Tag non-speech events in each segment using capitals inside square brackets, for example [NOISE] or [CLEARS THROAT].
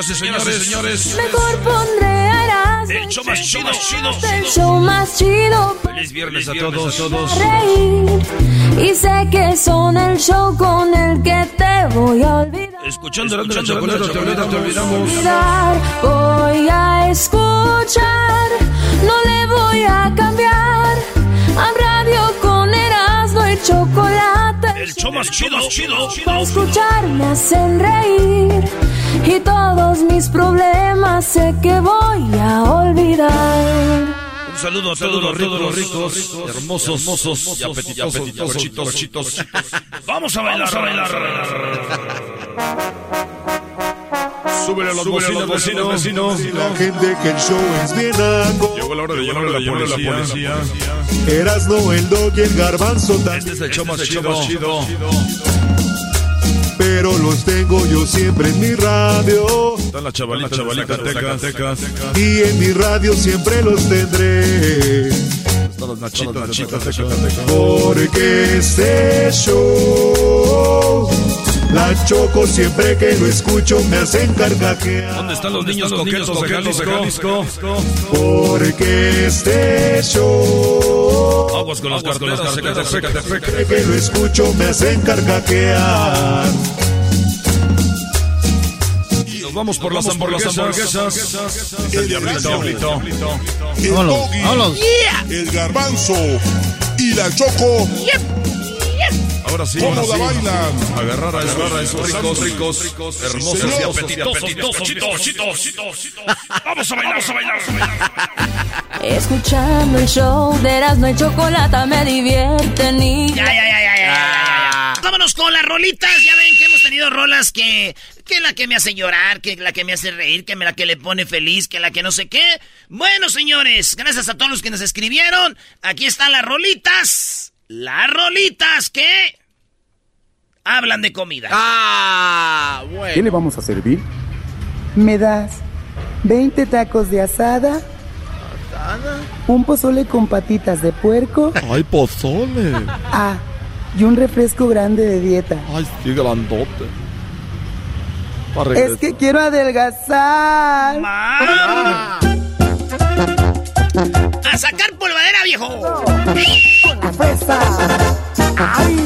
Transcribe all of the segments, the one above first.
Señoras y señores, señores. Mejor pondré a El show más chido, chido. el show más chido Feliz viernes a todos, todos. reír. Y sé que son el show con el que te voy a olvidar. Escuchando la chocolate, te olvidamos. Voy a escuchar, no le voy a cambiar. A radio con Erasmo y chocolate. El show más chido, chido, Para escuchar me hacen reír y todos mis problemas sé que voy a olvidar. Un saludo a todos los ricos, los ricos, hermosos, hermosos y apetitosos, torchitos, torchitos. Vamos a bailar, a bailar. Súbele a los bocinas, vecino, vecino. La gente que el show es bien algo. Llegó la hora de llamar a la policía. Erasno, el dog y el garbanzo Este también. es el show más chido. Pero los tengo yo siempre en mi radio. Está la chavalita, chavalita, Zacatecas. Y en mi radio siempre los tendré. Están los nachitos, nachitos, Zacatecas. Porque este show. La choco siempre que lo escucho me hacen carcajear. ¿Dónde están los niños coquetos de Jalisco? Porque este show. Aguas con los carteros, Zacatecas. Siempre que lo escucho me hacen carcajear. Nos vamos por las hamburguesas. El diablito. El doggy, el garbanzo y la choco. Ahora sí, ¿Cómo ahora la sí. bailan? Agarrar a esos, a esos ricos, ricos, hermosos y apetitosos. Chitos, chitos, chitos. Vamos a bailar, vamos a bailar. vamos a bailar. Escuchando el show de Erasmo y Chocolata me divierten y... Ya, ya, ya, ya, ya. Vámonos con las rolitas. Ya ven que hemos tenido rolas que. Que la que me hace llorar, que la que me hace reír, que la que le pone feliz, que la que no sé qué. Bueno, señores, gracias a todos los que nos escribieron. Aquí están las rolitas. Las rolitas que. Hablan de comida. Ah, bueno. ¿Qué le vamos a servir? ¿Me das 20 tacos de asada? ¿Un pozole con patitas de puerco? [LAUGHS] Ay, pozole. Ah, y un refresco grande de dieta. Ay, sí, grandote. Para Es que quiero adelgazar. Ma- A sacar polvadera, viejo. Con la fresa. Ay.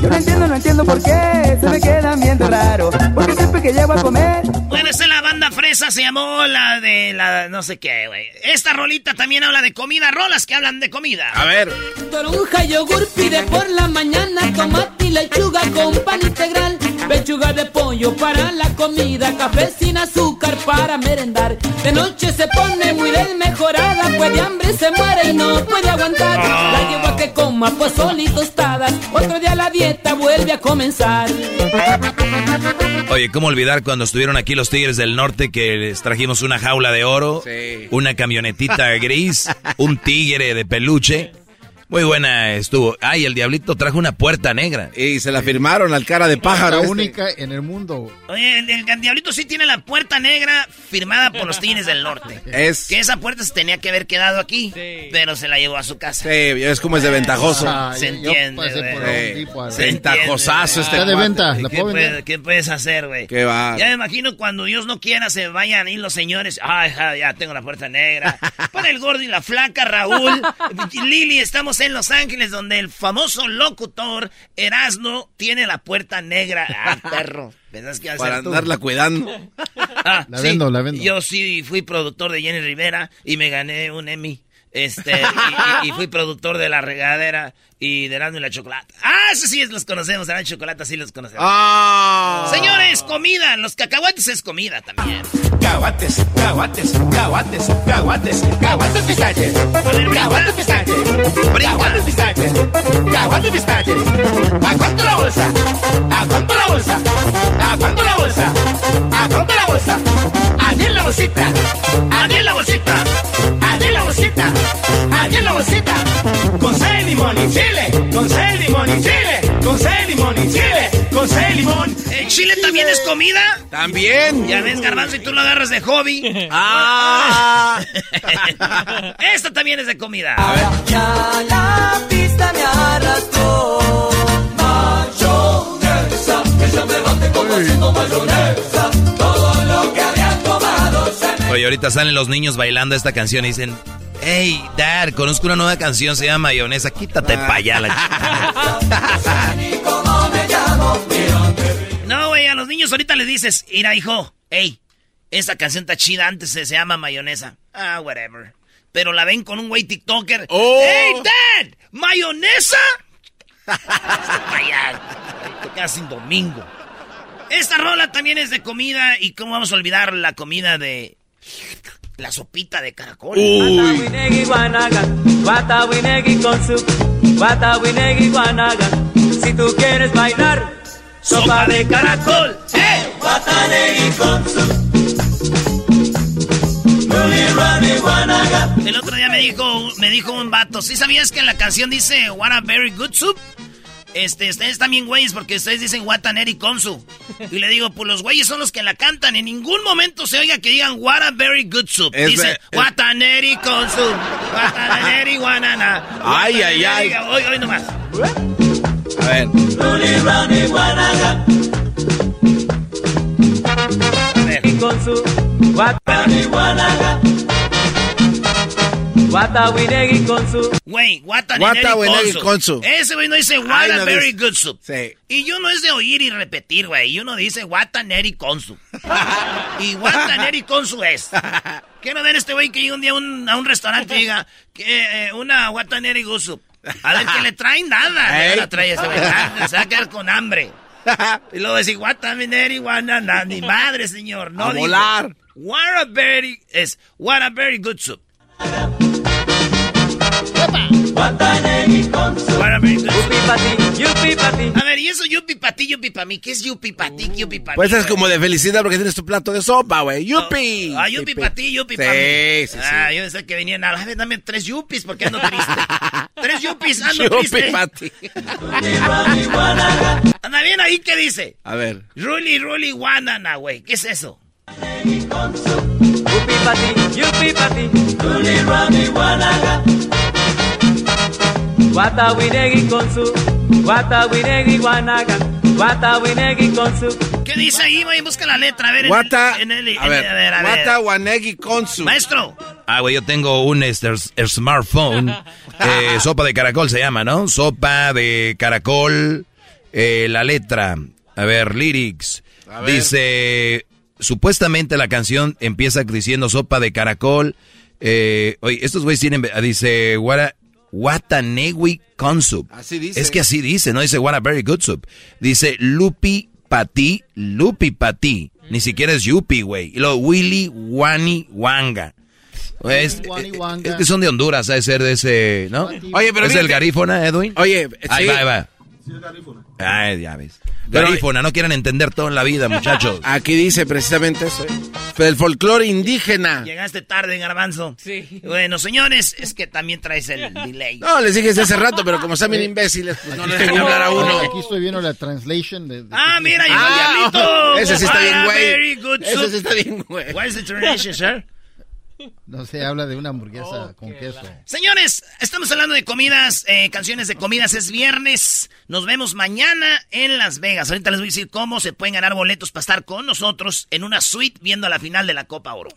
Yo no entiendo, no entiendo por qué se me quedan viendo raro. Porque siempre que llego a comer, Bueno, esta es la banda fresa, se llamó la de la no sé qué, güey. Esta rolita también habla de comida, rolas que hablan de comida. A ver. Toronja, yogur, pide por la mañana tomate y lechuga con pan integral. Pechuga de pollo para la comida, café sin azúcar para merendar. De noche se pone muy desmejorada, pues de hambre se muere y no puede aguantar. La llevo a que coma pozole y tostadas, otro día la dieta vuelve a comenzar. Oye, ¿cómo olvidar cuando estuvieron aquí los Tigres del Norte que les trajimos una jaula de oro, Sí. una camionetita gris, un tigre de peluche? Muy buena estuvo. Ay, el diablito trajo una puerta negra. Y se la firmaron al cara de pájaro. La este. única en el mundo. Oye, el, el diablito sí tiene la puerta negra firmada por los Tigres del Norte. Es. Que esa puerta se tenía que haber quedado aquí, pero se la llevó a su casa. Sí, es como es de ventajoso. Ah, Se entiende, pasé güey. por Eh, tipo, a. Se Ventajosazo este Está de venta, ¿la ¿Qué, puede- qué puedes hacer, güey? Qué va. Ya me imagino cuando Dios no quiera se vayan ahí los señores. Ay, ya tengo la puerta negra. [LAUGHS] Para el gordo y la flaca, Raúl. [LAUGHS] Lili, estamos en Los Ángeles, donde el famoso locutor Erasno tiene la puerta negra. Ah, perro. [LAUGHS] ¿Pensás que iba a Para tú? andarla cuidando. Ah, La vendo, la vendo. Yo sí fui productor de Jenny Rivera y me gané un Emmy. Este, [LAUGHS] y, y- y fui productor de La Regadera y de Erasmo y la Chocolata. Ah, eso sí los conocemos, Erasmo y Chocolata sí los conocemos. ¡Ah! Señores, comida. Los cacahuates es comida también. Caguates, caguates, caguates, caguates, caguates pistaches. Caguates pistaches. Caguates pistaches. Caguates pistaches. ¿A cuánto la bolsa? ¿A cuánto la bolsa? ¿A cuánto la bolsa? ¿A cuánto la bolsa? Allí en la bolsita. Allí en la bolsita. Allí en la bolsita. Allí en la bolsita. Con sal, limón y chile. Con sal, limón y chile. Con sal, limón y chile. Con sal, limón. ¿El chile también es comida? También. Ya ves, Garbanzo, y tú lo agarras de hobby. ¡Ah! [LAUGHS] Esta también es de comida. Ya la pista me arrastró. Oye, ahorita salen los niños bailando esta canción y dicen, hey, Dad, conozco una nueva canción, se llama Mayonesa, quítate pa' allá la chica". ni cómo me llamo. [LAUGHS] No, güey, a los niños ahorita les dices, mira, hijo, hey, esta canción está chida, antes se, se llama mayonesa. Ah, whatever. Pero la ven con un güey TikToker. Oh. ¡Hey, Dad! ¿Mayonesa? [LAUGHS] Casi domingo. Esta rola también es de comida. ¿Y cómo vamos a olvidar la comida de la sopita de caracol? Watawinegi guanaga, watawinegi con su, watawinegi guanaga. Si tú quieres bailar, ¡Sopa de caracol! ¡Eh! Guatanegui con su. Guanaga. El otro día me dijo, me dijo un vato, ¿sí sabías que en la canción dice What a very good soup? Este, ustedes también güeyes porque ustedes dicen Wataneri Konsu. Y le digo, pues los güeyes son los que la cantan. En ningún momento se oiga que digan What a very good soup. Es Dice ver- es- Wataneri Konsu. Wataneri Guanana. Ay, ay, ay. Hoy, hoy nomás. A ver. Ruli, rani, guanaga. con su, guanaga. watawinegi con su. Güey. Ese güey no dice What a no very dice. good soup. Sí. Y yo no es de oír y repetir, güey. Y uno dice Wataneri Konsu. y Wataneri Konsu es. [LAUGHS] Quiero ver este güey que llega un día a un, a un restaurante y diga que eh, una Wataneri Gosu. A ver que le traen nada. [LAUGHS] Le trae ese güey. Ah, Se va a quedar con hambre. [LAUGHS] Y luego decir Wataneri Guanana. Ni madre, señor. No A digo. volar. What a very es what a very good soup. A ver, y eso yupi pa' ti, yupi pa' mí. ¿Qué es yupi pa' ti, yupi pa' mí? Pues es como de felicidad porque tienes tu plato de sopa, güey. ¡Yupi! Ah, yupi pa' ti, yupi Sí, pa' mí. sí, sí. Ah, yo pensé que venían a la vez, dame tres yupis porque ando triste. [LAUGHS] tres yupis, ando Yupi triste. pa' ti. Rani, [LAUGHS] guanaga. Anda bien ahí, ¿qué dice? A ver. Ruli, ruli, guanana, güey. ¿Qué es eso? Yupi pa' ti, yupi pa' ti. Ruli, rani, guanaga. Watawinegi con su, watawinegi guanaga, watawinegi con su. ¿Qué dice ahí, güey? Busca la letra. A ver, en Guata. el- en el- en A el- ver. a ver, a ver. Guata Wanegi Konsu. Maestro, Ah, güey, yo tengo un este, el smartphone. [LAUGHS] eh, sopa de caracol se llama, ¿no? Sopa de caracol. eh, la letra. A ver, lyrics. A ver. Dice. Supuestamente la canción empieza diciendo sopa de caracol. Eh, oye, estos güeyes tienen. Dice. What Watanewi Consup. Así dice. Es que así dice, no dice what a very good soup. Dice Lupi Pati, Lupi Pati. Ni siquiera es Yupi, güey. Y luego Willy Wani Wanga. Es, Wani eh, Wanga. es que son de Honduras, ha de ser de ese, ¿no? Oye, pero ¿Es el garífona, Edwin? Oye, Ahí sí. va, ahí va. Ay, ya ves. Garífona, no quieren entender todo en la vida, muchachos. [LAUGHS] Aquí dice precisamente eso, ¿eh? El folclore indígena. Llegaste tarde, garbanzo. Sí. Bueno, señores, es que también traes el delay. No, les dije desde hace rato, pero como están bien imbéciles, pues no les dejan hablar a uno. Aquí estoy viendo la translation de... de- Ah, mira, llegó el Ah, diablito. ese sí está bien, Ah, güey. very good Ese sí está bien, güey. What is the translation, sir? No sé, habla de una hamburguesa con queso. Señores, estamos hablando de comidas, eh, canciones de comidas. Es viernes. Nos vemos mañana en Las Vegas. Ahorita les voy a decir cómo se pueden ganar boletos para estar con nosotros en una suite viendo la final de la Copa Oro.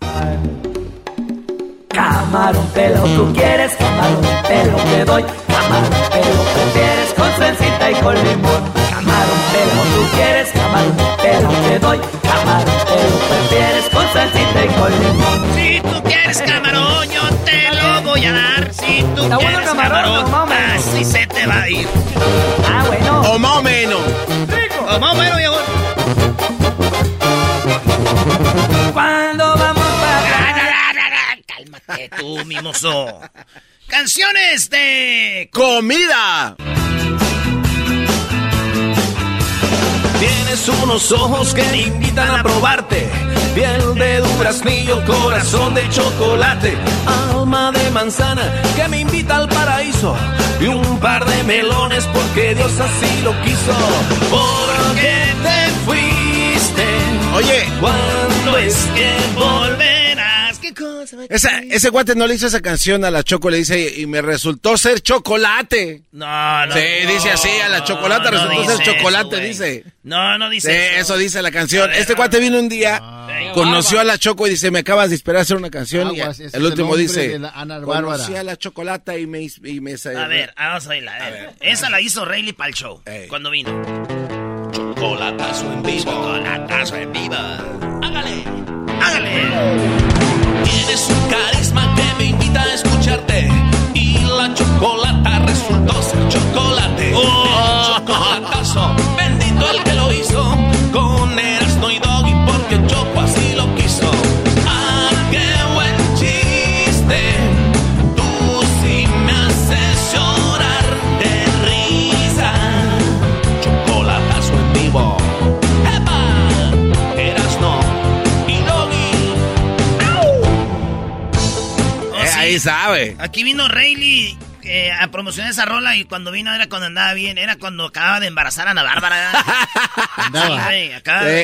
Camarón pelo, tú quieres camarón pelo, te doy camarón pelo, prefieres con salsita y con limón. Camarón pelo, tú quieres camarón pelo, te doy camarón pelo, prefieres con salsita y con limón. Si tú quieres camarón, yo te lo voy a dar. Si tú Está bueno quieres camarón, camarón, no mames. así se te va a ir. Ah, bueno. O más o menos. O más o menos, viejo. Cuando vamos Cálmate tú, mimoso. Canciones de ¡Comida! Tienes unos ojos que te invitan a probarte. Piel de duraznillo, corazón de chocolate. Alma de manzana que me invita al paraíso. Y un par de melones porque Dios así lo quiso. Porque te fuiste. Oye. ¿Cuándo es que volverás? Esa, ese guate no le hizo esa canción a la Choco, le dice, y me resultó ser chocolate. No, no. Sí, dice así, a la chocolate no resultó ser chocolate, eso, dice. No, no dice Sí, eso. eso dice la canción. Este cuate vino un día, conoció a la Choco y dice, me acabas de esperar a hacer una canción. Aguas, y el último el dice, conocí a la chocolata y me... Y me A ver, vamos a oírla. A ver. Esa la hizo Rayleigh para el show. Cuando vino. Chocolatazo en vivo. Chocolatazo en vivo. Hágale. Hágale. Tienes un carisma que me invita a escucharte. Y la chocolata resultó ser chocolate. Oh. Chocolatazo, ahí sabe. Aquí vino Rayleigh eh, a promocionar esa rola y cuando vino era cuando andaba bien. Era cuando acababa de embarazar a Ana Bárbara. [LAUGHS] Andaba. Sí,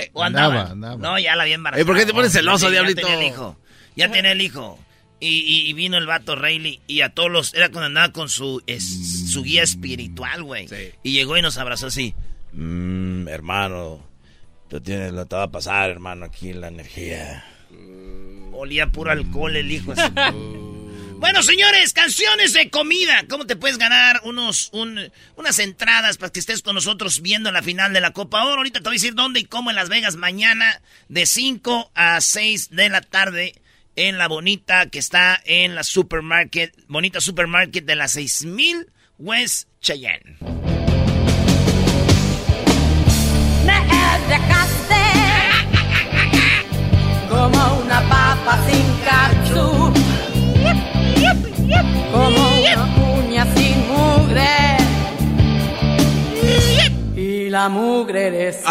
Sí. o andaba. Andaba, andaba. No, ya la había embarazado. Eh, ¿por qué te pones celoso, Ya diablito? tenía el hijo. Ya tenía el hijo. Y, y- y vino el vato Rayleigh y a todos los... Era cuando andaba con su, es- su guía espiritual, güey. Y llegó y nos abrazó así. Mmm, hermano, te, tienes, lo te va a pasar, hermano, aquí la energía. Olía puro alcohol el hijo. así. [LAUGHS] Bueno, señores, canciones de comida. ¿Cómo te puedes ganar unos, un- unas entradas para que estés con nosotros viendo la final de la Copa Oro? Ahorita te voy a decir dónde y cómo en Las Vegas mañana de 5 a 6 de la tarde en la Bonita que está en la Supermarket, Bonita Supermarket de la 6000 West Cheyenne. Como una papa sin catsup, como una uña sin mugre. Y la mugre eres tú.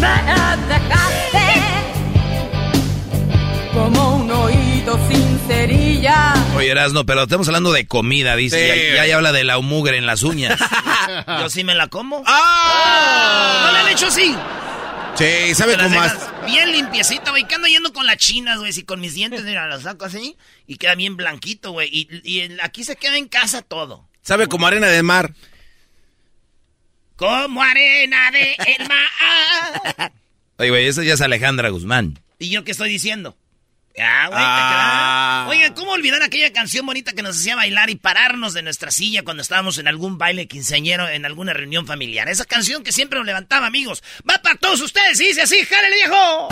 Me dejaste como un oído sin cerilla. Oye, Erasno, pero estamos hablando de comida, dice. Sí. Ya, ya, ya habla de la mugre en las uñas. [LAUGHS] Yo sí me la como. ¡Ah! ¿No le han hecho así? Sí, ¿sabe cómo más? Bien limpiecita, güey. Que ando yendo con las chinas, güey. Si con mis dientes, mira, las saco así. Y queda bien blanquito, güey. Y, y aquí se queda en casa todo. ¿Sabe como arena de mar? Como arena de el mar. [LAUGHS] Oye, güey, esa ya es Alejandra Guzmán. ¿Y yo qué estoy diciendo? Ah, güey, Ah. te queda- Oiga, ¿cómo olvidar aquella canción bonita que nos hacía bailar y pararnos de nuestra silla cuando estábamos en algún baile quinceañero, en alguna reunión familiar? Esa canción que siempre nos levantaba, amigos. Va para todos ustedes y dice así, ¡jálele, viejo!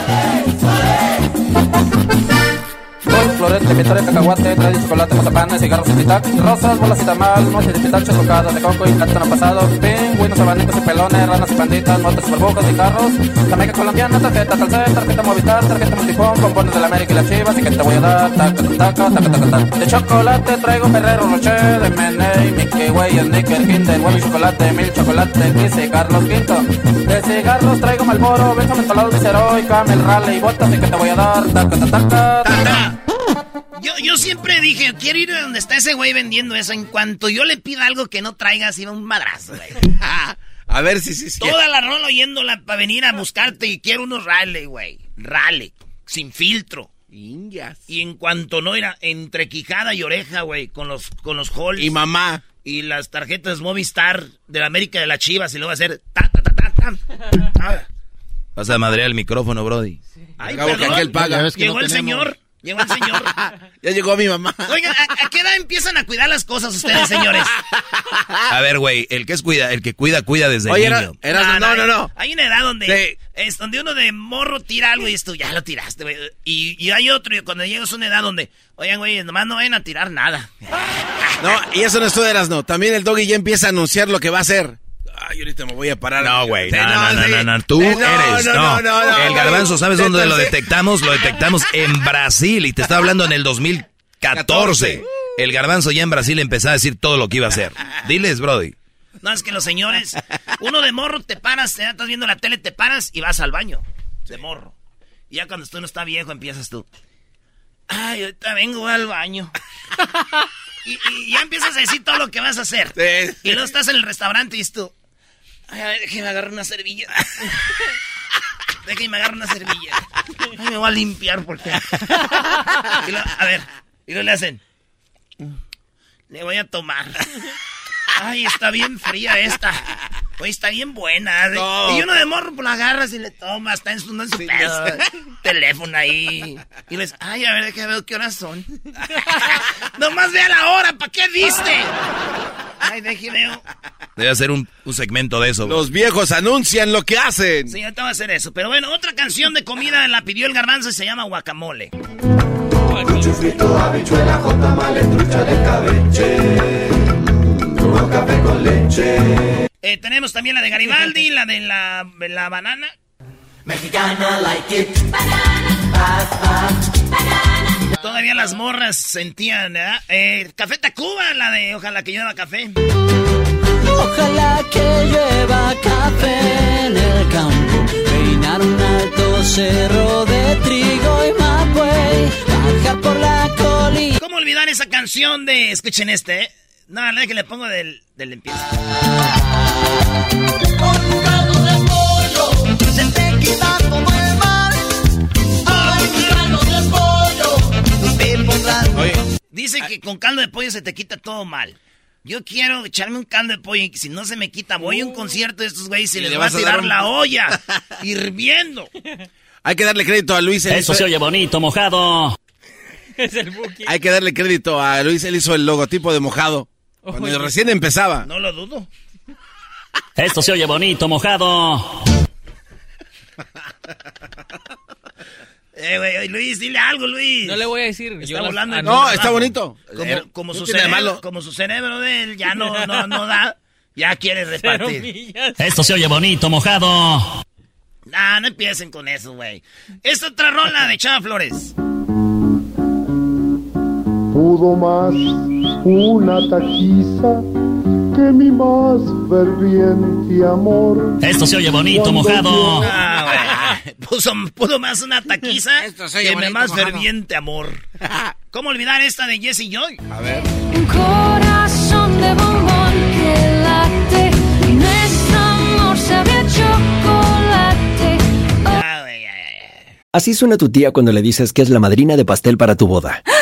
De victoria, cacahuate, trae chocolate, mazapán, cigarros y titac, rosas, bolas y tamal, moches de pistacho, rocadas de coco y plátano pasado, pingüinos, abanicos y pelones, ranas y panditas, motos, burbujas y carros, Jamaica colombiana, tarjeta Telcel, tarjeta Movistar, tarjeta Multifón, compones de la América y las Chivas, y que te voy a dar, taca, taca, taca, taca, taca. De chocolate traigo Ferrero Rocher, de Meney, Mickey Way, Snicker, Kinder, huevo y chocolate, mil chocolate, y Carlos Quinto. De cigarros traigo Malboro, Benjamin Palado, Viceroy, Camel, Raleigh, botas, y que te voy a dar, taca, taca, taca. Yo, yo siempre dije, quiero ir a donde está ese güey vendiendo eso. En cuanto yo le pida algo que no traiga, así va un madrazo, güey. [LAUGHS] A ver si sí, sí. Toda la rola oyéndola para venir a buscarte y quiero unos Raleigh, güey. Raleigh, sin filtro. Y en cuanto no era entre quijada y oreja, güey, con los con los halls. Y mamá. Y las tarjetas Movistar de la América de las Chivas y luego va a hacer ta ta ta ta. ta. Vas a madrear el micrófono, Brody. Ay, Acabo que perdón. aquel paga. Que Llegó no el tenemos. señor. Llegó el señor. [LAUGHS] Ya llegó mi mamá. Oigan, ¿a, a qué edad empiezan a cuidar las cosas ustedes, señores? A ver, güey, el que es cuida, el que cuida, cuida desde Oye, niño. era- no, no, no. Hay una edad donde Sí. es donde uno de morro tira algo y esto ya lo tiraste, güey. Y, y hay otro, y cuando llegas a una edad donde, oigan, güey, nomás no vayan a tirar nada. No, y eso no es tú eras, no. También el doggy ya empieza a anunciar lo que va a hacer. Ay, ahorita me voy a parar. No, güey, no, no, no, no, no, tú no, eres, no, no. no, no, no, El garbanzo, ¿sabes dónde lo detectamos? Lo detectamos en Brasil y te estaba hablando en el 2014. El garbanzo ya en Brasil empezó a decir todo lo que iba a hacer. Diles, Brody. No, es que los señores, uno de morro te paras, ya estás viendo la tele, te paras y vas al baño. De morro. Y ya cuando tú no está viejo, empiezas tú. Ay, ahorita vengo al baño. Y, y ya empiezas a decir todo lo que vas a hacer. Y luego estás en el restaurante y dices tú. Ay, a ver, déjeme agarrar una servilleta. [LAUGHS] déjeme agarrar una servilleta. Ay, me voy a limpiar porque. Y a ver, y luego le hacen. Le voy a tomar. Ay, está bien fría esta. Oye, está bien buena. No. Y uno de morro, pues la agarras y le tomas. Está en su, en su pedo. Teléfono ahí. Y le dices, ay, a ver, déjame ver qué horas son. [LAUGHS] Nomás vea la hora, ¿para qué viste? Ay, déjeme ver. Debe hacer un, un segmento de eso. Los viejos anuncian lo que hacen. Sí, ahorita va a hacer eso. Pero bueno, otra canción de comida la pidió el garbanzo y se llama guacamole. Chufrito, habichuela, jota, trucha de cabeche. Café con leche. Eh, tenemos también la de Garibaldi, la de la, la banana. Mexicana like it. Todavía las morras sentían, ¿verdad? Eh, Café Tacuba, la de Ojalá que lleva café. Ojalá que llueva café en el campo, peinar un alto cerro de trigo y mapuey, bajar por la colina. ¿Cómo olvidar esa canción de... Escuchen este, ¿eh? No, la que le pongo del, del empieza. Se te quita todo el mal. Ay, mi caldo de pollo. Te pondrás. Dice que con caldo de pollo se te quita todo mal. Yo quiero echarme un caldo de pollo y si no se me quita, voy a un concierto de estos güeyes y Y les le voy a vas a tirar un- la olla [LAUGHS] hirviendo. Hay que darle crédito a Luis. hizo- se oye bonito, mojado. [LAUGHS] Hay que darle crédito a Luis. Él hizo el logotipo de mojado. Cuando Oye. recién empezaba. No lo dudo. Esto se oye bonito, mojado. [LAUGHS] Eh, güey, Luis, dile algo, Luis. No le voy a decir. Está yo volando ah, No, está bonito. Como, su cerebro, malo. como su cerebro de él ya no, [LAUGHS] no, no da, ya quiere repartir. Esto se oye bonito, mojado. Nah, no empiecen con eso, güey. Esta otra rola de Chava Flores. Pudo más una taquiza que mi más ferviente amor. Esto se oye bonito, Cuando mojado. Ah. Puso, pudo más una taquiza [LAUGHS] se oye que bonito, más mojado. ferviente amor. [LAUGHS] ¿Cómo olvidar esta de Jesse Joy? A ver. Un corazón de bombón que late. Nuestro amor sabe a chocolate. Ah, ya. Así suena tu tía cuando le dices que es la madrina de pastel para tu boda. [LAUGHS]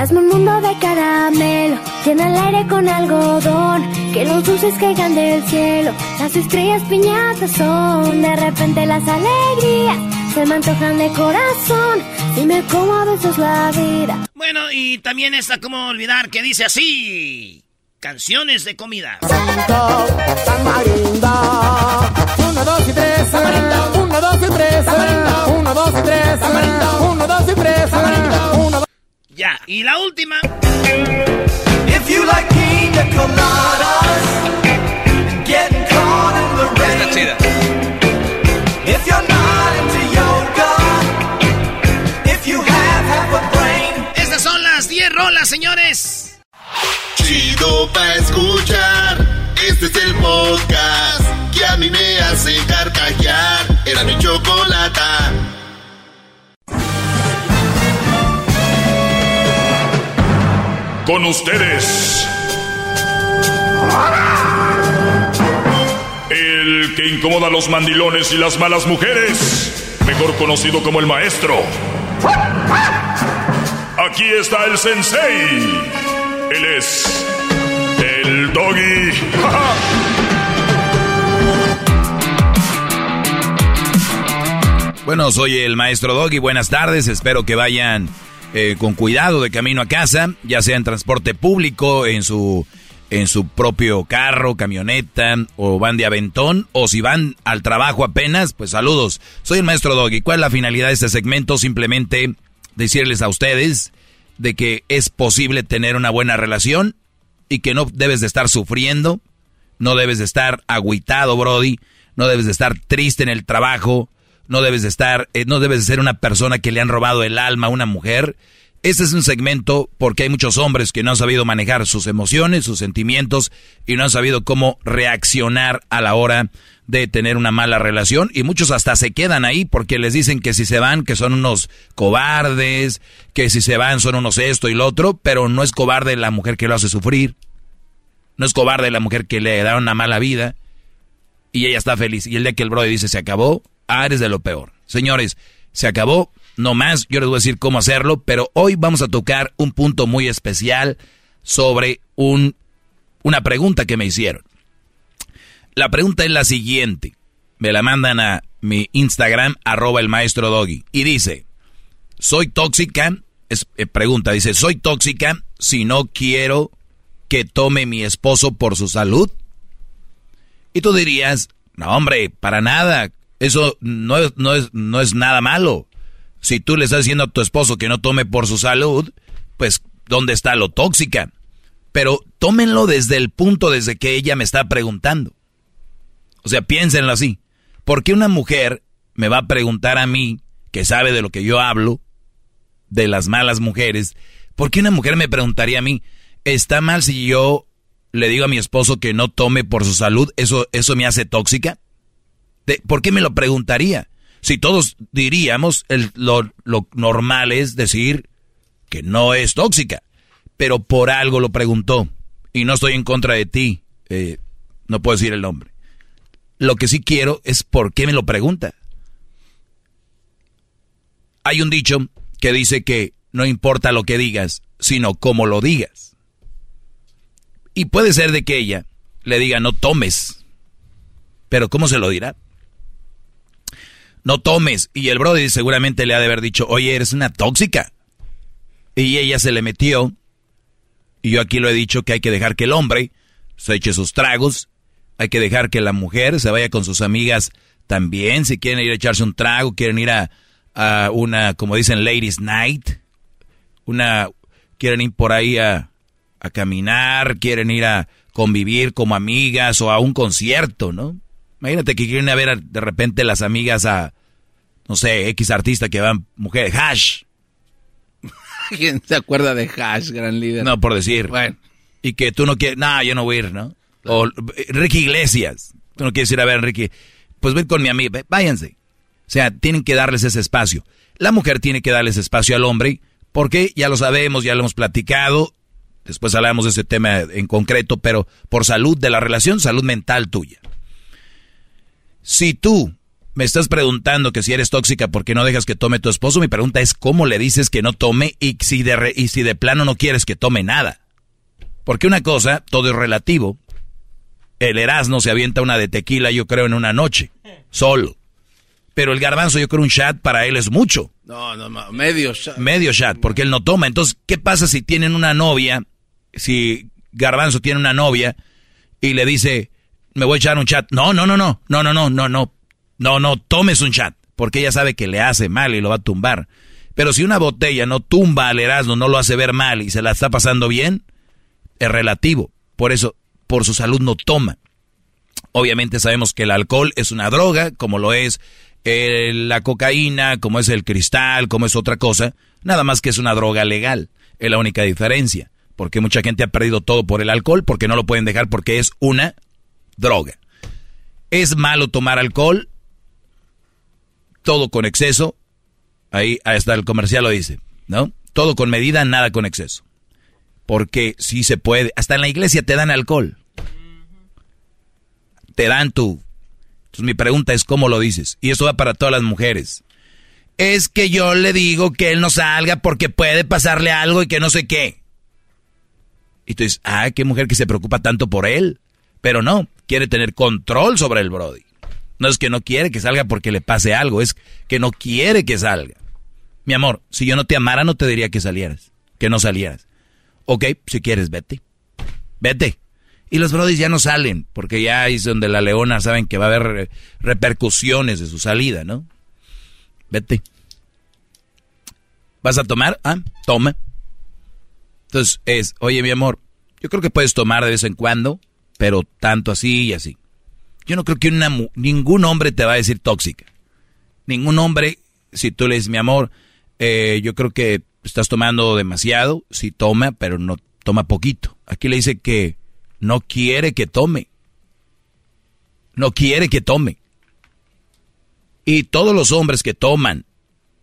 Hazme un mundo de caramelo, llena el aire con algodón, que los dulces caigan del cielo, las estrellas piñatas son, de repente las alegrías se me antojan de corazón, y me como a veces la vida. Bueno, y también está como olvidar que dice así. Canciones de comida. Uno, dos y tres. Uno, dos y tres. Uno, dos y tres. Uno, dos y tres. Ya, y la última. If you like pina coladas, getting caught in the rain. Está chida. If you're not into yoga, if you have half a brain. Estas son las 10 rolas, señores. Chido pa' escuchar. Este es el podcast que a mí me hace carcajear. Era mi chocolata. Ustedes. El que incomoda a los mandilones y las malas mujeres. Mejor conocido como el maestro. Aquí está el sensei. Él es el doggy. [LAUGHS] Bueno, soy el maestro Doggy. Buenas tardes. Espero que vayan eh, con cuidado de camino a casa, ya sea en transporte público, en su, en su propio carro, camioneta, o van de aventón, o si van al trabajo apenas, pues saludos. Soy el maestro Doggy. ¿Cuál es la finalidad de este segmento? Simplemente decirles a ustedes de que es posible tener una buena relación y que no debes de estar sufriendo, no debes de estar agüitado, Brody, no debes de estar triste en el trabajo, no debes de estar, eh, no debes de ser una persona que le han robado el alma a una mujer. Este es un segmento porque hay muchos hombres que no han sabido manejar sus emociones, sus sentimientos y no han sabido cómo reaccionar a la hora de tener una mala relación. Y muchos hasta se quedan ahí porque les dicen que si se van que son unos cobardes, que si se van son unos esto y lo otro, pero no es cobarde la mujer que lo hace sufrir, no es cobarde la mujer que le da una mala vida y ella está feliz. Y el día que el brother dice se acabó, ah, eres de lo peor. Señores, se acabó, no más, yo les voy a decir cómo hacerlo, pero hoy vamos a tocar un punto muy especial sobre un, una pregunta que me hicieron. La pregunta es la siguiente. Me la mandan a mi Instagram, arroba el maestro Doggy. Y dice, ¿soy tóxica? Eh, pregunta, dice, ¿soy tóxica si no quiero que tome mi esposo por su salud? Y tú dirías, no hombre, para nada. Eso no es, no es, no es nada malo. Si tú le estás diciendo a tu esposo que no tome por su salud, pues, ¿dónde está lo tóxica? Pero tómenlo desde el punto desde que ella me está preguntando. O sea, piénsenlo así. ¿Por qué una mujer me va a preguntar a mí, que sabe de lo que yo hablo, de las malas mujeres, ¿por qué una mujer me preguntaría a mí, ¿está mal si yo le digo a mi esposo que no tome por su salud? ¿Eso, eso me hace tóxica? ¿Por qué me lo preguntaría? Si todos diríamos, el- lo, lo normal es decir que no es tóxica, pero por algo lo preguntó. Y no estoy en contra de ti, eh, no puedo decir el nombre. Lo que sí quiero es por qué me lo pregunta. Hay un dicho que dice que no importa lo que digas, sino cómo lo digas. Y puede ser de que ella le diga no tomes, pero ¿cómo se lo dirá? No tomes. Y el brother seguramente le ha de haber dicho, oye, eres una tóxica. Y ella se le metió. Y yo aquí lo he dicho que hay que dejar que el hombre se eche sus tragos. Hay que dejar que la mujer se vaya con sus amigas también. Si quieren ir a echarse un trago, quieren ir a, a una, como dicen, ladies night. Una, quieren ir por ahí a, a caminar, quieren ir a convivir como amigas o a un concierto, ¿no? Imagínate que quieren ir a ver a- de repente las amigas a, no sé, X artista que van, mujeres, hash. [LAUGHS] ¿Quién se acuerda de Hash, gran líder? No, por decir. Bueno. Y que tú no quieres, no, yo no voy a ir, ¿no? O Ricky Iglesias, tú no quieres ir a ver a Ricky. Pues ven con mi amiga, váyanse. O sea, tienen que darles ese espacio. La mujer tiene que darles espacio al hombre, porque ya lo sabemos, ya lo hemos platicado. Después hablamos de ese tema en concreto, pero por salud de la relación, salud mental tuya. Si tú me estás preguntando que si eres tóxica porque no dejas que tome tu esposo, mi pregunta es cómo le dices que no tome y si de, re- y si de plano no quieres que tome nada. Porque una cosa, todo es relativo. El Erasmo se avienta una de tequila, yo creo, en una noche, solo. Pero el garbanzo, yo creo, un shot para él es mucho. No, no, no, medio shot. Medio shot, porque él no toma. Entonces, ¿qué pasa si tienen una novia? Si Garbanzo tiene una novia y le dice, me voy a echar un chat. No, no, no, no, no, no, no, no, no, no, no, tomes un chat, porque ella sabe que le hace mal y lo va a tumbar. Pero si una botella no tumba al Erasmo, no lo hace ver mal y se la está pasando bien, es relativo. Por eso, por su salud no toma. Obviamente sabemos que el alcohol es una droga, como lo es eh, la cocaína, como es el cristal, como es otra cosa. Nada más que es una droga legal. Es la única diferencia. Porque mucha gente ha perdido todo por el alcohol, porque no lo pueden dejar porque es una droga. ¿Es malo tomar alcohol? Todo con exceso. Ahí hasta el comercial lo dice, ¿no? Todo con medida, nada con exceso. Porque sí se puede. Hasta en la iglesia te dan alcohol. Te dan tu. Entonces mi pregunta es cómo lo dices. Y esto va para todas las mujeres. Es que yo le digo que él no salga porque puede pasarle algo y que no sé qué. Y tú dices, ah, qué mujer que se preocupa tanto por él. Pero no, quiere tener control sobre el Brody. No es que no quiere que salga porque le pase algo, es que no quiere que salga. Mi amor, si yo no te amara, no te diría que salieras, que no salieras. Ok, si quieres, vete. Vete. Y los brodis ya no salen, porque ya es donde la leona saben que va a haber re- repercusiones de su salida, ¿no? Vete. ¿Vas a tomar? Ah, toma. Entonces es, oye mi amor, yo creo que puedes tomar de vez en cuando, pero tanto así y así. Yo no creo que ningún hombre te va a decir tóxica. Ningún hombre, si tú le dices, mi amor, eh, yo creo que estás tomando demasiado, sí toma, pero no toma poquito. Aquí le dice que no quiere que tome. No quiere que tome. Y todos los hombres que toman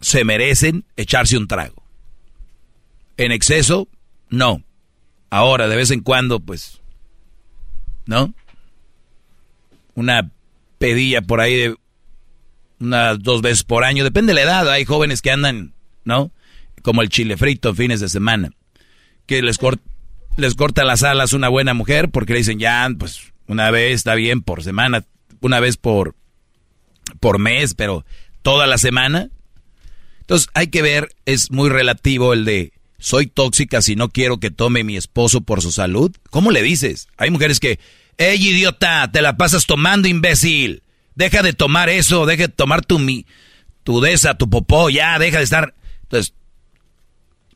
se merecen echarse un trago. En exceso, no. Ahora, de vez en cuando, pues, ¿no? Una pedilla por ahí de unas dos veces por año, depende de la edad. Hay jóvenes que andan, ¿no? Como el chile frito fines de semana, que les, cort- les corta las alas una buena mujer porque le dicen, ya, pues, una vez está bien por semana, una vez por, por mes, pero toda la semana. Entonces hay que ver, es muy relativo el de soy tóxica si no quiero que tome mi esposo por su salud. ¿Cómo le dices? Hay mujeres que, ¡Ey, idiota! Te la pasas tomando, imbécil. Deja de tomar eso, deja de tomar tu mi, tu tu popó, ya, deja de estar. Entonces,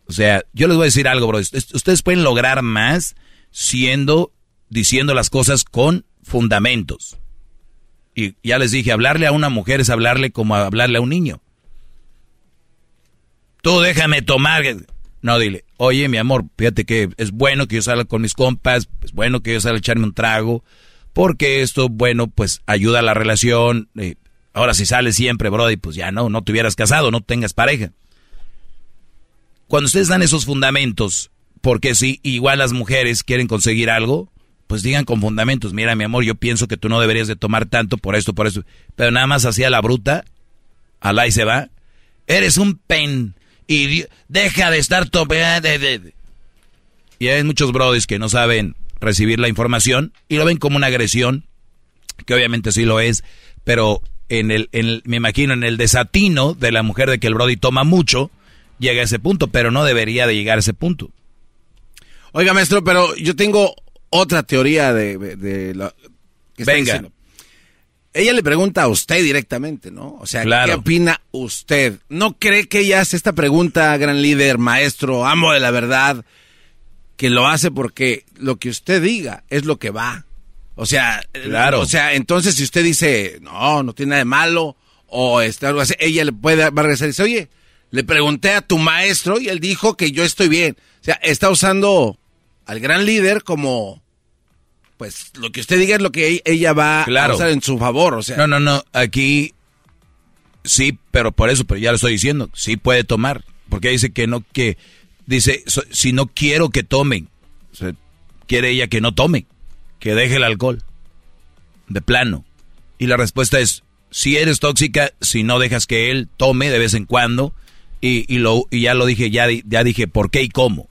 o sea, yo les voy a decir algo, bro. Ustedes pueden lograr más siendo, diciendo las cosas con fundamentos. Y ya les dije, hablarle a una mujer es hablarle como hablarle a un niño. Tú déjame tomar. No, dile, oye, mi amor, fíjate que es bueno que yo salga con mis compas, es bueno que yo salga a echarme un trago, porque esto, bueno, pues ayuda a la relación. ahora, si sales siempre, Brody, pues ya no, no te hubieras casado, no tengas pareja. Cuando ustedes dan esos fundamentos, porque si igual las mujeres quieren conseguir algo, pues digan con fundamentos, mira mi amor, yo pienso que tú no deberías de tomar tanto por esto, por eso, pero nada más hacía la bruta, alá y se va, eres un pen, y deja de estar tomando. Y hay muchos brodis que no saben recibir la información y lo ven como una agresión, que obviamente sí lo es, pero en el, en el- me imagino en el desatino de la mujer de que el brody toma mucho, llega a ese punto, pero no debería de llegar a ese punto. Oiga, maestro, pero yo tengo otra teoría de, de- de la Venga. diciendo. Ella le pregunta a usted directamente, ¿no? O sea, Claro. ¿qué opina usted? ¿No cree que ella hace esta pregunta, gran líder, maestro, amo de la verdad, que lo hace porque lo que usted diga es lo que va? O sea, Claro. o sea, entonces si usted dice, no, no tiene nada de malo, o este, algo así, ella le puede va a regresar y dice, oye, Le pregunté a tu maestro y él dijo que yo estoy bien. O sea, está usando al gran líder como, pues, lo que usted diga es lo que e- ella va Claro. a usar en su favor. O sea, No, no, no. Aquí sí, pero por eso, pero ya lo estoy diciendo. Sí puede tomar. Porque dice que no, que. Dice, so- si no quiero que tomen. O sea, quiere ella que no tome. Que deje el alcohol. De plano. Y la respuesta es: si eres tóxica, si no dejas que él tome de vez en cuando. Y, y lo, y ya lo dije, ya, ya dije por qué y cómo.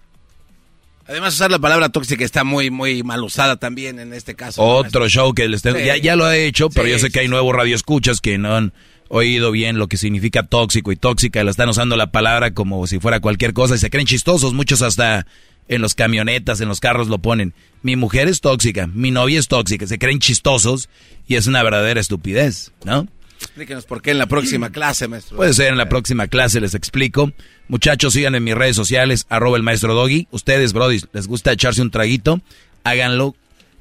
Además, usar la palabra tóxica está muy, muy mal usada también en este caso. Otro show que les tengo. Sí. Ya, ya lo he hecho, pero Sí, yo sé que hay nuevos radioescuchas que no han oído bien lo que significa tóxico y tóxica. y Lo están usando la palabra como si fuera cualquier cosa y se creen chistosos. Muchos hasta en los camionetas, en los carros lo ponen. Mi mujer es tóxica, mi novia es tóxica. Se creen chistosos y es una verdadera estupidez, ¿no? Explíquenos por qué en la próxima [CLEARS THROAT] clase, maestro. Puede ser en la próxima clase, les explico. Muchachos, sigan en mis redes sociales, arroba el maestro Doggy. Ustedes, Brody, les gusta echarse un traguito, háganlo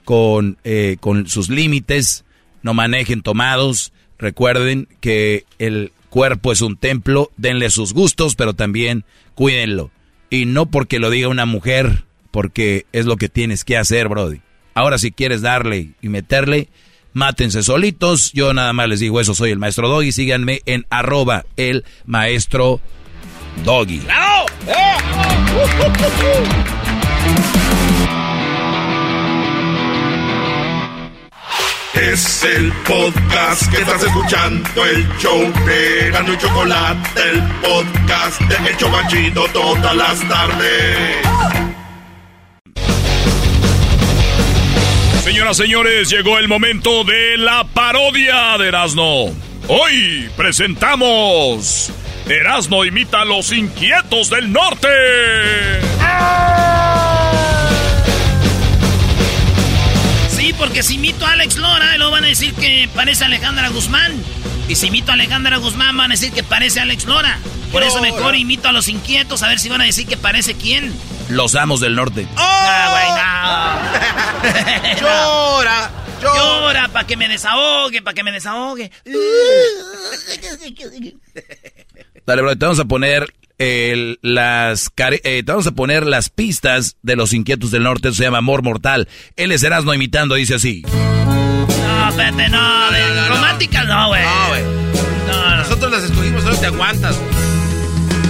con, eh, con sus límites, no manejen tomados. Recuerden que el cuerpo es un templo, denle sus gustos, pero también cuídenlo. Y no porque lo diga una mujer, porque es lo que tienes que hacer, Brody. Ahora si quieres darle y meterle, mátense solitos. Yo nada más les digo eso, soy el maestro Doggy. Síganme en arroba el maestro Doggy. ¡Bravo! Es el podcast que estás escuchando, el show de Gano y Chocolate, el podcast de El Chocachito todas las tardes. Señoras, señores, llegó el momento de la parodia de Erasmo. Hoy presentamos Erasmo imita a los inquietos del norte. Sí, porque si imito a Alex Lora, luego van a decir que parece Alejandra Guzmán. Y si imito a Alejandra Guzmán, van a decir que parece Alex Lora. Por eso mejor imito a los inquietos, a ver si van a decir que parece quién. Los amos del norte. Ah, güey, no. [LAUGHS] Llora, llora. para que me desahogue, para que me desahogue. [LAUGHS] Dale, bro, te vamos a poner el- las eh, te vamos a poner las pistas de los inquietos del norte. Eso se llama Amor Mortal. Él es Erasmo imitando, dice así. No, espérate, no, de románticas no, güey. No, güey. Nosotros las escogimos, solo te aguantas.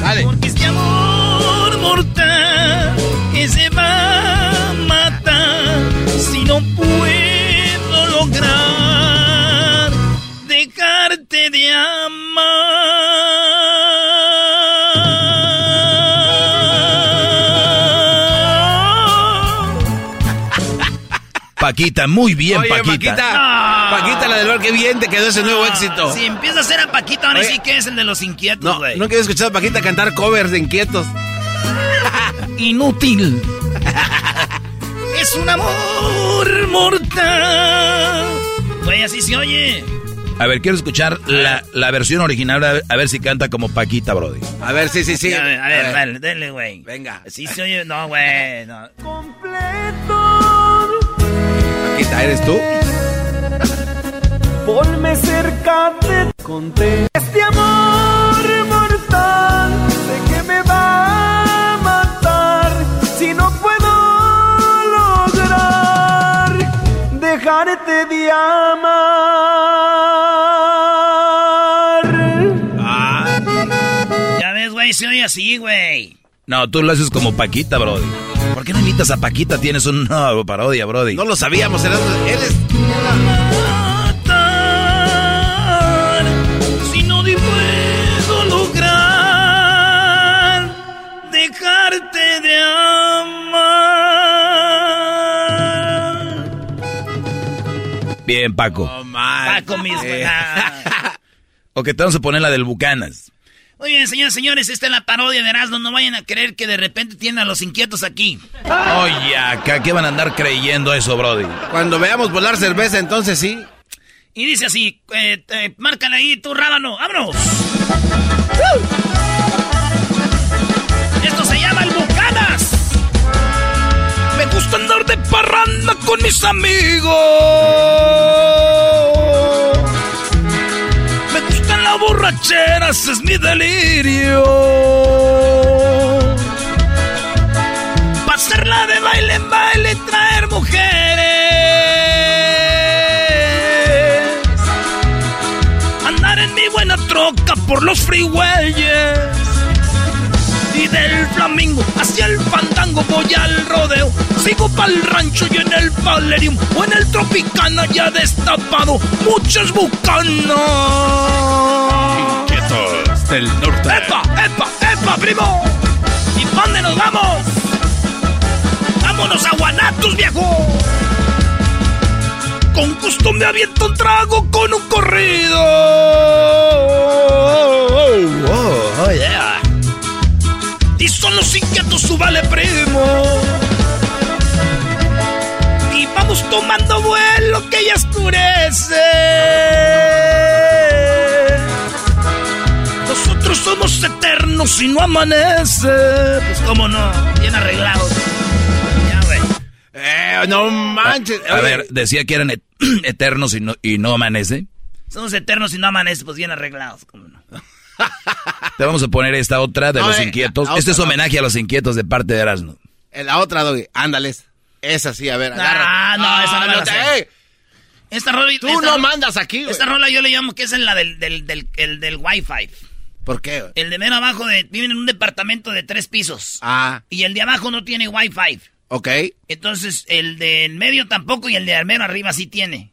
Dale. Porque este amor mortal que se va dejarte de amar. Paquita, muy bien, Oye, Paquita. Paquita. Paquita, la del bar, qué bien te quedó ese nuevo éxito. Si empieza a ser a Paquita, van a Oye. decir que es el de los inquietos, No, güey. no quiero escuchar a Paquita cantar covers de inquietos. [LAUGHS] Inútil. es un amor mortal. Güey, así se oye. A ver, quiero escuchar la, la versión original, a ver, a ver si canta como Paquita, Brody. A ver, sí, sí, sí. A ver, a ver, A ver. dale, dale, güey. Venga. Sí se oye, no, güey. No. Paquita, ¿eres tú? Ponme cerca de conté este amor así, güey. No, tú lo haces como Paquita, Brody. ¿Por qué no invitas a Paquita? Tienes una parodia, Brody. No lo sabíamos, eres, eres Si no te puedo lograr dejarte de amar. Bien, Paco. Paco mismo. nah. [LAUGHS] Ok, te vamos a poner la del Bucanas. Muy bien, señores, señores, esta es la parodia de Erasmo. No vayan a creer que de repente tienen a los inquietos aquí. Oye, acá, ¿qué van a andar creyendo eso, Brody? Cuando veamos volar cerveza, entonces sí. Y dice así, eh, eh, márcale ahí tu rábano, ¡vámonos! Esto se llama el Bucanas. Me gusta andar de parranda con mis amigos. Borracheras es mi delirio. Pasarla de baile en baile, traer mujeres. Andar en mi buena troca por los freeways. Y del flamingo hacia el fandango voy al rodeo. Sigo pa'l rancho y en el palerium o en el tropicana ya destapado muchas bucanas. Inquietos del norte. ¡Epa, epa, epa, primo! ¿Y dónde nos vamos? ¡Vámonos a Guanatos, viejo! Con gusto me aviento un trago con un corrido. Oh, oh, yeah. Y son los inquietos, subale, primo. Y vamos tomando vuelo que ya oscurece. Nosotros somos eternos y no amanece. Pues cómo no, bien arreglados. Ya, güey. Eh, no manches. A ver, decía que eran et- [CLEARS THROAT] eternos y no, y no amanece. Somos eternos y no amanece, pues bien arreglados, cómo no. Te vamos a poner esta otra de No, los eh, inquietos. la Este es no. homenaje a los inquietos de parte de Erasmo. En la otra, Doggy. Ándales. Esa sí, a ver, Ah, agarra. no, esa no me la te- Esta rola... Tú esta no rola- mandas aquí, güey. Esta rola yo le llamo que es en la del, del, del, el del Wi-Fi. ¿Por qué? güey? El de mero abajo de, viven en un departamento de tres pisos. Ah, Y el de abajo no tiene Wi-Fi. ok. Entonces, el de en medio tampoco y el de al mero arriba sí tiene.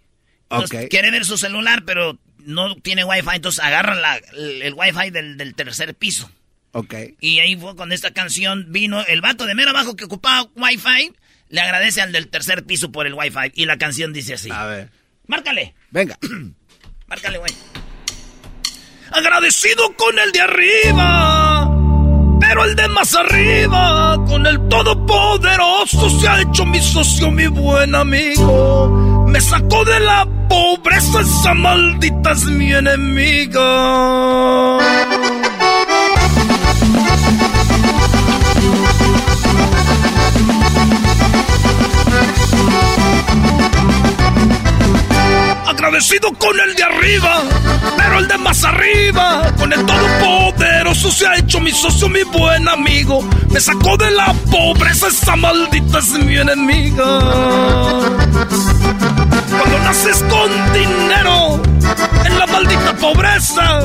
Entonces, Ok. quiere ver su celular, pero no tiene Wi-Fi. Entonces, agarran la, el, el Wi-Fi del, del tercer piso. Ok. Y ahí fue cuando esta canción vino. El vato de mero abajo que ocupaba Wi-Fi le agradece al del tercer piso por el Wi-Fi. Y la canción dice así. A ver. Márcale, Venga. [CLEARS THROAT] márcale, güey. Agradecido con el de arriba, pero el de más arriba, con el todopoderoso se ha hecho mi socio, mi buen amigo. Me sacó de la pobreza, esa maldita es mi enemiga. Agradecido con el de arriba, pero el de más arriba, con el todopoderoso se ha hecho mi socio, mi buen amigo. Me sacó de la pobreza, esa maldita es mi enemiga. Cuando naces con dinero, en la maldita pobreza,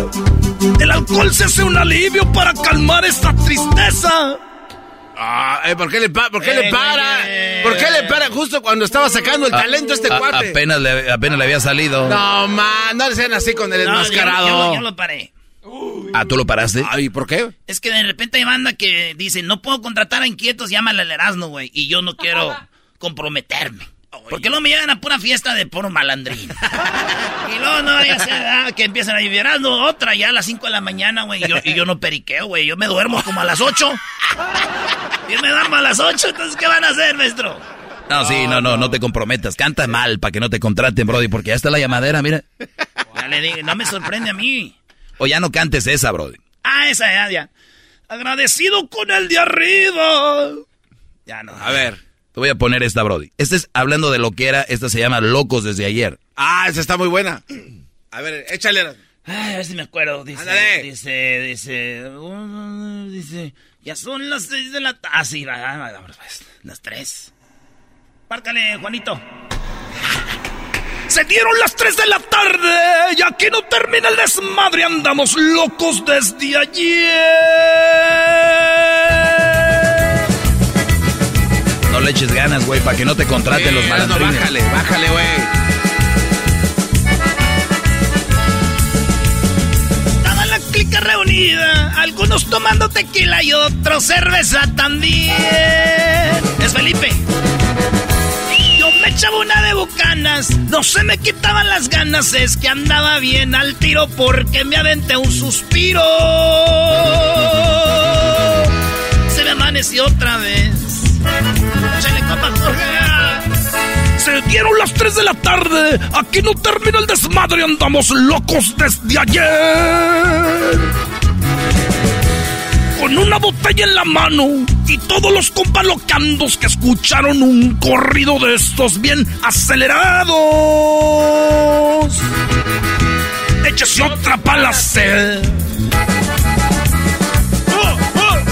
el alcohol se hace un alivio para calmar esta tristeza. Ah, eh, ¿por qué le, pa- por qué Eh, le para? güey. ¿Por qué le para justo cuando estaba sacando el talento este A- cuate? apenas, le, apenas le había salido. No, man, no le sean así con el No, enmascarado. yo lo- yo lo paré. Ah, ¿tú lo paraste? Ay, ¿por qué? Es que de repente hay banda que dice, no puedo contratar a inquietos, llámale al Erasmo, güey. Y yo no quiero [LAUGHS] comprometerme. Porque luego me llevan a pura fiesta de puro malandrín. [LAUGHS] y luego no vaya a ser ah, que empiezan a vivir "Ah, otra ya a las 5 de la mañana, güey. Y yo, y yo no periqueo, güey. Yo me duermo como a las 8. Yo me duermo a las 8, entonces ¿qué van a hacer, maestro? No, sí, no, no, no te comprometas. Canta mal para que no te contraten, Brody, porque ya está la llamadera, mira. Ya le digo, no me sorprende a mí. O ya no cantes esa, Brody. Ah, esa ya, ya. Agradecido con el de arriba. Ya no. A ver. Te voy a poner esta, Brody. Este es hablando de lo que era, esta se llama Locos desde ayer. Ah, esa está muy buena. A ver, échale. Ay, a ver si me acuerdo. Dice, Ándale. dice, dice, uh, dice, ya son las seis de la tarde. Ah, sí, pues, las tres. Márcale, Juanito. Se dieron las 3 de la tarde y aquí no termina el desmadre, andamos locos desde ayer. No le eches ganas, güey, para que no te contraten los Eh, no, malandrines. bájale, bájale, güey. Estaba la clica reunida, algunos tomando tequila y otros cerveza también. Es Felipe. Yo me echaba una de bucanas, no se me quitaban las ganas, es que andaba bien al tiro porque me aventé un suspiro. Se me amaneció otra vez. Se dieron las 3 de la tarde, aquí no termina el desmadre, andamos locos desde ayer. Con una botella en la mano y todos los compas locandos que escucharon un corrido de estos bien acelerados. échese otra pala sed.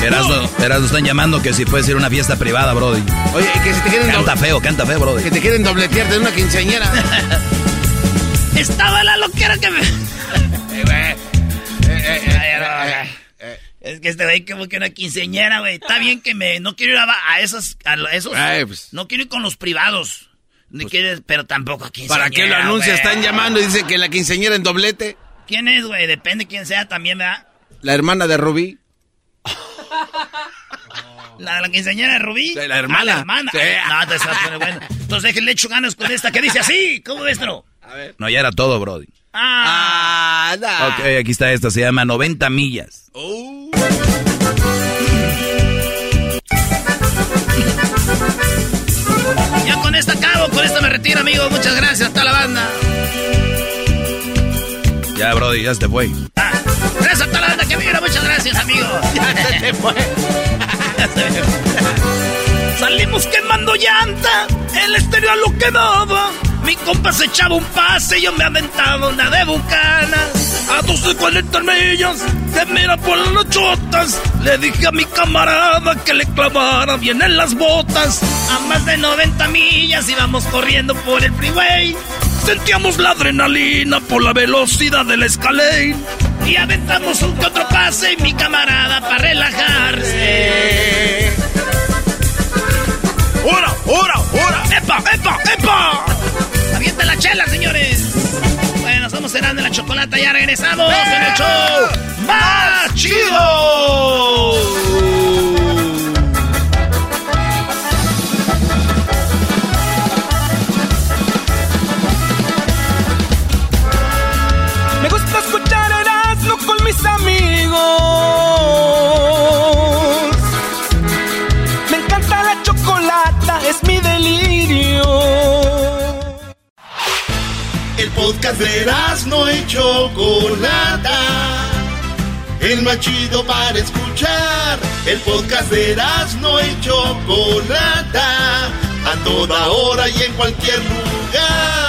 Erasno, Erasno están llamando que si puede ser una fiesta privada, Brody. Oye, que si te quieren... Canta feo, canta feo, Brody. Que te quieren dobletear de una quinceañera. [LAUGHS] Estaba la loquera que me... Es que este güey como que una quinceañera, güey. Está bien que me... No quiero ir a, a esas... A esos... Ay, pues. No quiero ir con los privados. Ni quieres, pero tampoco a quinceañera, ¿Para qué lo anuncia? Están llamando y dicen que la quinceañera en doblete. ¿Quién es, güey? Depende quién sea también, ¿verdad? La hermana de Rubí. [LAUGHS] ¿La, la quinceañera de Rubí? La hermana. Ah, la hermana. Sí. No, te estás poniendo bueno. Entonces déjenle echo ganas con esta que dice así. ¿Cómo ves, no? No, ya era todo, Brody. Ah. Ok, aquí está esta, se llama 90 millas. Ya con esta acabo, con esta me retiro, amigo. Muchas gracias, hasta la banda. Ya, Brody, ya se te fue. Gracias vino, muchas gracias, amigo. [LAUGHS] Ya se te fue. [LAUGHS] Salimos quemando llanta, el estéreo a lo que daba. Mi compa se echaba un pase y yo me aventaba una de bucana. A 12 40 millas, que mira por las chotas. Le dije a mi camarada que le clavara bien en las botas. A más de 90 millas íbamos corriendo por el freeway. Sentíamos la adrenalina por la velocidad del escalade. Y aventamos un que otro pase mi camarada para relajarse. ¡Hora, hora, hora! ¡Epa, epa, epa! ¡Avienta la chela, señores! Bueno, somos Serán de la Chocolata, ya regresamos en el show más chido. Mis amigos. Me encanta la chocolata, es mi delirio. El podcast de no y Chocolata. El más chido para escuchar. El podcast de no y Chocolata. A toda hora y en cualquier lugar.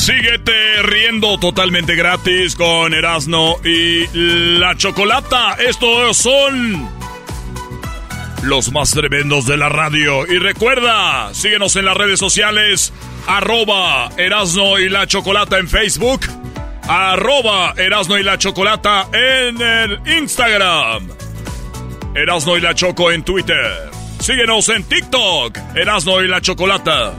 Síguete riendo totalmente gratis con Erasno y la Chocolata. Estos son los más tremendos de la radio. Y recuerda, síguenos en las redes sociales, arroba Erasno y la Chocolata en Facebook, arroba Erasno y la Chocolata en el Instagram, Erasno y la Choco en Twitter. Síguenos en TikTok, Erasno y la Chocolata.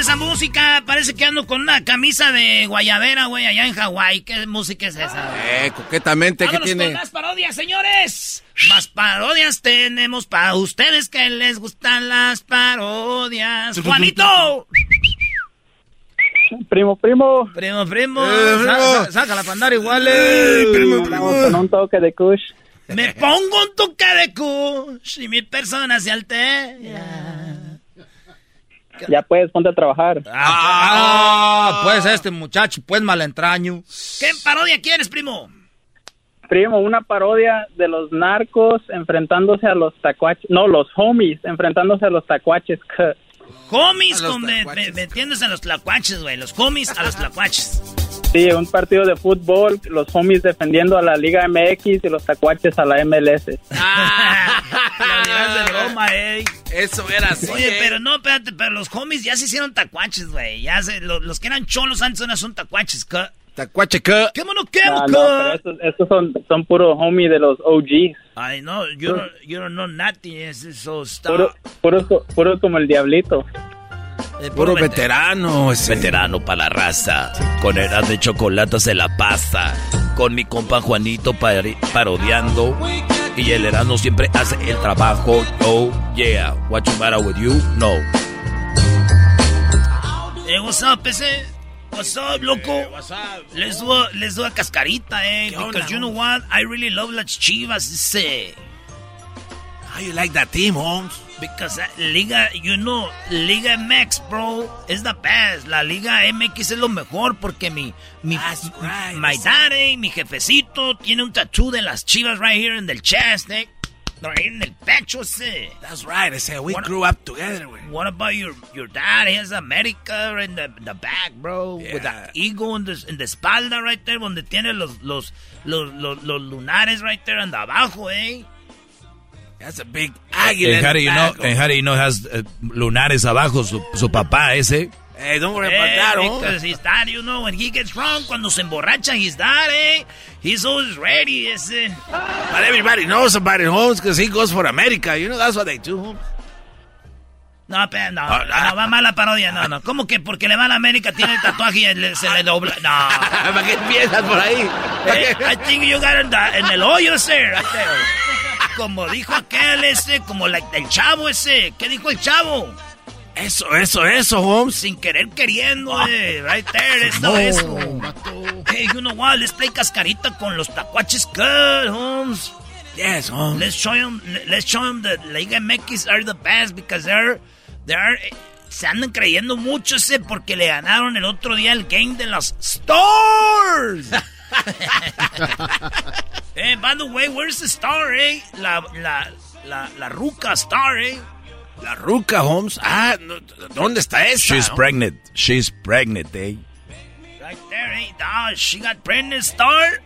Esa música, parece que ando con una camisa de guayabera, güey, allá en Hawái. ¿Qué música es esa? Eh, coquetamente, ¿qué Vámonos tiene? con más parodias, señores. Más parodias tenemos para ustedes que les gustan las parodias. Juanito. Primo, primo. Primo, primo. Eh, primo. Sa- sa- Saca la pandara igual. eh. Vamos con un toque de kush. Me pongo un toque de kush y mi persona se altera. Ya puedes, ponte a trabajar. Ah, pues este muchacho, pues malentraño. ¿Qué parodia quieres, primo? Primo, una parodia de los narcos enfrentándose a los tacuaches. No, los homies enfrentándose a los tacuaches. Homies con me- a los tlacuaches, güey. Los homies a los tlacuaches. Sí, un partido de fútbol, los homies defendiendo a la Liga MX y los tacuaches a la MLS. La [LAUGHS] [LAUGHS] dirás de broma, eh. Eso era así. Oye, eh. pero no, espérate, pero los homies ya se hicieron tacuaches, güey. Ya se, lo- los, que eran cholos antes ahora son tacuaches, ¿ca? Tacuache, ¿qué? ¿Qué mono, No, qué, no, pero estos, estos son, son puro homie de los OGs. Ay, no, yo no, yo no know nothing, es eso, está... Puro, puro, puro como el diablito. eh, Puro vete- veterano ese. Veterano para la raza. Con edad de chocolate se la pasa. Con mi compa Juanito pari- parodiando. Y el Erasmo siempre hace el trabajo. Oh, yeah. What you matter with you? No. Eh, what's up, ese? What's up, loco? Les do, a- les do a cascarita, eh. Because you know what? I really love las chivas, ese. How you like that team, Holmes? Because uh, Liga, you know, Liga MX, bro, is the best. La Liga MX es lo mejor porque mi, mi, my daddy, mi jefecito, tiene un tattoo de las chivas right here in the chest, eh. Right in el pecho, ese. That's right. I said we What- grew up together. What about your your dad? He has America in the, the back, bro. With the eagle in the, in the espalda right there, donde tiene los, los, los, los, los lunares right there and abajo, eh. That's a big águila. In how do the you know, back, en how do you know has eh, lunares abajo su, su papá ese? Hey, don't worry Eh, about that, because his dad, you know, when he gets wrong, cuando se emborracha, his dad, eh, he's always ready, ese. But everybody knows about it, Holmes, because he goes for America. You know, that's what they do, Holmes. No, pero no, no, va mala parodia, no, no. ¿Cómo que porque le va a la América tiene el tatuaje y le- se le dobla? No. [LAUGHS] ¿Para qué empiezas por ahí? Eh, I think you got it en el hoyo ese, right there. Como dijo aquel ese, como la- el chavo ese. ¿Qué dijo el chavo? Eso, eso, eso, Holmes. Sin querer queriendo, eh. Right there, eso, eso. Hey, you know what? Let's play cascarita con los tacuaches good, Holmes. Yes, Holmes. Let's show them, let's show them that Liga MX are the best because they're, they're, se andan creyendo mucho ese porque le ganaron el otro día el game de los Stars. [LAUGHS] eh, by the way, where's the star, eh? La, la, la, la ruca star, eh? La ruca, Holmes. Ah, no, ¿dónde está esa? She's pregnant. She's pregnant, eh? Right there, eh? Ah, she got pregnant star.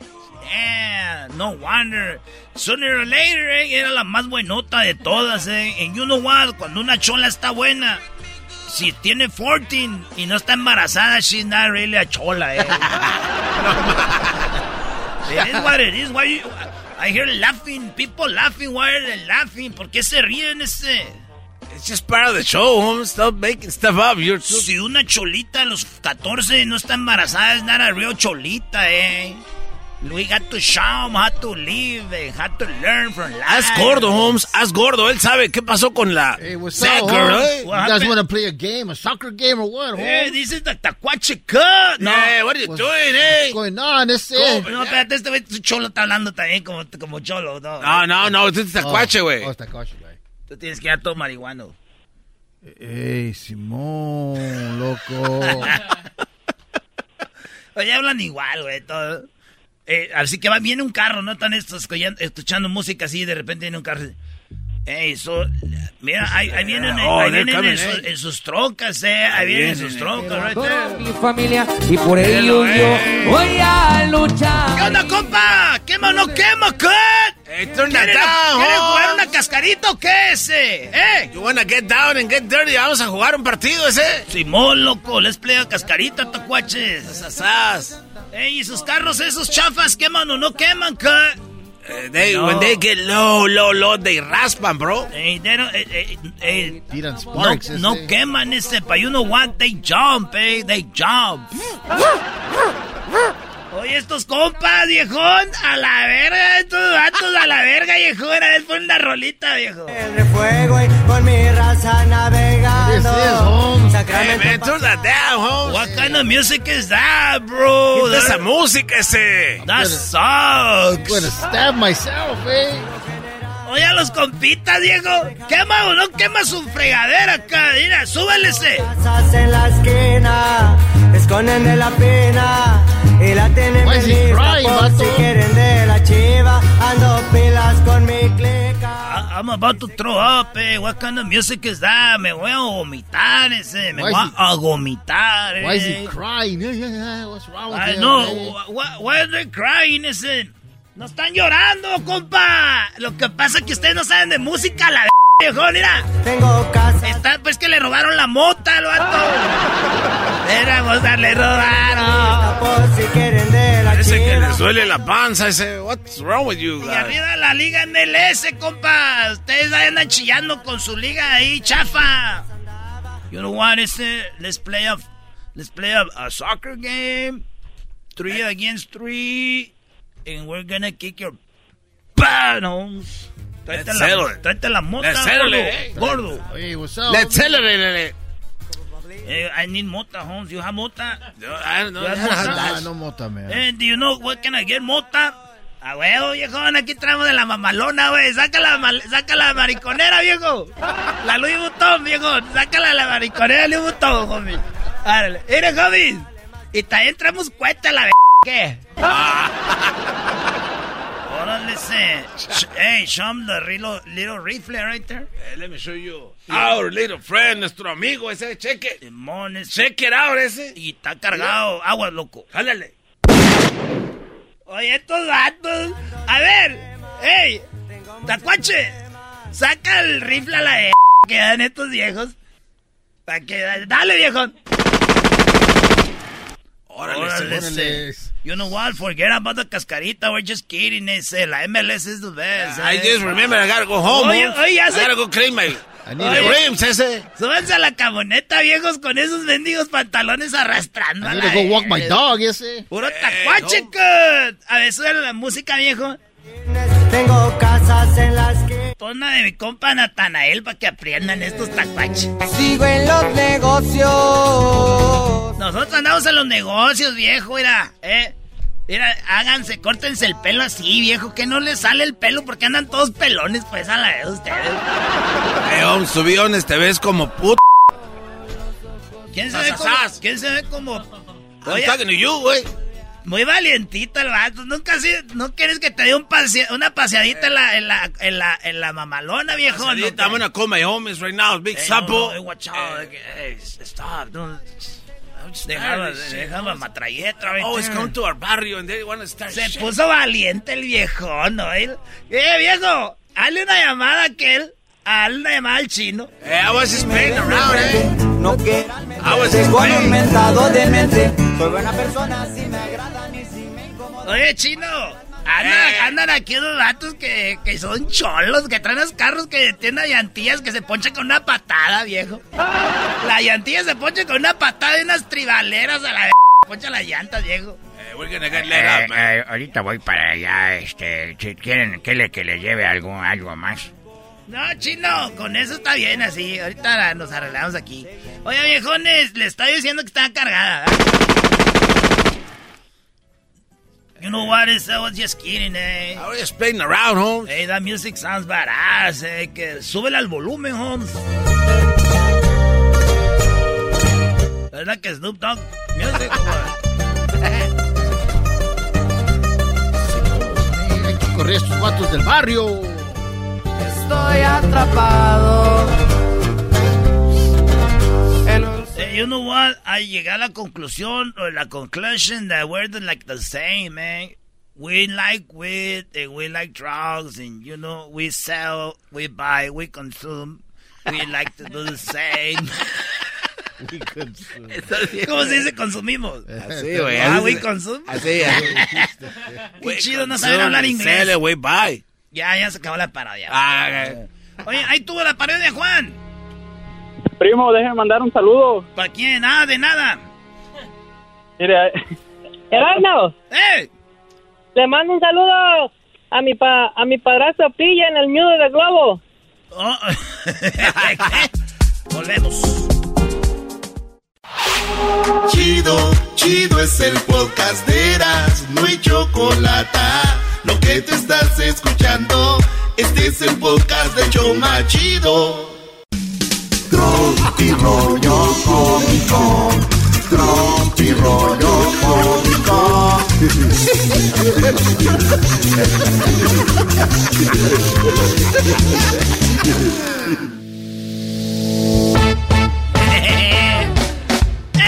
Yeah, no wonder. Sooner or later, eh, era la más buenota de todas, eh. And you know what? Cuando una chola está buena, si tiene 14 y no está embarazada, she's not really a chola, eh. it is what it is. Why you, I hear laughing, people laughing. Why are they laughing? ¿Por qué se ríen ese? It's just part of the show, Holmes. Stop making stuff up. You're too... Si una cholita a los 14 no está embarazada, es not a real cholita, eh. We got to show how to live, eh, how to learn from life. Haz gordo, Holmes. Haz gordo. Él sabe qué pasó con la Hey, what's soccer, up, Holmes? eh? You guys want to play a game, a soccer game or what, Eh, Holmes? this is the Tacuache Cut. No, Hey, what are you doing, eh? What's going on? This is... No, espérate, este güey, cholo está hablando también como, como cholo, ¿no? No, no, no. Este es tacuache, güey. Oh, está coche, güey. Tú tienes que ir todo marihuano. Ey, Simón, loco. [LAUGHS] Oye, hablan igual, güey, todo. Eh, así que va, viene un carro, ¿no? Están estos escuchando, música así y de repente viene un carro. Ey, so, mira, ahí, ahí vienen, eh, Oh, ahí vienen coming, en, sus- eh. en sus trocas, eh. Ahí vienen en sus eh. trocas, right mi familia y por ello yo voy a luchar. ¿Qué onda, compa? ¿Quema o no quema, cut? Hey, turn that ¿Quieren, down, ¿quieren jugar Holmes. una cascarita o qué ese? ¿Eh? You wanna get down and get dirty? Vamos a jugar un partido ese. Simón, loco, les play a cascarita, tacuaches. Sasas. Ey, ¿y sus carros esos chafas queman o no queman, cut? Eh, they, No. When they get low, low, low, they raspan, bro. Ey, they don't- eh, eh, eh, Tiran no, sparks. no ese. queman ese, pa' you know what, they jump, eh, they jump. [LAUGHS] Oye, estos compas, viejón, a la verga, estos vatos a la verga, viejón, a ver, pon una rolita, viejo. de fuego y con mi raza navegando. This is, Holmes. Hey, man, turn that down, Holmes. What kind of music is that, bro? Quita esa música ese. That I'm sucks. gonna stab myself, eh? Oye, a los compitas, Diego. Quema o no quema su fregadera acá. Mira, súbele ese. Casas en la esquina, esconden de la pena y la tienen Why is he lista crying, por vato? si quieren de la chiva. Ando pilas con mi clica. I- I'm about to throw up, eh. What kind of music is that? Me voy a vomitar ese. Me Why voy is he- a vomitar, eh. Why is he crying? Yeah, yeah, yeah. What's wrong with I him? know. eh? Why, why are they crying ese? No están llorando, compa. Lo que pasa es que ustedes no saben de música, la viejo, mira. Tengo casa. Está, pues que le robaron la mota al vato. Era mota, le robaron. Por si quieren de la Ese que le duele la panza, ese. What's wrong with you, Y arriba la liga MLS, compa. Ustedes ahí andan chillando con su liga ahí, chafa. You know what, ese? Let's play a, let's play a, a soccer game. Three against three. And we're gonna kick your panos. Tráete Let's la, tráete la mota, Let's gordo. eh. Gordo. Hey, what's up? Let's celebrate it. Eh, I need mota, Holmes. You have mota? I don't know. You have I don't mota? have Ah, no mota, man. Eh, do you know what can I get, mota? A huevo, viejón, aquí traemos de la mamalona, güey. Saca la, saca la mariconera, viejo. La Louis Vuitton, viejo. Sácala la mariconera Louis Vuitton, homie. Árale. Mire, homie. Y también traemos cuenta la ¿Qué? Órale, se. Sh- Hey, show him the little, little rifle right there. Eh, let me show you. Our little friend, nuestro amigo ese, cheque. Simón, ese. Check it out ese. Y está cargado. Aguas, loco. Jálale. Oye, estos vatos. A ver, hey, Tacuache, saca el rifle a la de que dan estos viejos. Pa' que, dale, viejo. Órale, ese. You know what? Forget about the cascarita. We're just kidding. Ese, la MLS is the best. I eh. just remember I gotta go home. Oye, oye, I se- gotta go clean my I rims ese. Súbanse a la camioneta, viejos, con esos mendigos pantalones arrastrando. I need to go walk my dog, ese. Puro tacuache, cut. A ver, sube la música, viejo. Tengo casas en las una de mi compa Natanael para que aprendan estos tacuaches. Sigo en los negocios. Nosotros andamos en los negocios, viejo, mira, eh. Mira, háganse, córtense el pelo así, viejo, que no les sale el pelo porque andan todos pelones, pues, a la vez ustedes. Eh, Holmes, to be honest, te ves como puto. ¿Quién se ve como? ¿Quién se ve como? I'm Oye, talking to you, güey. Muy valientito el vato. Nunca así, no quieres que te dé un pasea- una paseadita en la, en la, en la, en la mamalona, viejo. ¿no? I'm gonna call my homies right now, big Hey, sapo. no, no, watch out. Hey, stop. Don't. Deja, la- deja la matralleta. Always there. come to our barrio and they wanna start Se shit. puso valiente el viejo, ¿no? Eh, viejo, hazle una llamada a aquel. Hazle una llamada al chino. Eh, I was just playing around, eh. No quieran I was just playing. mentado de mente. Soy buena persona, si me agradan Oye, chino. Andan, Eh. andan aquí unos vatos que, que son cholos, que traen los carros que tienen llantillas que se ponchan con una patada, viejo. La llantilla se poncha con una patada de unas tribaleras a la Poncha las llantas, viejo. Eh, man. Eh, ahorita voy para allá, este, si quieren que le, que le lleve algo, algo más. No, chino, con eso está bien así. Ahorita nos arreglamos aquí. Oye, viejones, le estoy diciendo que está cargada. ¿verdad? You know what? Is, I was just kidding, eh. I was just playing around, Holmes. Hey, that music sounds badass, eh. Que súbele al volumen, Holmes. ¿Verdad que Snoop Dogg? Music, [LAUGHS] Hay que correr a estos vatos del barrio. Estoy atrapado. Eh, you know what? I llegué a la conclusión, or la conclusion that we're the, like the same, man. We like weed, and we like drugs, and you know, we sell, we buy, we consume. We like to do the same. [LAUGHS] ¿Cómo se dice consumimos? Así, [LAUGHS] güey. Ah, we consume. Así, así. [LAUGHS] Qué chido no saber hablar inglés. Sale, güey, bye. Ya, ya se acabó la parodia. Ah, Oye, ahí tuvo la parodia, Juan. Primo, déjeme mandar un saludo. ¿Para quién? Nada, de nada. Mire, Erasmo, ¡Eh! le mando un saludo a mi pa, a mi padrastro Pilla en el nudo del globo. Oh. [LAUGHS] Volvemos. Chido, chido es el podcast de Eras, no hay chocolate. Lo que te estás escuchando, este es el podcast de Choma Chido. Tropi rollo cómico, tropi rollo cómico.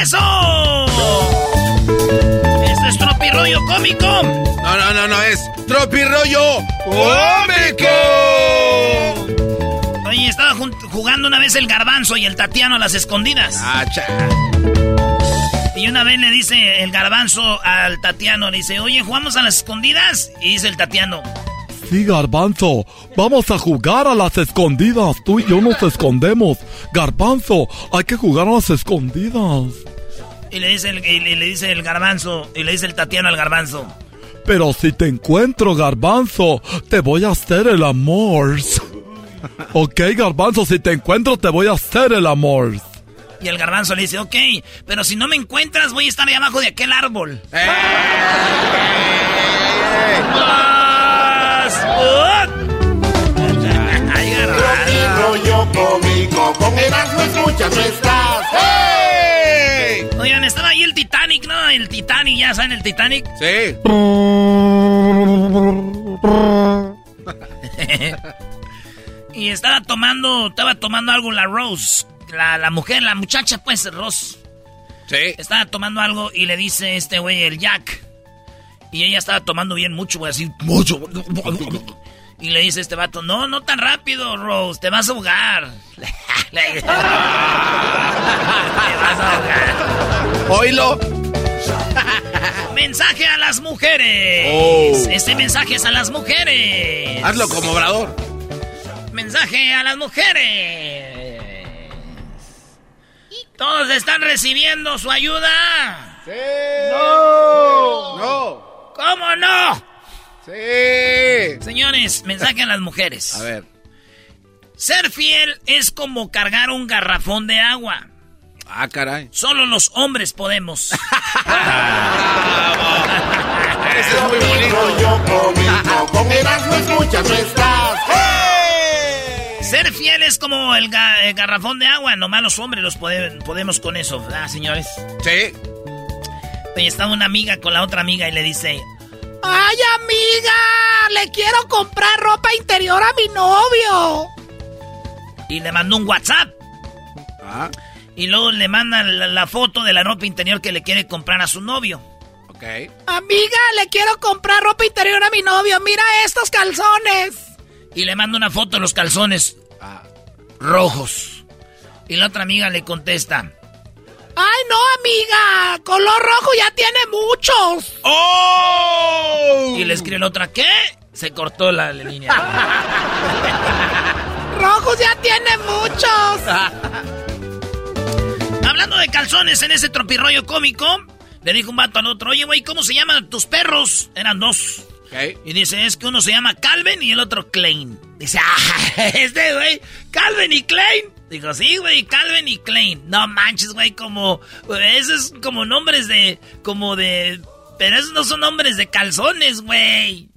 ¡Eso! Esto es Tropi Rollo cómico. No, no, no, no, es tropi rollo cómico. Jugando una vez el garbanzo y el Tatiano a las escondidas. Ah, Y una vez le dice el garbanzo al Tatiano, le dice, oye, ¿jugamos a las escondidas? Y dice el Tatiano, Sí, Garbanzo, vamos a jugar a las escondidas. Tú y yo nos escondemos. Garbanzo, hay que jugar a las escondidas. Y le dice el, le dice el garbanzo, y le dice el Tatiano al garbanzo. Pero si te encuentro, garbanzo, te voy a hacer el amor. [LAUGHS] ok, garbanzo, si te encuentro, te voy a hacer el amor. Y el garbanzo le dice, ok, pero si no me encuentras, voy a estar ahí abajo de aquel árbol. [LAUGHS] ¡Eh! [LAUGHS] rollo cómico, con Erasmo escuchas no estás. ¡Hey! Oigan, estaba ahí el Titanic, ¿no? El Titanic, ¿ya saben el Titanic? Sí. Y estaba tomando, estaba tomando algo la Rose, la, la mujer, la muchacha, pues, Rose. Sí. Estaba tomando algo y le dice este güey, el Jack. Y ella estaba tomando bien mucho, güey, así, mucho. Y le dice este vato, no, no tan rápido, Rose, te vas a ahogar. [LAUGHS] te vas a ahogar. Oilo. mensaje a las mujeres. Oh. Este mensaje es a las mujeres. Hazlo como obrador. Mensaje a las mujeres. ¿Todos están recibiendo su ayuda? Sí. No. No. ¿Cómo no? Sí. Señores, mensaje a las mujeres. A ver. Ser fiel es como cargar un garrafón de agua. Ah, caray. Solo los hombres podemos. [LAUGHS] Ese es muy bonito. Yo conmigo, con Erasmo escuchas no estás. Ser fiel es como el, garrafón de agua. Nomás los hombres los podemos con eso, ¿verdad, señores? Sí. Oye, estaba una amiga con la otra amiga y le dice... ¡Ay, amiga! Le quiero comprar ropa interior a mi novio. Y le mandó un WhatsApp. Ah. Y luego le mandan la, foto de la ropa interior que le quiere comprar a su novio. Ok. Amiga, le quiero comprar ropa interior a mi novio. Mira estos calzones. Y le manda una foto de los calzones rojos. Y la otra amiga le contesta. ¡Ay, no, amiga! Color rojo ya tiene muchos. ¡Oh! Y le escribe la otra, ¿qué? Se cortó la, línea. [LAUGHS] ¡Rojos ya tiene muchos! [LAUGHS] Hablando de calzones en ese tropirroyo cómico, le dijo un vato al otro, oye, güey, ¿cómo se llaman tus perros? Eran dos. Y dice, es que uno se llama Calvin y el otro Klein. Dice, ah, [LAUGHS] este güey, Calvin y Klein. Digo, sí, güey, Calvin y Klein. No manches, güey, como. Esos es como nombres de. Como de. Pero esos no son nombres de calzones, güey.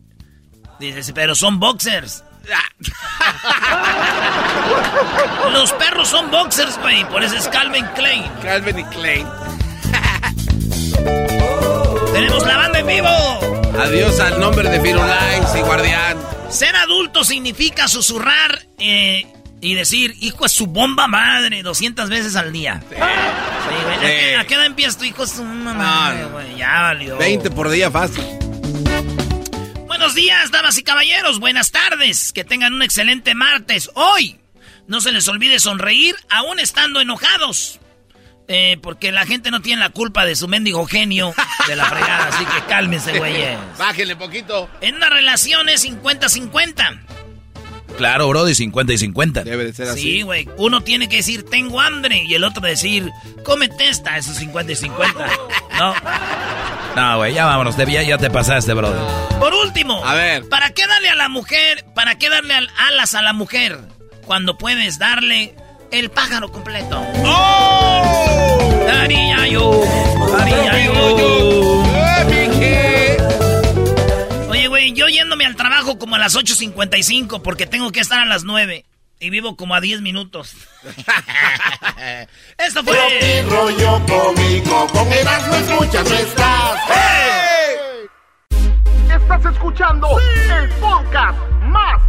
Dice, pero son boxers. [LAUGHS] Los perros son boxers, güey. Por eso es Calvin Klein. Calvin y Klein. [LAUGHS] Tenemos la banda en vivo. Adiós al nombre de Firulais y Guardián. Ser adulto significa susurrar eh, y decir, hijo es su bomba madre, 200 veces al día. Sí. ¿A, qué, edad empieza tu hijo? Es su madre. Ya valió. 20 por día fácil. Buenos días, damas y caballeros. Buenas tardes. Que tengan un excelente martes. Hoy, no se les olvide sonreír aún estando enojados. Eh, porque la gente no tiene la culpa de su mendigo genio de la fregada, así que cálmense, güeyes. [LAUGHS] Bájenle poquito. En una relación es 50-50. Claro, bro, de 50 y 50. Debe de ser así. Sí, güey. Uno tiene que decir, tengo hambre, y el otro decir, cómete esta, eso es 50 y 50. [LAUGHS] No. No, güey, ya vámonos, ya, ya te pasaste, brother. Por último, a ver. ¿para qué darle a la mujer, para qué darle alas a la mujer cuando puedes darle el pájaro completo. ¡Oh! Daría yo, daría yo. Oye, güey, yo yéndome al trabajo como a las 8.55 porque tengo que estar a las 9 y vivo como a 10 minutos. [LAUGHS] Esto fue... Mi rollo cómico, con Erasmo escuchas no estás. ¡Hey! Estás escuchando el podcast más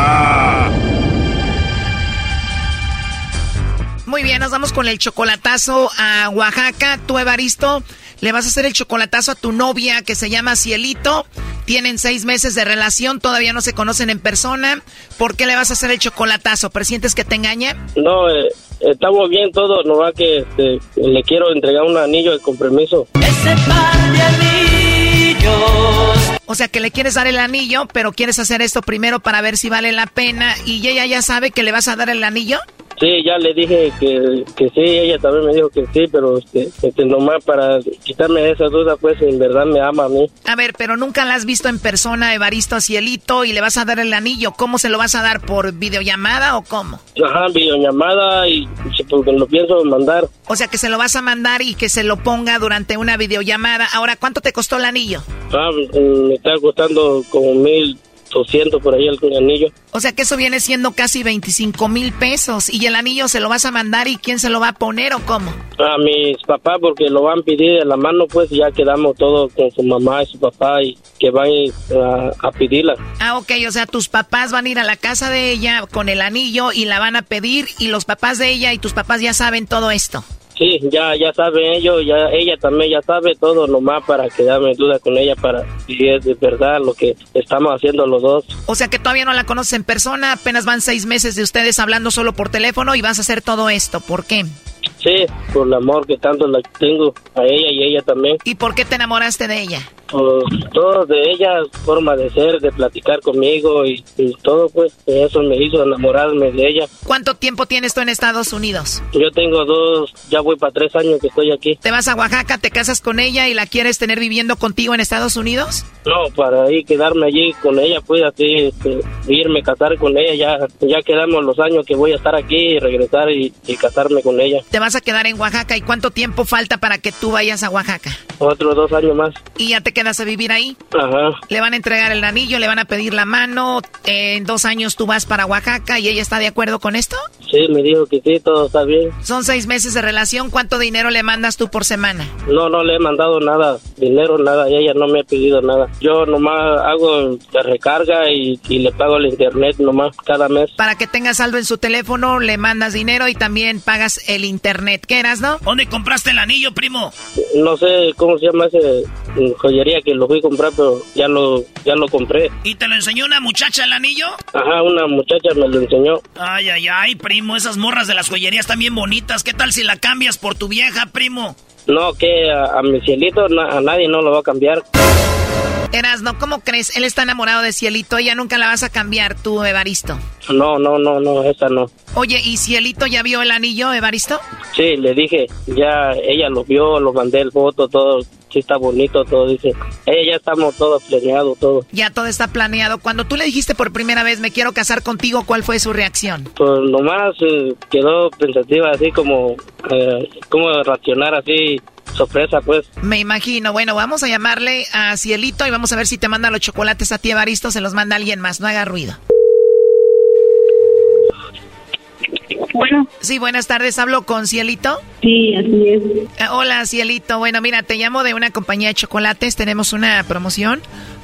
Muy bien, nos vamos con el chocolatazo a Oaxaca. Tú, Evaristo, le vas a hacer el chocolatazo a tu novia que se llama Cielito. Tienen seis meses de relación, todavía no se conocen en persona. ¿Por qué le vas a hacer el chocolatazo? ¿Presientes que te engaña? No, eh, estamos bien todos, nomás que este, le quiero entregar un anillo de compromiso. O sea, que le quieres dar el anillo, pero quieres hacer esto primero para ver si vale la pena. ¿Y ella ya sabe que le vas a dar el anillo? Sí, ya le dije que, que sí, ella también me dijo que sí, pero este, este, nomás para quitarme esa duda, pues en verdad me ama a mí. A ver, pero nunca la has visto en persona, Evaristo Cielito, y le vas a dar el anillo. ¿Cómo se lo vas a dar? ¿Por videollamada o cómo? Ajá, videollamada y porque lo pienso mandar. O sea, que se lo vas a mandar y que se lo ponga durante una videollamada. Ahora, ¿cuánto te costó el anillo? Ah, mm, me está costando como mil doscientos por ahí el anillo. O sea que eso viene siendo casi 25 mil pesos. ¿Y el anillo se lo vas a mandar y quién se lo va a poner o cómo? A mis papás porque lo van a pedir de la mano, pues ya quedamos todos con su mamá y su papá y que van a, a pedirla. Ah, ok, o sea, tus papás van a ir a la casa de ella con el anillo y la van a pedir y los papás de ella y tus papás ya saben todo esto. Sí, ya ya saben ellos, ya ella también ya sabe todo nomás para quedarme en duda con ella para si es de verdad lo que estamos haciendo los dos. O sea que todavía no la conoces en persona, apenas van seis meses de ustedes hablando solo por teléfono y vas a hacer todo esto. ¿Por qué? Sí, por el amor que tanto la tengo a ella y ella también. ¿Y por qué te enamoraste de ella? Pues, todo de ella, forma de ser, de platicar conmigo y, y todo, pues eso me hizo enamorarme de ella. ¿Cuánto tiempo tienes tú en Estados Unidos? Yo tengo dos, ya voy para tres años que estoy aquí. ¿Te vas a Oaxaca, te casas con ella y la quieres tener viviendo contigo en Estados Unidos? No, para ahí quedarme allí con ella, pues así, este, irme, casar con ella, ya, ya quedamos los años que voy a estar aquí y regresar y, y casarme con ella. Te vas a quedar en Oaxaca y cuánto tiempo falta para que tú vayas a Oaxaca? Otros dos años más. ¿Y ya te quedas a vivir ahí? Ajá. Le van a entregar el anillo, le van a pedir la mano, eh, en dos años tú vas para Oaxaca y ella está de acuerdo con esto? Sí, me dijo que sí, todo está bien. Son seis meses de relación, ¿cuánto dinero le mandas tú por semana? No, no le he mandado nada, dinero, nada, y ella no me ha pedido nada. Yo nomás hago la recarga y, y le pago el internet nomás cada mes. Para que tengas saldo en su teléfono, le mandas dinero y también pagas el internet. ¿Qué eras, no? ¿Dónde compraste el anillo, primo? No sé cómo se llama ese mm, que lo fui a comprar, pero ya lo, ya lo compré. ¿Y te lo enseñó una muchacha el anillo? Ajá, una muchacha me lo enseñó. Ay, ay, ay, primo, esas morras de las joyerías están bien bonitas. ¿Qué tal si la cambias por tu vieja, primo? No, que a, a mi cielito na- a nadie no lo va a cambiar. Erasno, ¿cómo crees? Él está enamorado de Cielito, ella nunca la vas a cambiar, tú, Evaristo. No, no, no, no, esa no. Oye, ¿y Cielito ya vio el anillo, Evaristo? Sí, le dije, ya ella lo vio, lo mandé el foto, todo, sí está bonito, todo, dice. Ella ya estamos todos planeados, todo. Ya todo está planeado. Cuando tú le dijiste por primera vez, me quiero casar contigo, ¿cuál fue su reacción? Pues nomás eh, quedó pensativa, así como, eh, como reaccionar así, sorpresa, pues. Me imagino. Bueno, vamos a llamarle a Cielito y vamos a ver si te manda los chocolates a ti, Evaristo, se los manda alguien más. No haga ruido. Bueno. Sí, buenas tardes. ¿Hablo con Cielito? Sí, así es. Eh, hola, Cielito. Bueno, mira, te llamo de una compañía de chocolates. Tenemos una promoción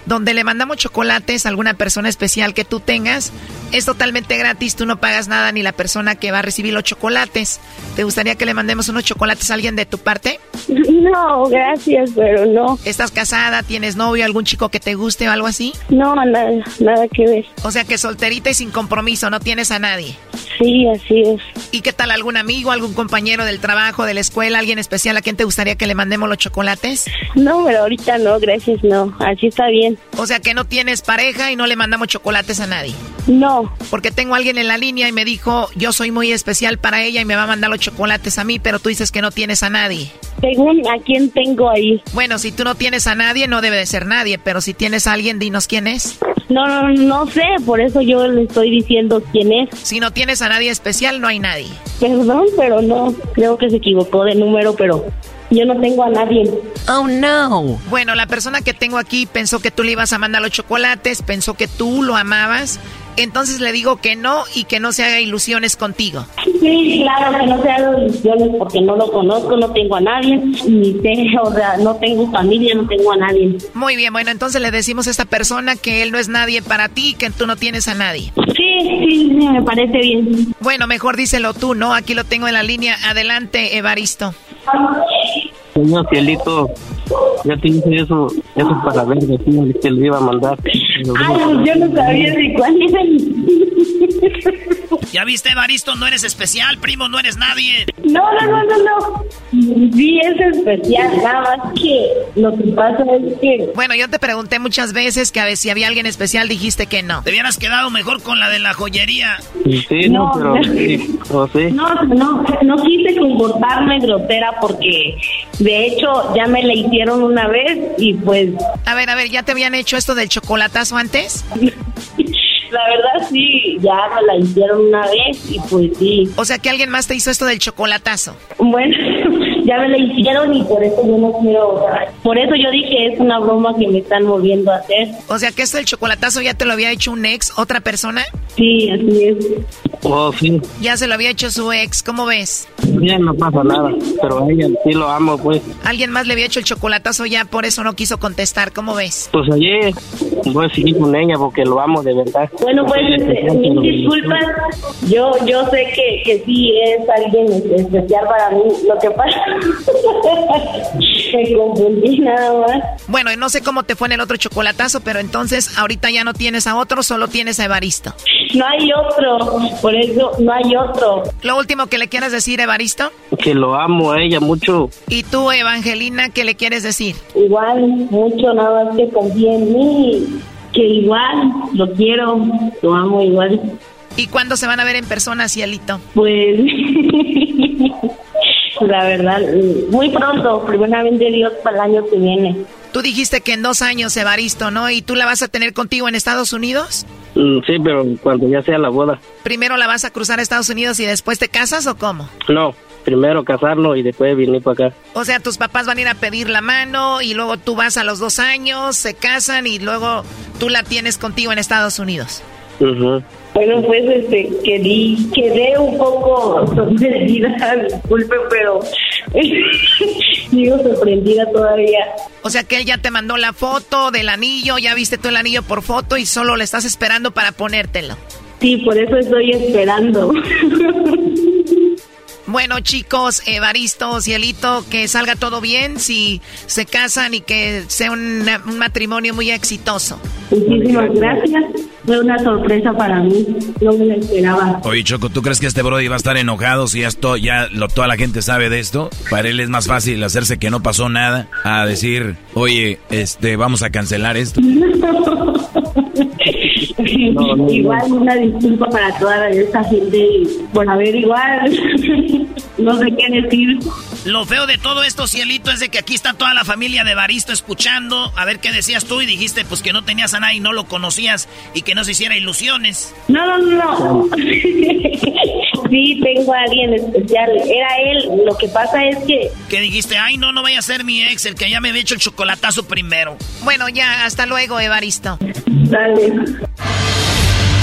donde le mandamos chocolates a alguna persona especial que tú tengas Es totalmente gratis, tú no pagas nada ni la persona que va a recibir los chocolates. ¿Te gustaría que le mandemos unos chocolates a alguien de tu parte? [LAUGHS] No, gracias, pero no. ¿Estás casada? ¿Tienes novio? ¿Algún chico que te guste o algo así? No, nada, nada que ver. O sea que solterita y sin compromiso, no tienes a nadie. Sí, así es. ¿Y qué tal algún amigo, algún compañero del trabajo, de la escuela, alguien especial a quien te gustaría que le mandemos los chocolates? No, pero ahorita no, gracias, no. Así está bien. O sea que no tienes pareja y no le mandamos chocolates a nadie. No. Porque tengo a alguien en la línea y me dijo, yo soy muy especial para ella y me va a mandar los chocolates a mí, pero tú dices que no tienes a nadie. Según a quién tengo ahí. Bueno, si tú no tienes a nadie, no debe de ser nadie, pero si tienes a alguien, dinos quién es. No, no, no sé, por eso yo le estoy diciendo quién es. Si no tienes a nadie especial, no hay nadie. Perdón, pero no, creo que se equivocó de número, pero yo no tengo a nadie. Oh, no. Bueno, la persona que tengo aquí pensó que tú le ibas a mandar los chocolates, pensó que tú lo amabas. Entonces le digo que no y que no se haga ilusiones contigo. Sí, claro, que no se haga ilusiones porque no lo conozco, no tengo a nadie, ni sé, o sea, no tengo familia, no tengo a nadie. Muy bien, bueno, entonces le decimos a esta persona que él no es nadie para ti, que tú no tienes a nadie. Sí, sí, sí, me parece bien. Bueno, mejor díselo tú, ¿no? Aquí lo tengo en la línea. Adelante, Evaristo. Señor Cielito, ya te hice eso, eso para ver de ti, que le iba a mandar. Ay, yo no sabía de cuál era ¿Ya viste, Evaristo? No eres especial, primo, no eres nadie. No, no, no, no, no. Sí es especial, nada más que lo que pasa es que... Bueno, yo te pregunté muchas veces que a ver si había alguien especial, dijiste que no. Te hubieras quedado mejor con la de la joyería. Sí, no, pero... Sí, no, sí. No, no, no quise comportarme grosera porque de hecho ya me la hicieron una vez y pues... A ver, a ver, ¿ya te habían hecho esto del chocolatazo antes? [LAUGHS] La verdad sí, ya me la hicieron una vez y pues sí. O sea que alguien más te hizo esto del chocolatazo. Bueno, [LAUGHS] ya me la hicieron y por eso yo no quiero, por eso yo dije es una broma que me están moviendo a hacer. O sea que esto del chocolatazo ya te lo había hecho un ex, otra persona. Sí, así es. Oh, sí. Ya se lo había hecho su ex, ¿cómo ves? Bien, no pasa nada, pero a ella sí lo amo, pues. Alguien más le había hecho el chocolatazo ya, por eso no quiso contestar, ¿cómo ves? Pues ayer voy a seguir con ella porque lo amo de verdad. Bueno, pues, este, mis disculpas, yo, yo sé que, que sí es alguien especial para mí, lo que pasa, me confundí nada más. Bueno, no sé cómo te fue en el otro chocolatazo, pero entonces ahorita ya no tienes a otro, solo tienes a Evaristo. No hay otro, por eso no hay otro. Lo último que le quieras decir, Evaristo. Que lo amo a ella mucho. ¿Y tú, Evangelina, qué le quieres decir? Igual, mucho, nada más que confíe en mí, que igual lo quiero, lo amo igual. ¿Y cuándo se van a ver en persona, Cielito? Pues, [LAUGHS] la verdad, muy pronto, primeramente Dios para el año que viene. Tú dijiste que en dos años, Evaristo, ¿no? ¿Y tú la vas a tener contigo en Estados Unidos? Mm, Sí, pero cuando ya sea la boda. ¿Primero la vas a cruzar a Estados Unidos y después te casas o cómo? No, primero casarlo y después venir para acá. O sea, tus papás van a ir a pedir la mano y luego tú vas a los dos años, se casan y luego tú la tienes contigo en Estados Unidos. Bueno, pues este, quedé, quedé un poco sorprendida, [LAUGHS] disculpe, pero [LAUGHS] sigo sorprendida todavía. O sea que él ya te mandó la foto del anillo, ya viste tú el anillo por foto y solo le estás esperando para ponértelo. Sí, por eso estoy esperando. [LAUGHS] Bueno, chicos, Evaristo, Cielito, que salga todo bien, si se casan y que sea un, un matrimonio muy exitoso. Muchísimas gracias. Fue una sorpresa para mí. No me la esperaba. Oye, Choco, ¿tú crees que este Brody va a estar enojado si esto ya lo, toda la gente sabe de esto? Para él es más fácil hacerse que no pasó nada a decir, oye, este, vamos a cancelar esto. [LAUGHS] igual una disculpa para toda esta gente por haber igual [LAUGHS] no sé qué decir. Lo feo de todo esto, Cielito, es de que aquí está toda la familia de Baristo escuchando. A ver qué decías tú y dijiste pues que no tenías a nadie y no lo conocías y que no se hiciera ilusiones. No, no, no. [LAUGHS] sí, tengo a alguien especial. Era él. Lo que pasa es que... Que dijiste, ay, no, no vaya a ser mi ex, el que ya me había hecho el chocolatazo primero. Bueno, ya, hasta luego, Evaristo. Dale.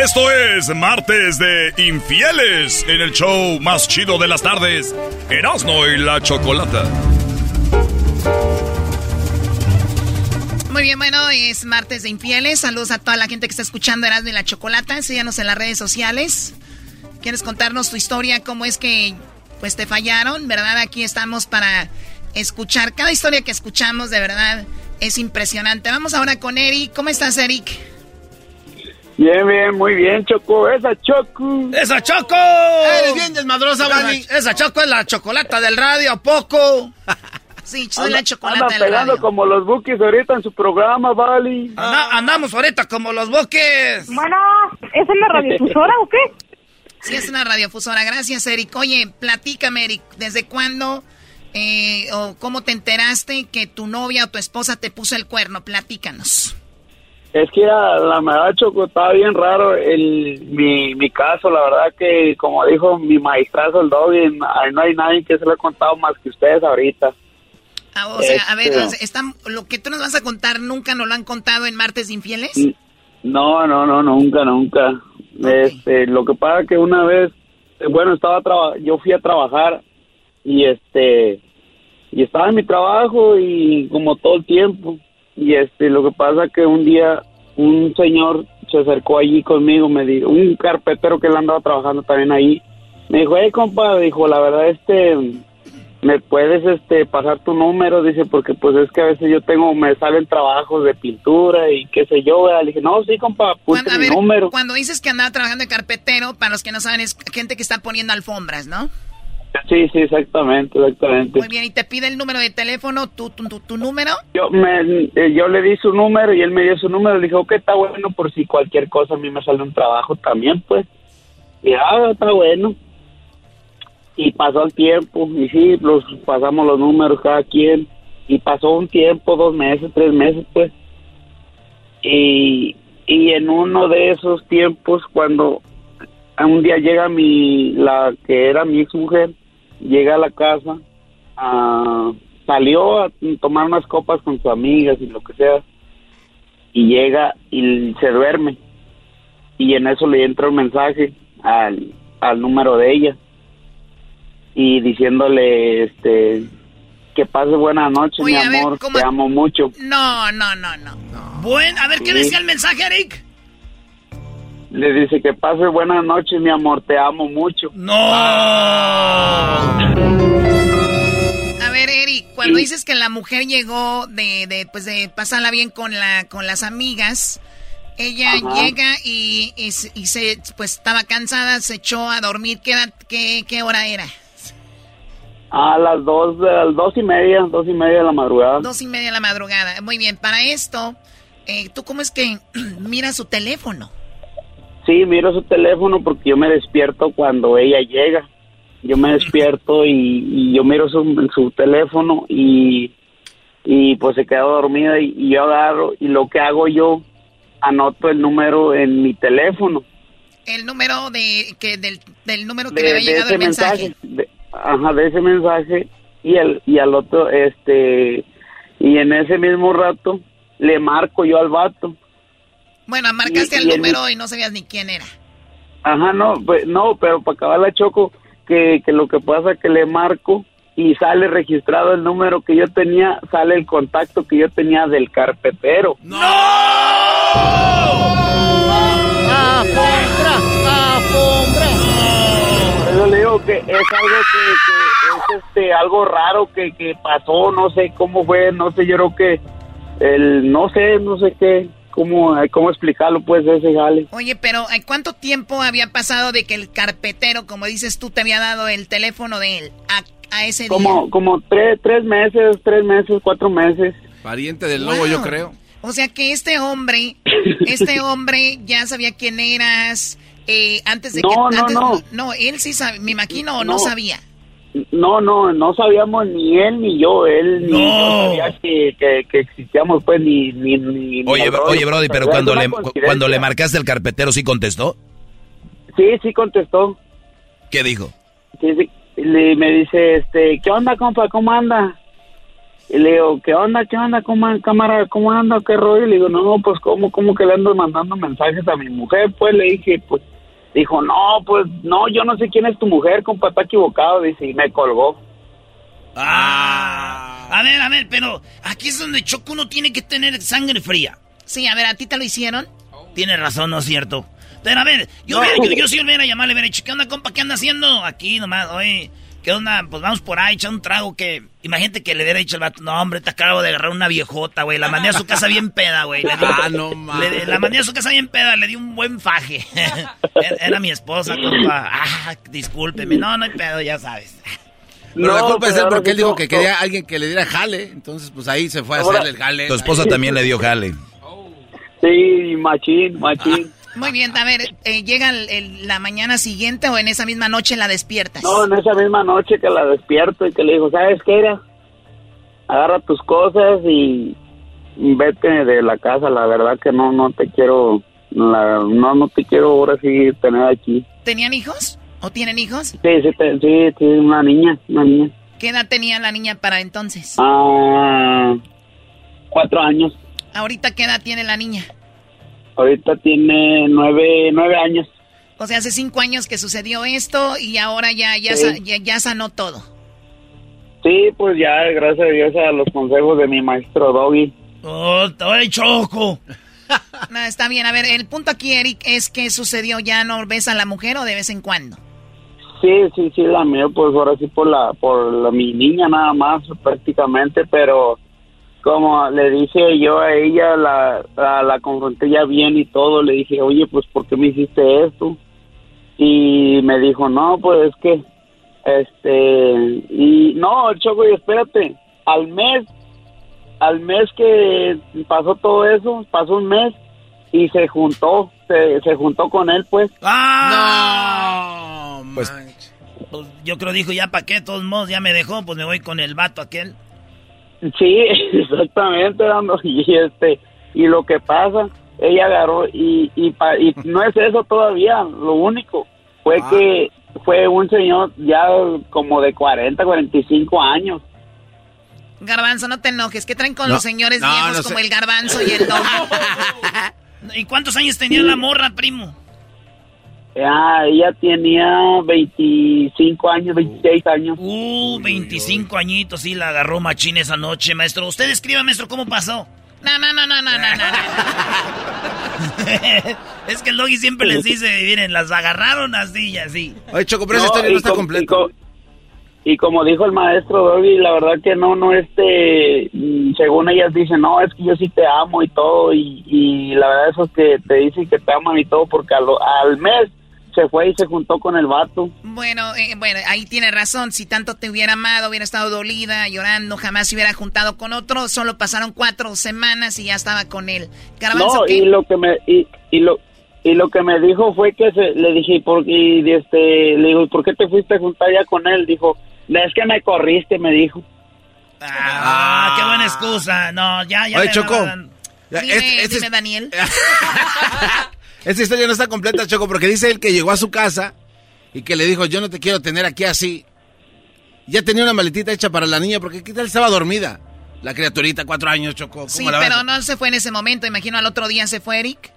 Esto es martes de infieles en el show más chido de las tardes, Erasmo y la Chocolata. Muy bien, bueno, es martes de infieles. Saludos a toda la gente que está escuchando Erasmo y la Chocolata. Síganos en las redes sociales. ¿Quieres contarnos tu historia? ¿Cómo es que pues te fallaron? ¿Verdad? Aquí estamos para escuchar. Cada historia que escuchamos, de verdad, es impresionante. Vamos ahora con Eric. ¿Cómo estás, Eric? Bien, bien, muy bien, Choco. Esa Choco. ¡Esa Choco! Eres bien desmadrosa, Bani. Esa Choco es la chocolata del radio, ¿a poco? sí, soy la chocolata anda del pegando radio. como los bookies ahorita en su programa, Bali. Anda- andamos ahorita como los boques. Bueno, ¿es en la radiodifusora o qué? Sí, es una radiofusora. Gracias, Eric. Oye, platícame, Eric. ¿Desde cuándo eh, o cómo te enteraste que tu novia o tu esposa te puso el cuerno? Platícanos. Es que era, la verdad, Choco, estaba bien raro el, mi, mi caso. La verdad que, como dijo mi maestrazo, el Doggy, no hay nadie que se lo ha contado más que ustedes ahorita. Ah, o sea, a ver, Este- están- lo que tú nos vas a contar nunca nos lo han contado en Martes Infieles. No, no, no, nunca, nunca. Este, lo que pasa que una vez, bueno, estaba yo fui a trabajar y este y estaba en mi trabajo y como todo el tiempo y este lo que pasa que un día un señor se acercó allí conmigo, me dijo, un carpetero que él andaba trabajando también ahí, me dijo, hey compa, dijo, la verdad este me puedes este pasar tu número dice porque pues es que a veces yo tengo me salen trabajos de pintura y qué sé yo ¿verdad? le dije no sí compa Cuando, a mi ver, número cuando dices que andaba trabajando de carpetero, para los que no saben, es gente que está poniendo alfombras, ¿no? Sí sí exactamente exactamente. Muy bien, y te pide el número de teléfono, tu, tu, tu, tu número. yo me eh, yo le di su número y él me dio su número. Le dije ok está bueno por si cualquier cosa a mí me sale un trabajo también pues y ah está bueno y pasó el tiempo y sí los pasamos los números cada quien. Y pasó un tiempo dos meses tres meses pues. Y y en uno de esos tiempos cuando un día llega mi la que era mi ex mujer llega a la casa ah, salió a tomar unas copas con sus amigas y lo que sea y llega y se duerme y en eso le entra un mensaje al, al número de ella y diciéndole este que pase buena noche Oye, mi ver, amor ¿cómo- te amo mucho No, no, no, no. Buen, a ver, ¿qué Sí. decía el mensaje, Eric? Le dice que pase buena noche mi amor te amo mucho no A ver, Eric, cuando dices que la mujer llegó de, de, pues de pasarla bien con la, con las amigas, ella Ajá. llega y, y, se- y se, pues estaba cansada, se echó a dormir. ¿Qué, edad- qué, qué hora era? a las dos a las dos y media dos y media de la madrugada Dos y media de la madrugada. Muy bien, para esto, eh, ¿tú cómo es que [CLEARS THROAT] miras su teléfono? Sí, miro su teléfono porque yo me despierto cuando ella llega. Yo me despierto y, y yo miro su, su teléfono y, y pues se queda dormida y, y yo agarro y lo que hago yo anoto el número en mi teléfono. El número de que del, del número que de, le había llegado el mensaje. de- ajá, de ese mensaje y el y al otro este y en ese mismo rato le marco yo al vato. Bueno, marcaste Y- el y el- número y no sabías ni quién era. Ajá, no, pues, no, pero para acabar la choco que, que lo que pasa que le marco y sale registrado el número que yo tenía, sale el contacto que yo tenía del carpetero. Por eso le digo que es algo que, que es este algo raro que, que pasó, no sé cómo fue, no sé, yo creo que el no sé, no sé qué, cómo cómo explicarlo pues ese jale. Oye, pero ¿eh, ¿cuánto tiempo había pasado de que el carpetero, como dices tú, te había dado el teléfono de él a, a ese día? Como como tres tres meses, tres meses, cuatro meses. Pariente del lobo, yo creo. O sea que este hombre, [LAUGHS] este hombre ya sabía quién eras eh, antes de No, que... no, antes- no. No, él sí sabía, me imagino, o no, No. sabía. No, no, no sabíamos ni él ni yo, él ni yo sabía que, que, que existíamos, pues, ni... ni, ni Oye, ni bro- oye, Brody, pero cuando le, cuando le marcaste al carpetero, ¿sí contestó? Sí, sí contestó. ¿Qué dijo? Sí, sí. Le- me dice, este, ¿qué onda, compa? ¿Cómo anda? Y le digo, ¿qué onda, qué onda, cómo, cámara, cómo anda, qué rollo? Y le digo, no, pues, ¿cómo, cómo que le ando mandando mensajes a mi mujer? Pues, le dije, pues, dijo, no, pues, no, yo no sé quién es tu mujer, compa, está equivocado, dice, y me colgó. Ah. A ver, a ver, pero aquí es donde Choco uno tiene que tener sangre fría. Sí, a ver, ¿a ti te lo hicieron? Tiene razón, ¿no es cierto? Pero a ver, yo, hubiera- yo, yo sí hubiera llamarle, hubiera dicho, ¿qué onda, compa? ¿Qué anda haciendo? Aquí nomás, oye, ¿qué onda? Pues vamos por ahí, echar un trago que... Imagínate que le hubiera dicho al vato, no, hombre, te acabo de agarrar una viejota, güey. La mandé a su casa bien peda, güey. Le [LAUGHS] Ah, no mames. La mandé a su casa bien peda, le di un buen faje. [LAUGHS] era, mi esposa, compa. Ah, discúlpeme. No, no hay pedo, ya sabes. Pero la No, culpa es él porque él dijo que quería alguien que le diera jale. Entonces, pues ahí se fue a hacerle el jale. Tu esposa también le dio jale. Sí, machín, machín. Muy bien, a ver, eh, ¿llega el- el- la mañana siguiente o en esa misma noche la despiertas? No, en esa misma noche que la despierto y que le dijo, ¿sabes qué era? Agarra tus cosas y vete de la casa, la verdad que no, no te quiero, la- no, no te quiero ahora sí tener aquí. ¿Tenían hijos? ¿O tienen hijos? Sí, sí, te- sí, sí, una niña, una niña. ¿Qué edad tenía la niña para entonces? Ah, cuatro años. ¿Ahorita qué edad tiene la niña? Ahorita tiene nueve, nueve años. O sea, hace cinco años que sucedió esto y ahora ya, ya, Sí. sa- ya, ya sanó todo. Sí, pues ya, gracias a Dios a los consejos de mi maestro Doggy. ¡Oh, te choco! [LAUGHS] No, está bien. A ver, el punto aquí, Eric, es que sucedió. ¿Ya no ves a la mujer o de vez en cuando? Sí, sí, sí, la mía, pues ahora sí por la, por la, mi niña nada más prácticamente, pero como le dije yo a ella, la, la, la confronté ya bien y todo, le dije, oye, pues ¿por qué me hiciste esto? Y me dijo, no, pues es que, este, y no, Choco, y espérate, al mes, al mes que pasó todo eso, pasó un mes y se juntó, se, se juntó con él, pues. ¡Ah! Pues, Pues yo creo dijo, ya pa' qué, de todos modos, ya me dejó, pues me voy con el vato aquel. Sí, [LAUGHS] exactamente, dando y este y lo que pasa, ella agarró y y, pa- y [LAUGHS] no es eso todavía, lo único fue que fue un señor ya como de 40, 45 años. Garbanzo, no te enojes. ¿Qué traen con No, los señores no, viejos no como sé. el garbanzo y el dog? [LAUGHS] ¿Y cuántos años tenía la morra, primo? Ya, ella tenía 25 años, 26 años. Uh, 25 añitos, sí, la agarró machín esa noche, maestro. Usted escriba, maestro, ¿cómo pasó? No, no, no, no, no, no, no. [LAUGHS] es que el doggy siempre les dice, miren, las agarraron así y así. Oye, Choco, pero esa historia no está com- completa. Y, co- y como dijo el maestro Doggy, la verdad que no, no, este, mm, según ellas dicen, no, es que yo sí te amo y todo, y, y la verdad eso es que te dicen que te aman y todo, porque al, al mes se fue y se juntó con el vato. Bueno, eh, bueno, ahí tiene razón. Si tanto te hubiera amado, hubiera estado dolida, llorando, jamás se hubiera juntado con otro. Solo pasaron cuatro semanas y ya estaba con él. Garbanzo, No, ¿qué? y lo que me, y, y lo, y lo que me dijo fue que se, le dije, ¿por, y este, le digo, ¿por qué te fuiste a juntar ya con él? Dijo, es que me corriste, me dijo. Ah, qué buena excusa. No, ya, ya. Oye, Choco. Dime, Este- este dime, es- Daniel. [LAUGHS] Esta historia no está completa, Choco, porque dice él que llegó a su casa y que le dijo, yo no te quiero tener aquí así. Ya tenía una maletita hecha para la niña, porque ¿qué tal estaba dormida? La criaturita, cuatro años, Choco. ¿cómo Sí, la pero no se fue en ese momento. Imagino al otro día se fue Eric.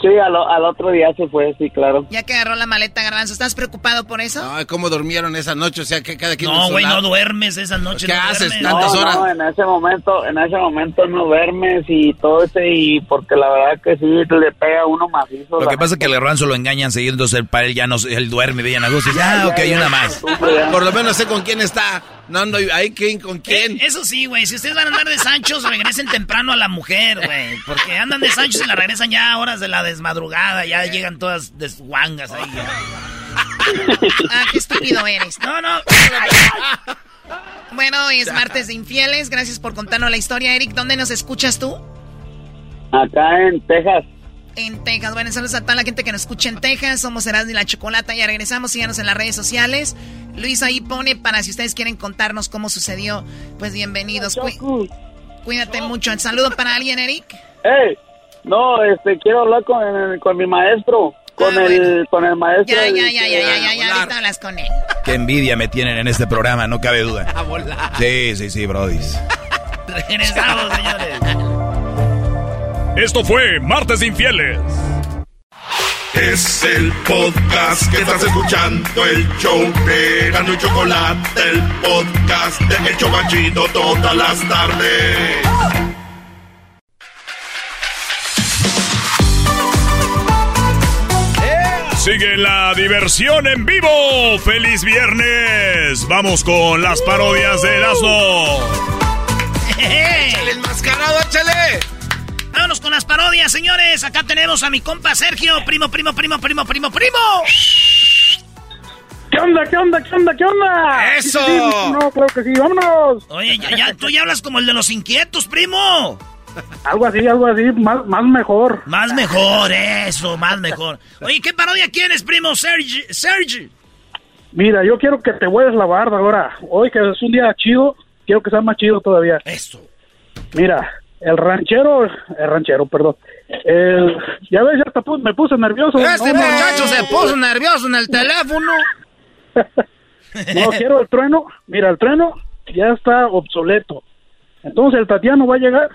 Sí, al, al otro día se fue, sí, claro. Ya que agarró la maleta, Garbanzo. ¿Estás preocupado por eso? Ay, ¿cómo durmieron esa noche? O sea, que cada quien... en No, güey, no duermes esa noche. ¿Qué no haces duermes. tantas no, horas? no, en ese momento, en ese momento no duermes y todo ese, y porque la verdad que sí, le pega a uno macizo. Lo que pasa es que el garbanzo lo engañan seguido, entonces el para él ya no, él duerme, veían a gusto y dice, ah, ok, una más. Por lo menos sé con quién está. No ando ahí, ¿quién, ¿con quién? Eh, eso sí, güey. Si ustedes van a andar de Sanchos, regresen temprano a la mujer, güey. Porque andan de Sanchos y la regresan ya a horas de la desmadrugada. Ya llegan todas desguangas ahí. [LAUGHS] Ah, qué estúpido eres. No, no. Bueno, es martes de infieles. Gracias por contarnos la historia, Eric. ¿Dónde nos escuchas tú? Acá en Texas. En Texas. Bueno, saludos a toda la gente que nos escucha en Texas. Somos Erasmo y la Chocolata. Ya regresamos. Síganos en las redes sociales. Luis ahí pone para si ustedes quieren contarnos cómo sucedió. Pues bienvenidos. Cu- cuídate mucho. ¿El saludo para alguien, Eric? Hey, no, este, quiero hablar con, con mi maestro, con el, con el maestro. Ya, ya, ya, ya, ya, ya, ya. Ahorita hablas con él. Qué envidia me tienen en este programa, no cabe duda. [LAUGHS] Sí, sí, sí, brodis. [LAUGHS] Regresamos, señores. Esto fue Martes de Infieles. Es el podcast que estás escuchando, el show de Gano y Chocolate, el podcast de El Chocachito todas las tardes. Sigue la diversión en vivo. ¡Feliz viernes! Vamos con las parodias de Erasmo. [LAUGHS] ¡Échale enmascarado, échale! Vámonos con las parodias, señores. Acá tenemos a mi compa Sergio. Primo, primo, primo, primo, primo, primo. ¿Qué onda, qué onda, qué onda, qué onda? ¡Eso! Sí, sí, sí, no, claro que sí, vámonos. Oye, ya, ya, tú ya hablas como el de los inquietos, primo. Algo así, algo así, más, más mejor. Más mejor, eso, más mejor. Oye, ¿qué parodia quieres, primo? Sergi, Sergi. Mira, yo quiero que te vuelvas la barba ahora. Hoy que es un día chido, quiero que sea más chido todavía. Eso. Mira, el ranchero, el ranchero, perdón. El, ya ves, ya hasta me puse nervioso. Este No, muchacho no, se puso nervioso en el teléfono. [LAUGHS] No, quiero el trueno. Mira, el trueno ya está obsoleto. Entonces el Tatiano va a llegar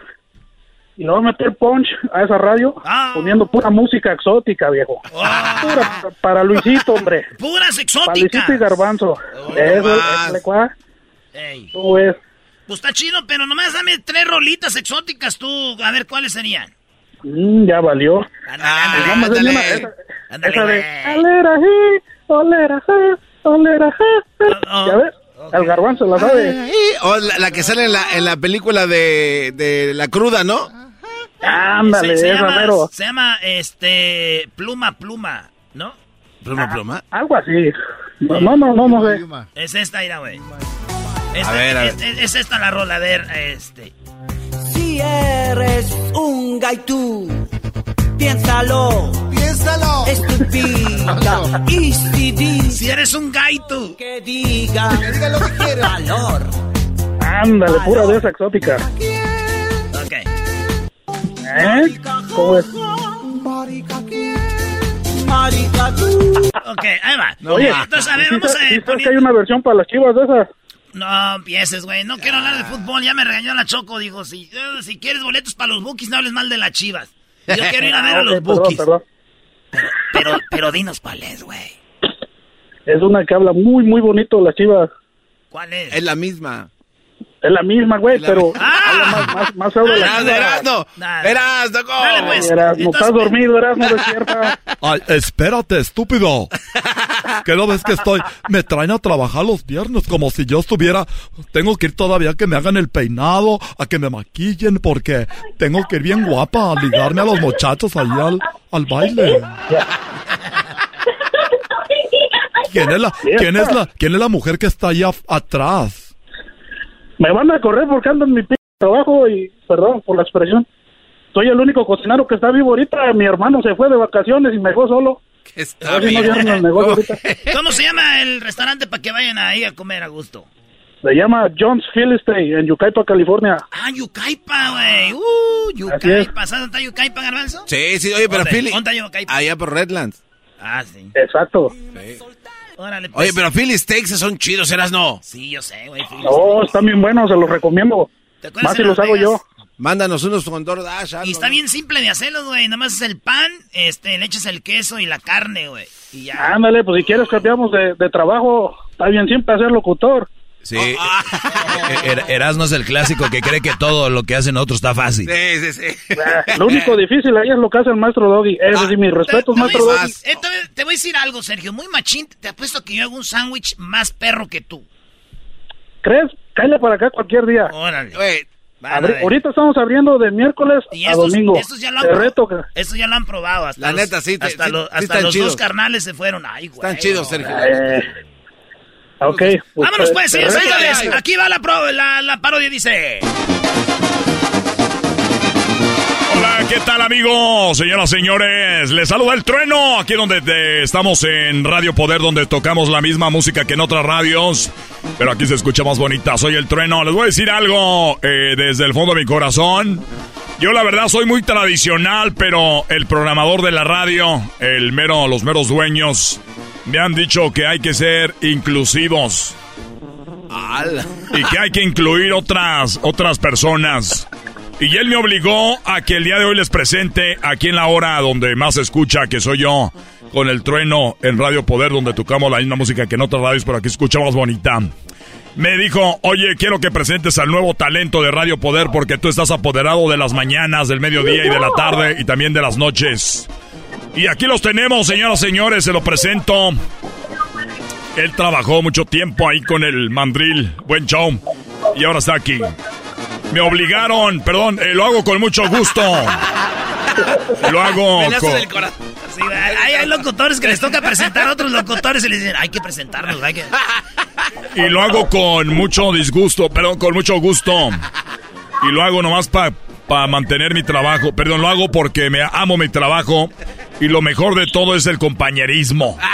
y le va a meter punch a esa radio poniendo pura música exótica, viejo. Pura pa- para Luisito, hombre. Puras Para exóticas. Luisito y Garbanzo. Eso, cuá. Ey. ¿Cómo ves? Pues está chido, pero nomás dame tres rolitas exóticas tú. A ver cuáles serían. Mm, ya valió. Ándale, Vamos a hacer ándale. una- esa- Ándale, esa de, güey. Olera, sí, olera, sí, olera, sí". ¿Ya ves? El garbanzo la sabe. O la, la que sale en la, en la película de, de La Cruda, ¿no? Ándale, se, se esa llama, se llama, este, Pluma Pluma, ¿no? Pluma Pluma. Algo así. No, no, no, no, no sé. Es esta, mira, güey. Esta- A ver, a ver. Es, es- es esta la rola, a ver, este. Si eres un gaitú, piénsalo. Piénsalo. Estúpida. [LAUGHS] Y si dices Si eres un gaito. que diga. Que diga lo que quiera. Valor. Ándale, pura de esa exótica. Ok. ¿Eh? ¿Cómo es? Marica tú. Ok, ahí va. Oye, Entonces, a ver, ¿sí vamos a sí ver. sabes que hay una versión para las chivas de esas? No empieces, güey. No quiero hablar de fútbol. Ya me regañó la Choco. Dijo, si, eh, si quieres boletos para los Bookies, no hables mal de las chivas. Yo quiero ir a ver a [LAUGHS] Ah, los perdón, Bookies. perdón. Pero, pero dinos cuál es, güey. Es una que habla muy, muy bonito de las chivas. ¿Cuál es? Es la misma. Es la misma, güey, pero Ah. más, más, más las Erasno. Erasno. Dale. Erasno, pues. Erasmo, estás dormido, Erasmo, despierta. [LAUGHS] Ay, espérate, estúpido. ¿Qué no ves que estoy? Me traen a trabajar los viernes como si yo estuviera. Tengo que ir todavía a que me hagan el peinado, a que me maquillen, porque tengo que ir bien guapa a ligarme a los muchachos ahí al, al baile. ¿Quién es la, quién es la, quién es la mujer que está ahí af- atrás? Me van a correr porque ando en mi p trabajo y, perdón por la expresión. soy el único cocinero que está vivo ahorita. Mi hermano se fue de vacaciones y me dejó solo. Está Así no. [LAUGHS] ¿Cómo se llama el restaurante para que vayan ahí a comer a gusto? Se llama John's Philistine en Yucaipa, California. Ah, Yucaipa, güey. Uh, Yucaipa. ¿Sabes dónde está Yucaipa, Garbanzo? Sí, sí, oye, pero. Philly. ¿Dónde está Yucaipa? Allá por Redlands. Ah, sí. Exacto. Órale, pues. Oye, pero Philly Steaks son chidos, ¿eras no? Sí, yo sé, güey. No, están bien buenos, se los recomiendo. acuerdas Más si los hago yo. Mándanos unos con DoorDash. algo, Y está ¿no? bien simple de hacerlo, güey. Nada más es el pan, este, le echas el queso y la carne, güey. Y ya. Ándale, pues si quieres cambiamos de, de trabajo, está bien siempre ser locutor. Sí. Eh, Er- Erasmo es el clásico que cree que todo lo que hacen otros está fácil. Sí, sí, sí. Ah, Lo único difícil ahí es lo que hace el maestro Doggy. Ese sí, mis respetos, Te voy, maestro a Doggy. decir- eh, te- voy a decir algo, Sergio. Muy machín. Te apuesto que yo hago un sándwich más perro que tú. ¿Crees? Cállate para acá cualquier día. Órale. Oye, a Abri- ahorita estamos abriendo de miércoles Y a estos, domingo. estos ya lo han reto que... estos ya lo han probado. Hasta La los, neta, sí, te- Hasta, sí- los, sí hasta están los chidos. dos carnales se fueron. Ay, güey. Están chidos, Sergio. Eh, ok. pues, Vámonos pues, señores, reto- señores. Aquí va la, pro- la, la parodia, dice. Hola, ¿qué tal amigos? Señoras, señores, les saluda el trueno, aquí donde te- estamos en Radio Poder, donde tocamos la misma música que en otras radios, pero aquí se escucha más bonita. Soy el trueno, les voy a decir algo eh, desde el fondo de mi corazón. Yo la verdad soy muy tradicional, pero el programador de la radio, el mero, los meros dueños, me han dicho que hay que ser inclusivos y que hay que incluir otras, otras personas. Y él me obligó a que el día de hoy les presente aquí en la hora donde más se escucha, que soy yo, con el trueno en Radio Poder, donde tocamos la misma música que en otras radios, pero aquí escucha más bonita. Me dijo, oye, quiero que presentes al nuevo talento de Radio Poder porque tú estás apoderado de las mañanas, del mediodía y de la tarde y también de las noches. Y aquí los tenemos, señoras y señores, se lo presento. Él trabajó mucho tiempo ahí con el mandril, buen show, y ahora está aquí. Me obligaron, perdón, eh, lo hago con mucho gusto. Lo hago [LAUGHS] con... del corazón. Sí, hay, hay locutores que les toca presentar a otros locutores y les dicen, hay que presentarnos, hay que... Y lo hago con mucho disgusto, perdón, con mucho gusto. Y lo hago nomás para mantener mi trabajo. Perdón, lo hago porque me amo mi trabajo. Y lo mejor de todo es el compañerismo. [LAUGHS]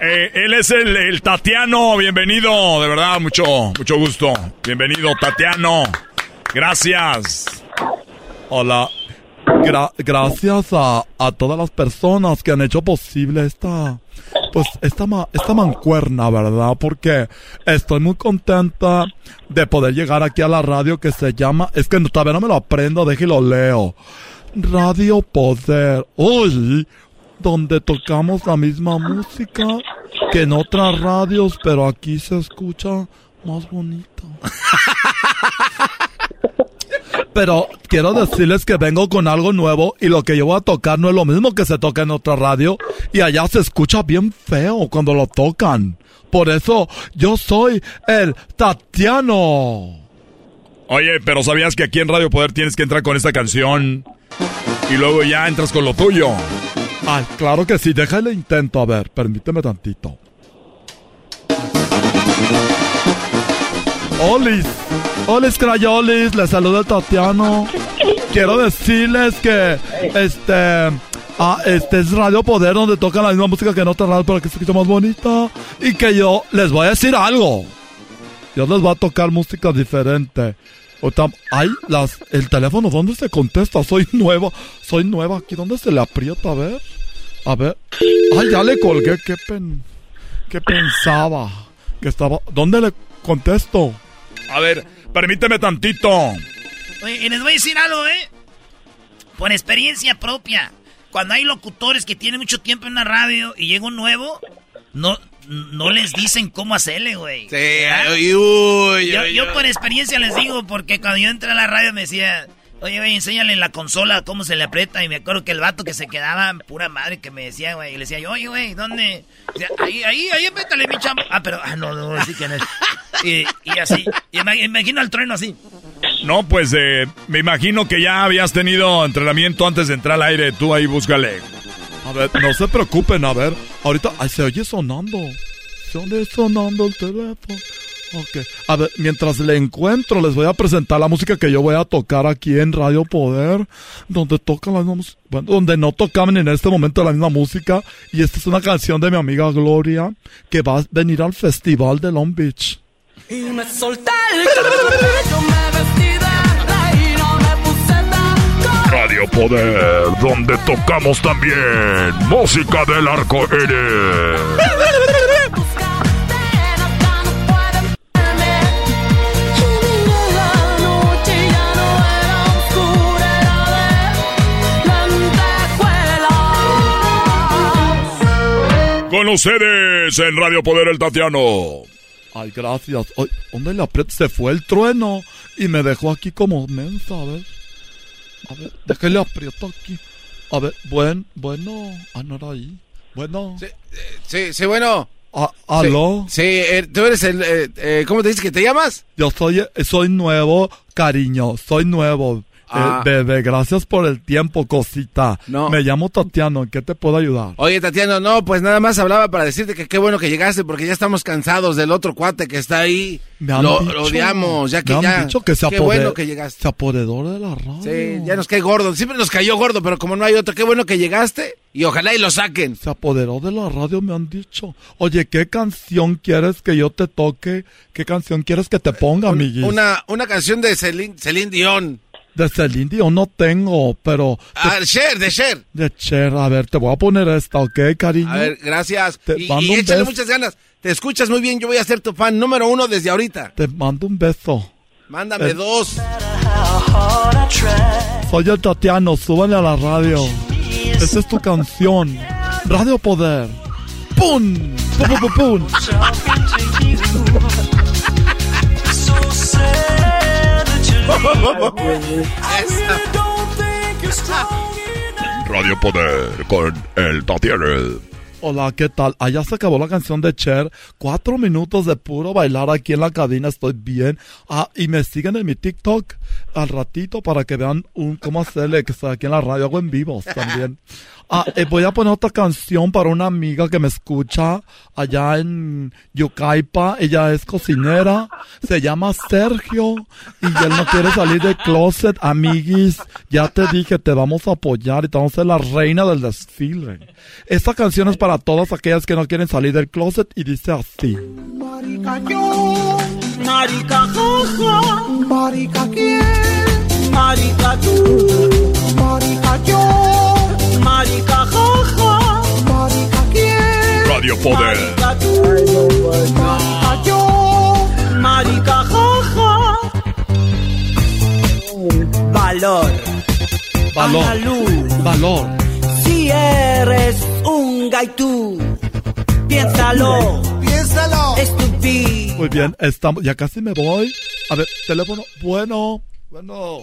Eh, él es el, el Tatiano, bienvenido, de verdad, mucho, mucho gusto. Bienvenido, Tatiano. Gracias. Hola. Gra- gracias a, a todas las personas que han hecho posible esta, pues, esta, ma- esta mancuerna, ¿verdad? Porque estoy muy contenta de poder llegar aquí a la radio que se llama, es que todavía no me lo aprendo, déjelo leo. Radio Poder. Uy, donde tocamos la misma música que en otras radios, pero aquí se escucha más bonito. [LAUGHS] Pero quiero decirles que vengo con algo nuevo y lo que yo voy a tocar no es lo mismo que se toca en otra radio y allá se escucha bien feo cuando lo tocan. Por eso yo soy el Tatiano. Oye, pero ¿sabías que aquí en Radio Poder tienes que entrar con esta canción? Y luego ya entras con lo tuyo. Ay, claro que sí, déjale intento, a ver, permíteme tantito. Olis, Olis Crayolis, les saluda Tatiano. Quiero decirles que este ah, este es Radio Poder donde tocan la misma música que en otras radios para que se escuche más bonita. Y que yo les voy a decir algo. Yo les voy a tocar música diferente. O tam- ay, las, el teléfono, ¿dónde se contesta? Soy nueva, soy nueva aquí, ¿dónde se le aprieta? A ver, a ver. Ay, ya le colgué, qué pen, qué pensaba que estaba, ¿dónde le contesto? A ver, permíteme tantito. Oye, y les voy a decir algo, ¿eh? Por experiencia propia. Cuando hay locutores que tienen mucho tiempo en la radio y llega un nuevo, no, no les dicen cómo hacerle, güey. Sí, uy, uy, yo, uy, yo por experiencia les digo, porque cuando yo entré a la radio me decía, oye, güey, enséñale en la consola cómo se le aprieta. Y me acuerdo que el vato que se quedaba, pura madre, que me decía, güey, y le decía oye, güey, ¿dónde? Ahí, ahí, ahí, apriétale, mi chamo. Ah, pero, ah, no, no, así que no es. Y, así, y imagino al trueno así. No, pues eh, me imagino que ya habías tenido entrenamiento antes de entrar al aire. Tú ahí búscale. A ver, no se preocupen, a ver, ahorita, se oye sonando, se sonando el teléfono. Ok. A ver, mientras le encuentro, les voy a presentar la música que yo voy a tocar aquí en Radio Poder, donde tocan la misma música, bueno, donde no tocaban en este momento la misma música. Y esta es una canción de mi amiga Gloria, que va a venir al festival de Long Beach. Y me solté. Radio Poder, donde tocamos también música del arco iris. Con ustedes en Radio Poder el Tatiano. Ay, gracias. Ay, ¿dónde le aprieto? Se fue el trueno y me dejó aquí como mensa, a ver. A ver, déjale aprieto aquí. A ver, buen, bueno. Ah, no era ahí. Bueno. Sí, sí, bueno. Ah, ¿Aló? Sí, eh, tú eres el... eh, eh, ¿Cómo te dices que te llamas? Yo soy, soy nuevo, cariño. Soy nuevo. Eh, Ah. bebé, gracias por el tiempo, cosita. No. Me llamo Tatiano. ¿En qué te puedo ayudar? Oye, Tatiana, no, pues nada más hablaba para decirte que qué bueno que llegaste porque ya estamos cansados del otro cuate que está ahí. Me han lo, dicho- lo odiamos, ya que me han ya. dicho que se qué bueno que llegaste. Se apoderó de la radio. Sí, ya nos cae gordo. Siempre nos cayó gordo, pero como no hay otro, qué bueno que llegaste y ojalá y lo saquen. Se apoderó de la radio, me han dicho. Oye, ¿qué canción quieres que yo te toque? ¿Qué canción quieres que te ponga, amiguis? Una, una canción de Celine, Celine Dion. De Celine Dion no tengo, pero... Ah, Cher, de Cher. De Cher, a ver, te voy a poner esta, ¿ok, cariño? A ver, gracias. Te y mando y un échale beso. muchas ganas. Te escuchas muy bien, yo voy a ser tu fan número uno desde ahorita. Te mando un beso. Mándame Eh. dos. Soy el Tatiano, súbale a la radio. Esa es tu canción. Radio Poder. ¡Pum! ¡Pum, pum, pum, pum! [LAUGHS] Radio Poder con el Tatiano. Hola, ¿qué tal? Allá se acabó la canción de Cher. Cuatro minutos de puro bailar aquí en la cabina. Estoy bien. Ah, y me siguen en mi TikTok al ratito para que vean un, cómo hacerle que estoy aquí en la radio. Hago en vivos también. [LAUGHS] Ah, eh, voy a poner otra canción para una amiga que me escucha allá en Yucaipa. Ella es cocinera. Se llama Sergio. Y él no quiere salir del closet. Amiguis, ya te dije, te vamos a apoyar y te vamos a ser la reina del desfile. Esta canción es para todas aquellas que no quieren salir del closet y dice así. Marica yo, marica jaja, marica quién, marica tú, marica yo, marica jaja, marica quién, Radio Poder. marica tú, marica yo, marica jaja. Valor, Valor. andaluz. Valor. Si eres un gaitú, piénsalo, piénsalo, estúpido. Muy bien, estamos, ya casi me voy. A ver, teléfono. Bueno, bueno.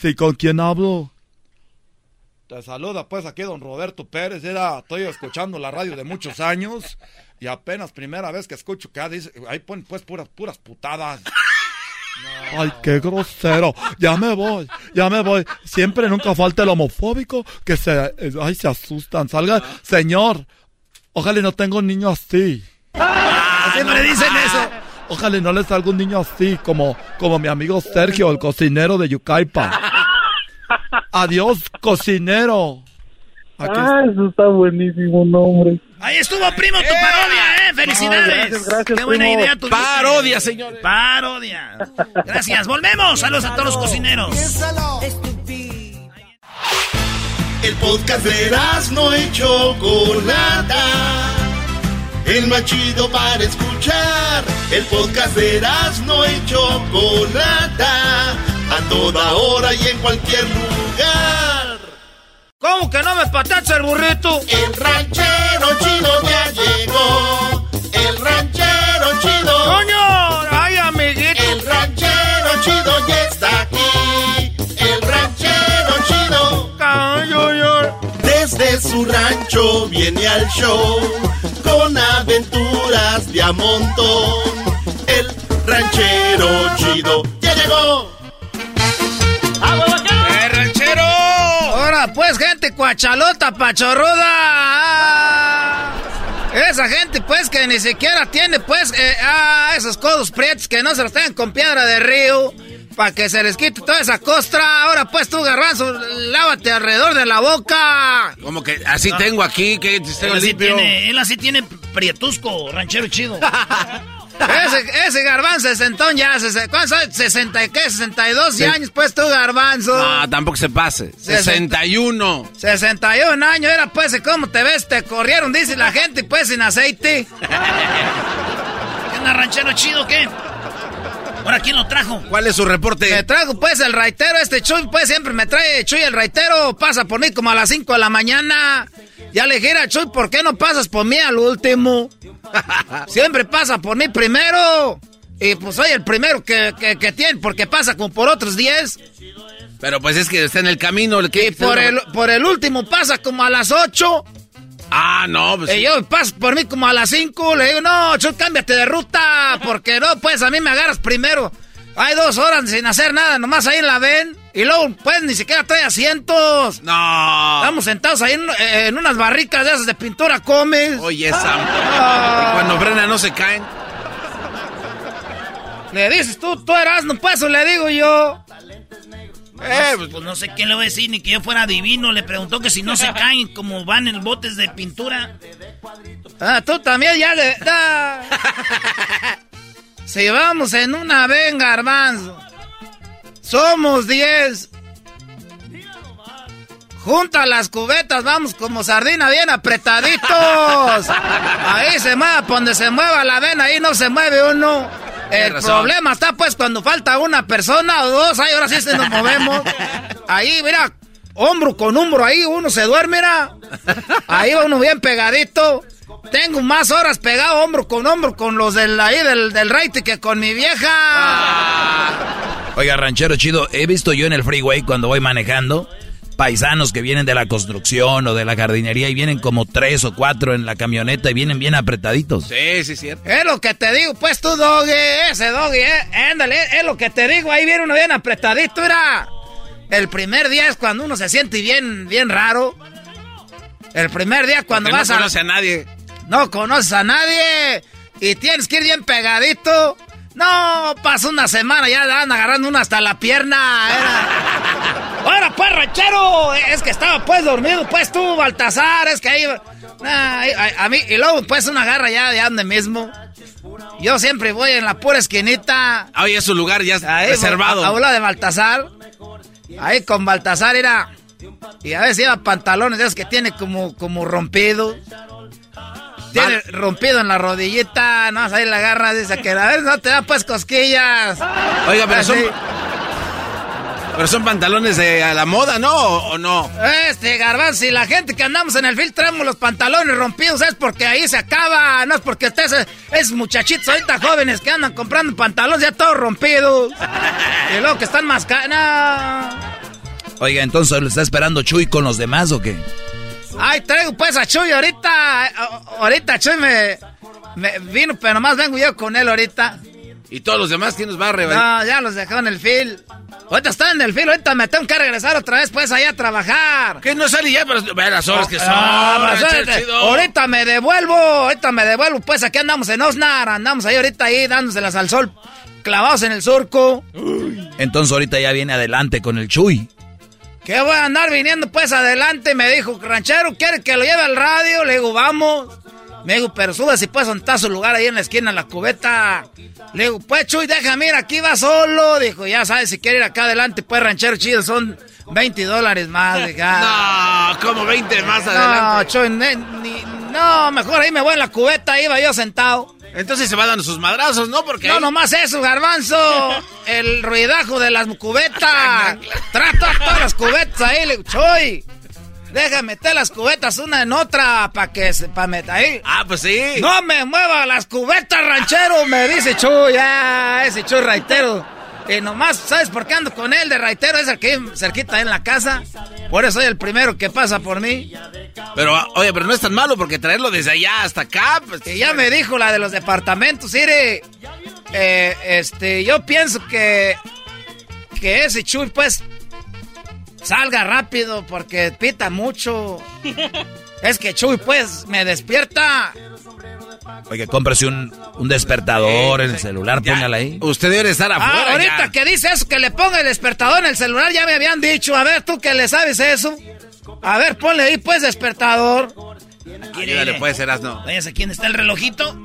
Sí, ¿con quién hablo? Te saluda pues aquí don Roberto Pérez. Era, estoy escuchando la radio de muchos años y apenas primera vez que escucho que ah, dice, ahí ponen pues puras, puras putadas. [LAUGHS] Ay, qué grosero. Ya me voy, ya me voy. Siempre nunca falta el homofóbico que se, ay, se asustan. Salga, señor, ojalá y no tenga un niño así. Siempre dicen eso. Ojalá y no le salga un niño así, como, como mi amigo Sergio, el cocinero de Yucaipa. Adiós, cocinero. Aquí Ah, eso está buenísimo, nombre. Ahí estuvo, primo, tu parodia, ¿eh? ¡Felicidades! gracias, gracias, ¡Qué buena primo. idea tuviste! Parodia, señores. ¡Parodia! Gracias, volvemos. Saludos a todos los cocineros. El podcast de no y Chocolata. El más chido para escuchar. El podcast de no y Chocolata. A toda hora y en cualquier lugar. ¿Cómo que no me patacha el burrito? El ranchero chido ya llegó. El ranchero chido. ¡Coño! Su rancho viene al show con aventuras de a montón. El ranchero chido ya llegó. ¡Eh, ranchero! Ahora pues, gente cuachalota, pachorruda. Esa gente, pues, que ni siquiera tiene, pues, eh, ah, esos codos prietos que no se los tengan con piedra de río. Para que se les quite toda esa costra. Ahora, pues, tú, garbanzo, lávate alrededor de la boca. Como que así tengo aquí, que él así, tiene, él así tiene prietusco, ranchero chido. [LAUGHS] ese, ese garbanzo sesentón ya, ¿cuántos años? ¿60 qué? ¿62 años? Pues tú, garbanzo. No, tampoco se pase. 61. 61 años, era pues, ¿cómo te ves? Te corrieron, dice la gente, pues, sin aceite. [LAUGHS] ¿Qué ranchero chido, qué? ¿Ahora quién lo trajo? ¿Cuál es su reporte? Me trajo, pues, el raitero, este Chuy, pues, siempre me trae Chuy el raitero, pasa por mí como a las 5 de la mañana. Ya le dije a Chuy, ¿por qué no pasas por mí al último? [LAUGHS] Siempre pasa por mí primero. Y pues soy el primero que, que, tiene, porque pasa como por otros 10. Pero pues es que está en el camino. Que y por el, por el último pasa como a las 8. Ah, no, pues. Y yo paso por mí como a las 5. Le digo, no, Chuy, cámbiate de ruta. Porque no, pues a mí me agarras primero. Hay dos horas sin hacer nada, nomás ahí la ven. Y luego, pues, ni siquiera trae asientos. No. Estamos sentados ahí en, unas barricas de esas de pintura comes. Oye, esa. Ah. Y cuando frena no se caen. Le dices tú, tú eras, no paso, le digo yo. Eh, pues, pues, no sé quién le voy a decir, ni que yo fuera divino. Le preguntó que si no se caen como van en botes de pintura. Ah, tú también ya le... si vamos en una venga, garbanzo. Somos 10. Junta las cubetas, vamos como sardina bien apretaditos. Ahí se mueve, donde se mueva la vena, ahí no se mueve uno. El problema está pues cuando falta una persona o dos, ahí ahora sí se nos movemos. Ahí, mira, hombro con hombro, ahí uno se duerme, mira. Ahí va uno bien pegadito. Tengo más horas pegado hombro con hombro con los del ahí del, del que con mi vieja. Oiga, ranchero chido, he visto yo en el freeway cuando voy manejando paisanos que vienen de la construcción o de la jardinería y vienen como tres o cuatro en la camioneta y vienen bien apretaditos. Sí, sí, cierto. Es lo que te digo, pues tú, doggy, ese doggy, eh, ándale, es lo que te digo, ahí viene uno bien apretadito, mira. El primer día es cuando uno se siente bien, bien raro. El primer día cuando vas a... No conoce a nadie. No conoces a nadie y tienes que ir bien pegadito. No, pasó una semana, ya andan agarrando una hasta la pierna. Era. Ahora, pues, ranchero. Es que estaba, pues, dormido, pues, tú, Baltasar. Es que ahí. a, mí, y luego, pues, una garra ya de ande mismo. Yo siempre voy en la pura esquinita. Ahí es su lugar ya reservado. A, a de Baltasar. Ahí con Baltasar era. Y a veces lleva pantalones de esos que tiene como, como rompido. Tiene rompido en la rodillita, no, ahí la agarra, dice que a ver, no te da pues cosquillas. Oiga, pero son... Pero son pantalones de a la moda, ¿no? ¿O, no? Este, garbanzo, y la gente que andamos en el film traemos los pantalones rompidos es porque ahí se acaba, no es porque estés, es muchachitos ahorita jóvenes que andan comprando pantalones ya todos rompidos. y luego que están más... Oiga, entonces, ¿lo está esperando Chuy con los demás o qué? Ay, traigo pues a Chuy ahorita. Ahorita Chuy me, vino, pero nomás vengo yo con él ahorita. ¿Y todos los demás quién nos va a revelar? No, ya los dejó en el fil. Ahorita está en el fil, ahorita me tengo que regresar otra vez pues allá a trabajar. Que no sale ya, pero ve las horas que son. Ah, ahorita me devuelvo, ahorita me devuelvo, pues aquí andamos en Osnar, andamos ahí ahorita ahí dándoselas al sol, clavados en el surco. Entonces ahorita ya viene adelante con el Chuy. ¿Qué voy a andar viniendo pues adelante? Me dijo, ranchero, ¿quiere que lo lleve al radio? Le digo, vamos. Me dijo, pero sube si puedes a su lugar ahí en la esquina, en la cubeta. Le digo, pues Chuy, déjame ir, aquí va solo. Dijo, ya sabes, si quiere ir acá adelante, pues ranchero chido, son 20 dólares más. [LAUGHS] no, como 20 más adelante. No, Chuy, no, mejor ahí me voy en la cubeta, iba yo sentado. Entonces se va dando sus madrazos, ¿no? Porque no, nomás eso, garbanzo. [LAUGHS] El ruidajo de las cubetas. Trata todas las cubetas ahí, le Choy. Deja meter las cubetas una en otra para que se pa meter ahí. Ah, pues sí. No me mueva las cubetas, ranchero, me dice Chuy. Ya, ese Chuy raitero. Y nomás, ¿sabes por qué ando con él de raitero? Es aquí cerquita en la casa. Por eso soy el primero que pasa por mí. Pero, oye, pero no es tan malo porque traerlo desde allá hasta acá. Pues, ya me dijo la de los departamentos, Ire. Eh, este, yo pienso que. Que ese Chuy, pues. Salga rápido porque pita mucho. [LAUGHS] es que Chuy, pues, me despierta. Oiga, cómprese un, un despertador en el celular, póngala ahí. Usted debe estar afuera. Ah, ahorita que dice eso, que le ponga el despertador en el celular, ya me habían dicho. A ver, tú que le sabes eso. A ver, ponle ahí, pues, despertador. Ayúdale, puede ser asno. Váyase, ¿quién está el relojito?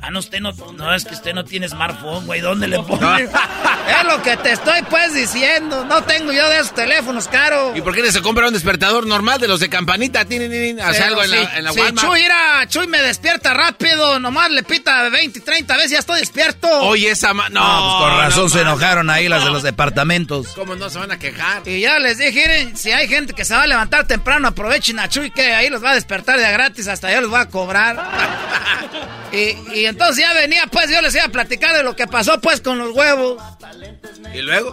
Ah, no, usted no, no, es que usted no tiene smartphone, güey, ¿dónde le pone? [LAUGHS] es lo que te estoy pues diciendo, no tengo yo de esos teléfonos caros. ¿Y por qué no se compra un despertador normal de los de campanita? ¿Tienen hace algo en la, en la sí, Walmart? Chuy, mira, Chuy me despierta rápido, nomás le pita 20, 30 veces, ya estoy despierto. Oye, esa ma... No, No, pues con razón no, se enojaron ahí las de los departamentos. ¿Cómo no se van a quejar? Y ya les dije, miren, si hay gente que se va a levantar temprano, aprovechen a Chuy que ahí los va a despertar de gratis, hasta yo les voy a cobrar. [LAUGHS] y, y entonces ya venía, pues yo les iba a platicar de lo que pasó pues con los huevos. ¿Y luego?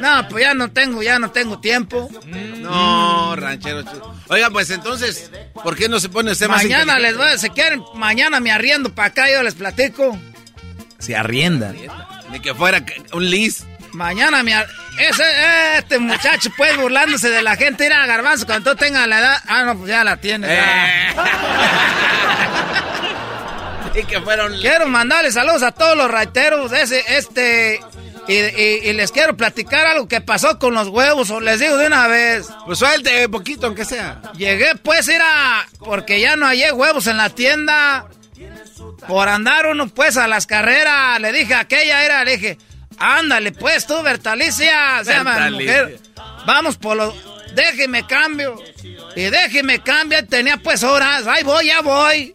No, pues ya no tengo, ya no tengo tiempo. No, ranchero. Oiga, pues entonces, ¿por qué no se pone usted más Mañana les voy a, si quieren, mañana me arriendo para acá, yo les platico. Se arrienda. Ni que fuera un lis. Mañana me ar- ese, este muchacho pues burlándose de la gente, ir a garbanzo cuando tú tengas la edad. Ah, no, pues ya la tienes. ya. [LAUGHS] Y que fueron... Quiero mandarles saludos a todos los raiteros, ese, este, y, y- y les quiero platicar algo que pasó con los huevos, o les digo de una vez. Pues suelte poquito, aunque sea. Llegué pues era porque ya no hallé huevos en la tienda. Por andar uno pues a las carreras, le dije a aquella era, le dije, ándale pues tú, Bertalicia, se llama mujer. Vamos por los, déjeme cambio. Y déjeme cambio, tenía pues horas, ahí voy, ya voy.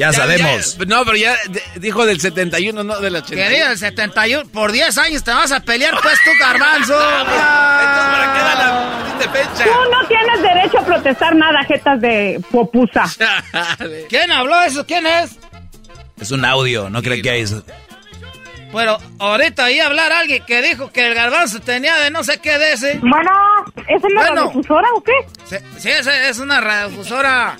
Ya, sabemos. ya, no, pero ya dijo del 71, no del 81. Querido, el 71, por 10 años te vas a pelear, pues tú, garbanzo. [LAUGHS] ¿Para qué da la de fecha? Tú no tienes derecho a protestar nada, jetas de popusa. [LAUGHS] ¿Quién habló eso? ¿Quién es? Es un audio, no cree que hay eso. Pero ahorita ahí hablar alguien que dijo que el garbanzo tenía de no sé qué de ese. Bueno, ¿es una Bueno. radiodifusora o qué? Sí, sí, esa es una radiodifusora.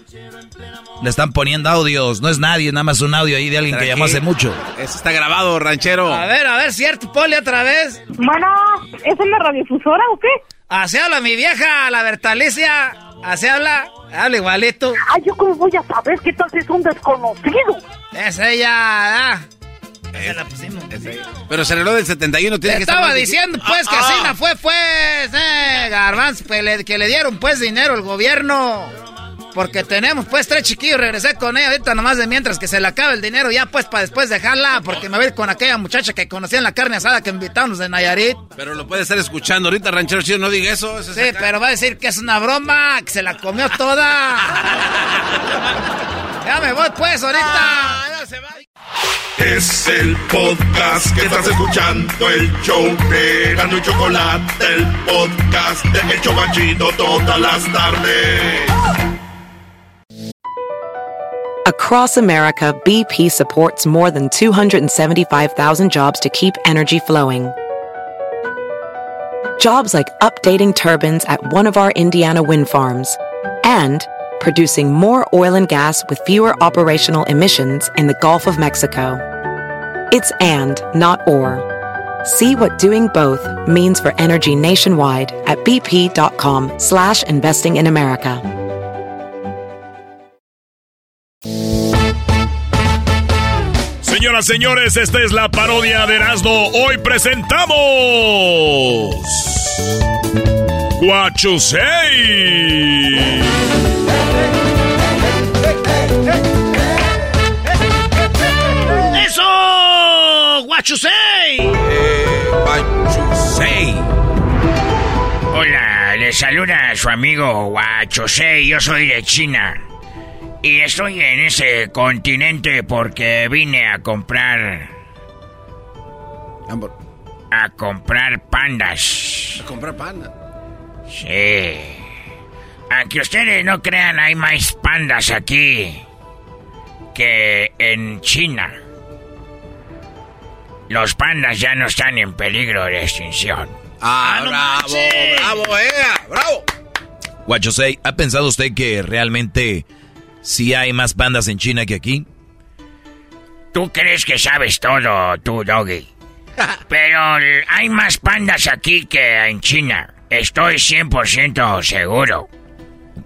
Le están poniendo audios, no es nadie, nada más un audio ahí de alguien que llamó hace mucho. Eso está grabado, ranchero. A ver, a ver, cierto, Poli, otra vez. Bueno, ¿es una radiodifusora o qué? Así habla mi vieja, la Bertalicia. Así habla, habla igualito. Ay, ¿yo cómo voy a saber qué tal si es un desconocido? Es ella, ah. Se la pusimos. Pero se arregló del 71, tiene Te que estaba difícil. diciendo, pues, que Ah, así ah. fue, pues, eh, garbanzo, pues, le- que le dieron, pues, dinero al gobierno. Porque tenemos, pues, tres chiquillos, regresé con ella ahorita nomás de mientras que se le acaba el dinero ya, pues, para después dejarla, porque me voy a ir con aquella muchacha que conocía en la carne asada que invitamos de Nayarit. Pero lo puede estar escuchando ahorita, ranchero chido, no diga eso. eso es Sí, acá. pero va a decir que es una broma, que se la comió toda. [LAUGHS] ya me voy, pues, ahorita. Es el podcast que estás escuchando, el show de Gano y Chocolate, el podcast de El Chobachito todas las tardes. Across America, BP supports more than 275,000 jobs to keep energy flowing. Jobs like updating turbines at one of our Indiana wind farms and producing more oil and gas with fewer operational emissions in the Gulf of Mexico. It's and, not or. See what doing both means for energy nationwide at bp.com slash investing in America. Señoras, señores, esta es la parodia de Erasmo. Hoy presentamos... Guachusei. ¡Eso! ¡Guachusei! Guachusei. Hola, le saluda a su amigo Guachosei. Yo soy de China. Y estoy en ese continente porque vine a comprar. A comprar pandas. A comprar pandas. Sí. Aunque ustedes no crean, hay más pandas aquí que en China. Los pandas ya no están en peligro de extinción. Ah, bravo, bravo, eh, bravo. Guachosei, ¿ha pensado usted que realmente sí hay más pandas en China que aquí? Tú crees que sabes todo, tú, Doggy. [LAUGHS] Pero hay más pandas aquí que en China. Estoy 100% seguro.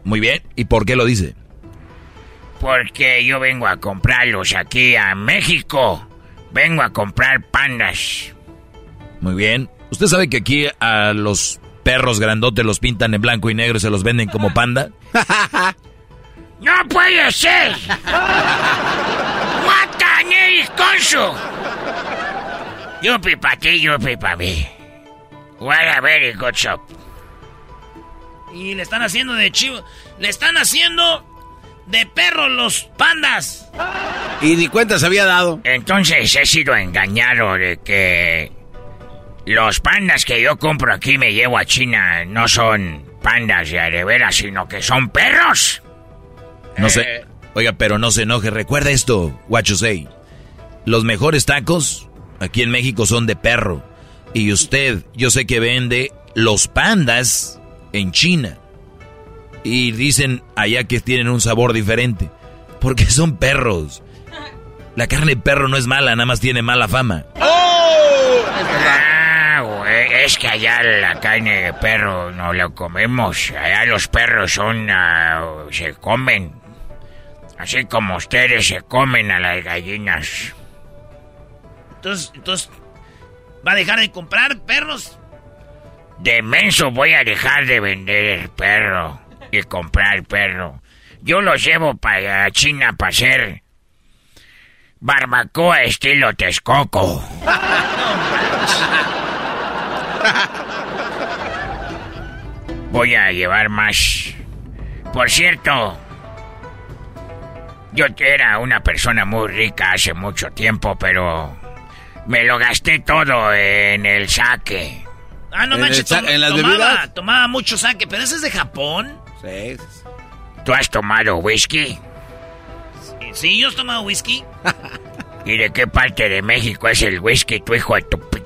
Muy bien, ¿y por qué lo dice? Porque yo vengo a comprarlos aquí a México. Vengo a comprar pandas. Muy bien. ¿Usted sabe que aquí a los perros grandotes los pintan en blanco y negro y se los venden como panda? [LAUGHS] ¡No puede ser! ¡Matan el conso! Yupi pa ti, yupi pa mí. What a very good shop. Y le están haciendo de chivo. Le están haciendo de perro los pandas. Y ni cuenta se había dado. Entonces he sido engañado de que los pandas que yo compro aquí me llevo a China no son pandas de de veras, sino que son perros. No sé. Oiga, pero no se enoje. Recuerda esto, Say. Los mejores tacos aquí en México son de perro. Y usted, yo sé que vende los pandas en China. Y dicen allá que tienen un sabor diferente. Porque son perros. La carne de perro no es mala, nada más tiene mala fama. ¡Oh! Ah, güey, es que allá la carne de perro no la comemos. Allá los perros son. ah, se comen. Así como ustedes se comen a las gallinas. Entonces, entonces, ¿va a dejar de comprar perros? De menso voy a dejar de vender perro y comprar perro. Yo los llevo para China para hacer barbacoa estilo Texcoco. [LAUGHS] Voy a llevar más. Por cierto, yo era una persona muy rica hace mucho tiempo, pero me lo gasté todo en el saque. Ah, no ¿En manches, tom- en las tomaba, bebidas? tomaba mucho saque, pero ese es de Japón. Sí. ¿Tú has tomado whisky? Sí, yo he tomado whisky. [LAUGHS] ¿Y de qué parte de México es el whisky, tu hijo de tu... pi-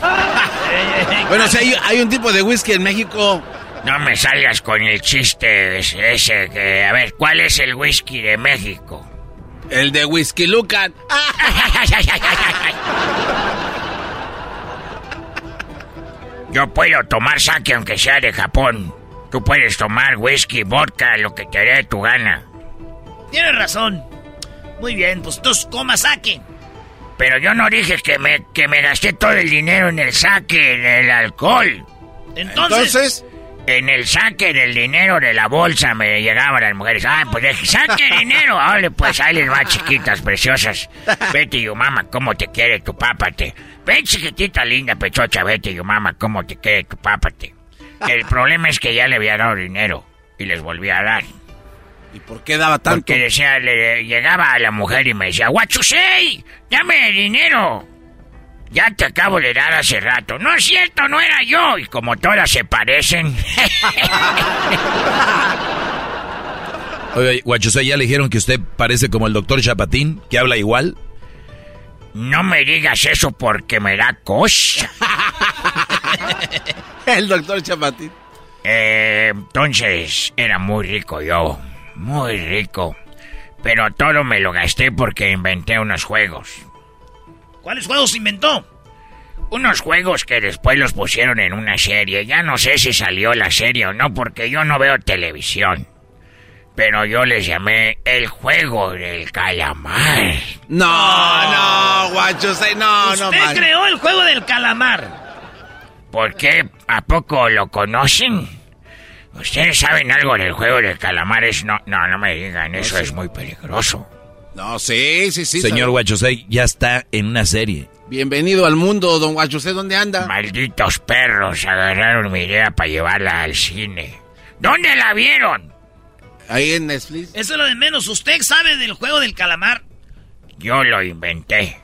[LAUGHS] Bueno, si hay, hay un tipo de whisky en México. No me salgas con el chiste ese, ese que... A ver, ¿cuál es el whisky de México? El de Whisky Lucan. Yo puedo tomar sake aunque sea de Japón. Tú puedes tomar whisky, vodka, lo que te dé tu gana. Tienes razón. Muy bien, pues tú comas saque. Pero yo no dije que me, que me gasté todo el dinero en el saque, en el alcohol. Entonces- En el saque del dinero de la bolsa me llegaban las mujeres. Ah, pues saque dinero. Ole, pues ahí les va, chiquitas, preciosas. Vete, yo mamá, cómo te quiere tu pápate. Ven, chiquitita, linda, pechocha, vete, yo mamá, cómo te quiere tu pápate. El problema es que ya le había dado dinero y les volví a dar. ¿Y por qué daba tanto? Porque decía, le, llegaba a la mujer y me decía, ¡Guachusei! ¡Dame dinero! Ya te acabo de dar hace rato. No es cierto, no era yo. Y como todas se parecen. [LAUGHS] Oye, Guachusei, ¿ya le dijeron que usted parece como el doctor Chapatín, que habla igual? No me digas eso porque me da cosa. [LAUGHS] el doctor Chapatín. Eh, entonces, era muy rico yo. Muy rico. Pero todo me lo gasté porque inventé unos juegos. ¿Cuáles juegos inventó? Unos juegos que después los pusieron en una serie. Ya no sé si salió la serie o no porque yo no veo televisión. Pero yo les llamé el juego del calamar. No, no, guacho, no, no. Usted creó el juego del calamar. ¿Por qué? ¿A poco lo conocen? ¿Ustedes saben algo del juego del calamar? Es no, no, no me digan, eso es muy peligroso. No, sí, sí, sí. Señor Guachosei, ya está en una serie. Bienvenido al mundo, don Guachosei, ¿dónde anda? Malditos perros, agarraron mi idea para llevarla al cine. ¿Dónde la vieron? Ahí en Netflix. Eso es lo de menos. ¿Usted sabe del juego del calamar? Yo lo inventé.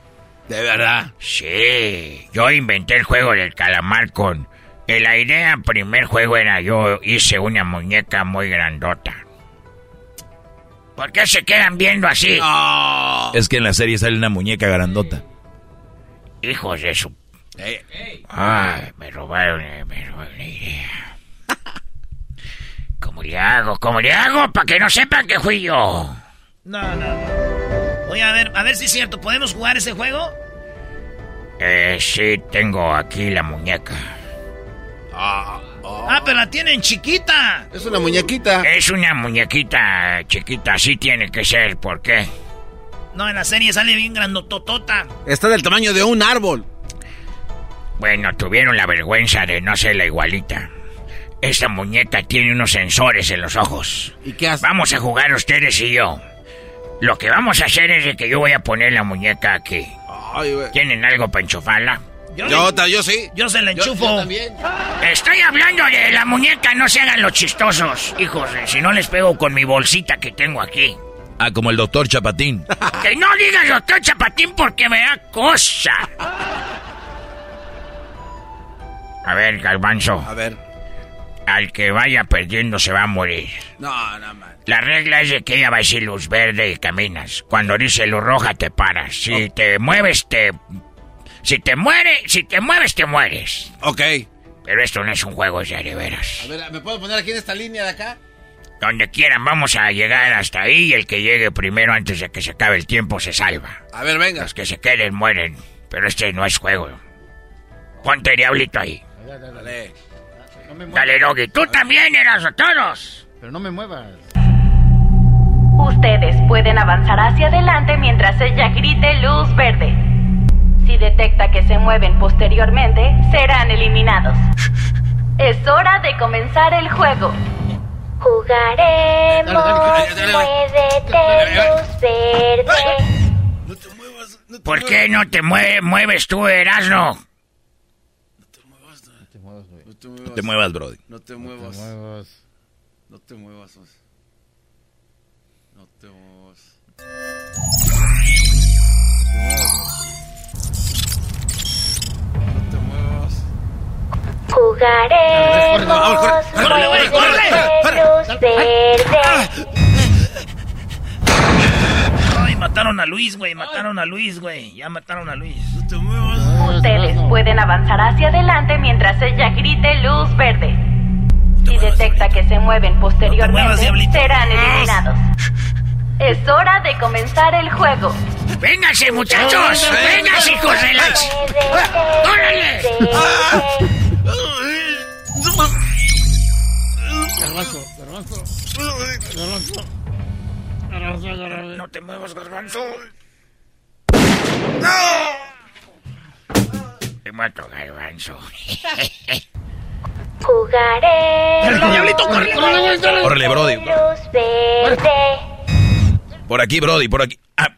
¿De verdad? Sí, yo inventé el juego del calamar con... La idea, primer juego era yo hice una muñeca muy grandota. ¿Por qué se quedan viendo así? Es que en la serie sale una muñeca grandota. Hijos de su... Ay, me robaron, eh, me robaron la idea. [LAUGHS] ¿Cómo le hago? ¿Cómo le hago? Para que no sepan que fui yo. No, no, no. Oye, a ver, a ver si es cierto. ¿Podemos jugar ese juego? Eh, sí, tengo aquí la muñeca. Ah, ah, pero la tienen chiquita. Es una muñequita. Es una muñequita chiquita, así tiene que ser. ¿Por qué? No, en la serie sale bien grandototota. Está del tamaño de un árbol. Bueno, tuvieron la vergüenza de no ser la igualita. Esta muñeca tiene unos sensores en los ojos. ¿Y qué hace? Vamos a jugar ustedes y yo. Lo que vamos a hacer es de que yo voy a poner la muñeca aquí. ¿Tienen algo para enchufarla? Yo, yo, sí. Yo se la enchufo. Estoy hablando de la muñeca, no se hagan los chistosos. Hijos, si no les pego con mi bolsita que tengo aquí. Ah, como el doctor Chapatín. [LAUGHS] que no digas doctor Chapatín porque me da cosa. A ver, Galvanzo. A ver. Al que vaya perdiendo se va a morir. No, no, man. La regla es de que ella va a decir luz verde y caminas. Cuando dice luz roja te paras. Si te mueves te... Si te muere, si te mueves te mueres. Ok. Pero esto no es un juego ya de veras. A ver, ¿me puedo poner aquí en esta línea de acá? Donde quieran, vamos a llegar hasta ahí y el que llegue primero antes de que se acabe el tiempo se salva. A ver, venga. Los que se queden mueren. Pero este no es juego. Ponte diablito ahí. Dale, dale. Dale, Doggy. Tú también eras a todos. Pero no me muevas. Ustedes pueden avanzar hacia adelante mientras ella grite luz verde. Si detecta que se mueven posteriormente, serán eliminados. Es hora de comenzar el juego. Jugaremos. Muévete, luz verde. ¿Por qué no te mueve, mueves tú, Erasno? No te muevas. No te muevas, No te muevas, Brody. No te muevas. No te muevas. No te muevas. No Jugaremos. Muévete, luz verde. Ay, mataron a Luis, güey. Mataron a Luis, güey. Ya mataron a Luis. Ustedes pueden avanzar hacia adelante mientras ella grite luz verde. Si detecta que se mueven posteriormente, serán eliminados. Es hora de comenzar el juego. ¡Vénganse, muchachos! ¡Vénganse, hijos de las... ¡Órale! Garbanzo, garbanzo. Garbanzo. Garbanzo, garbanzo. No te muevas, garbanzo. Te mato, garbanzo. [LAUGHS] Jugaremos. diablito, córrele, Órale, Brody. Por aquí, Brody, por aquí. Ah,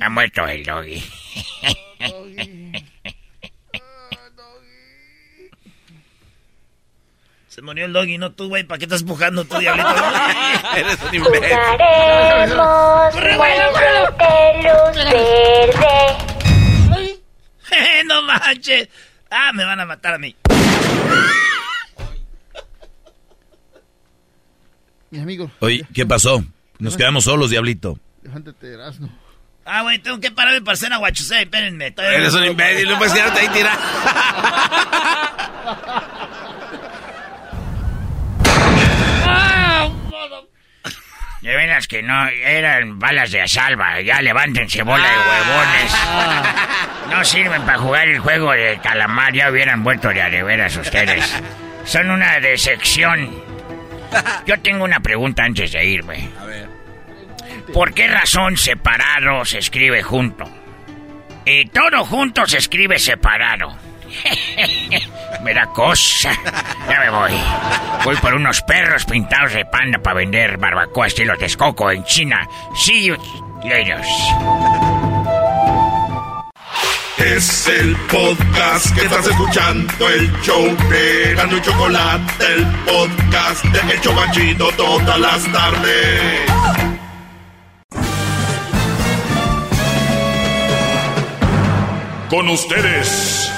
Ha muerto el doggy. [LAUGHS] Se murió el doggy, no tú, güey. ¿Para qué estás pujando tú, diablito? [LAUGHS] Eres un imbécil. Jugaremos. Muévete, luz verde. [LAUGHS] no manches. Ah, me van a matar a mí. Mi amigo. Oye, ¿qué pasó? Nos quedamos solos, diablito. Levántate, Erasmo. Ah, güey, tengo que pararme para hacer aguachusé, espérenme. Eres un imbécil, no puedes quedarte ahí tirado. [LAUGHS] De veras que no, eran balas de asalva. Ya levántense, bola de huevones. No sirven para jugar el juego de calamar. Ya hubieran vuelto de a de veras ustedes. Son una decepción. Yo tengo una pregunta antes de irme. A ver. ¿Por qué razón separado se escribe junto? Y todo junto se escribe separado. [LAUGHS] me da cosa. Ya me voy. Voy por unos perros pintados de panda para vender barbacoa estilo Texcoco en China. See you later. Es el podcast que estás escuchando, el show de Gano y Chocolate, el podcast de El Chobachito todas las tardes. Con ustedes.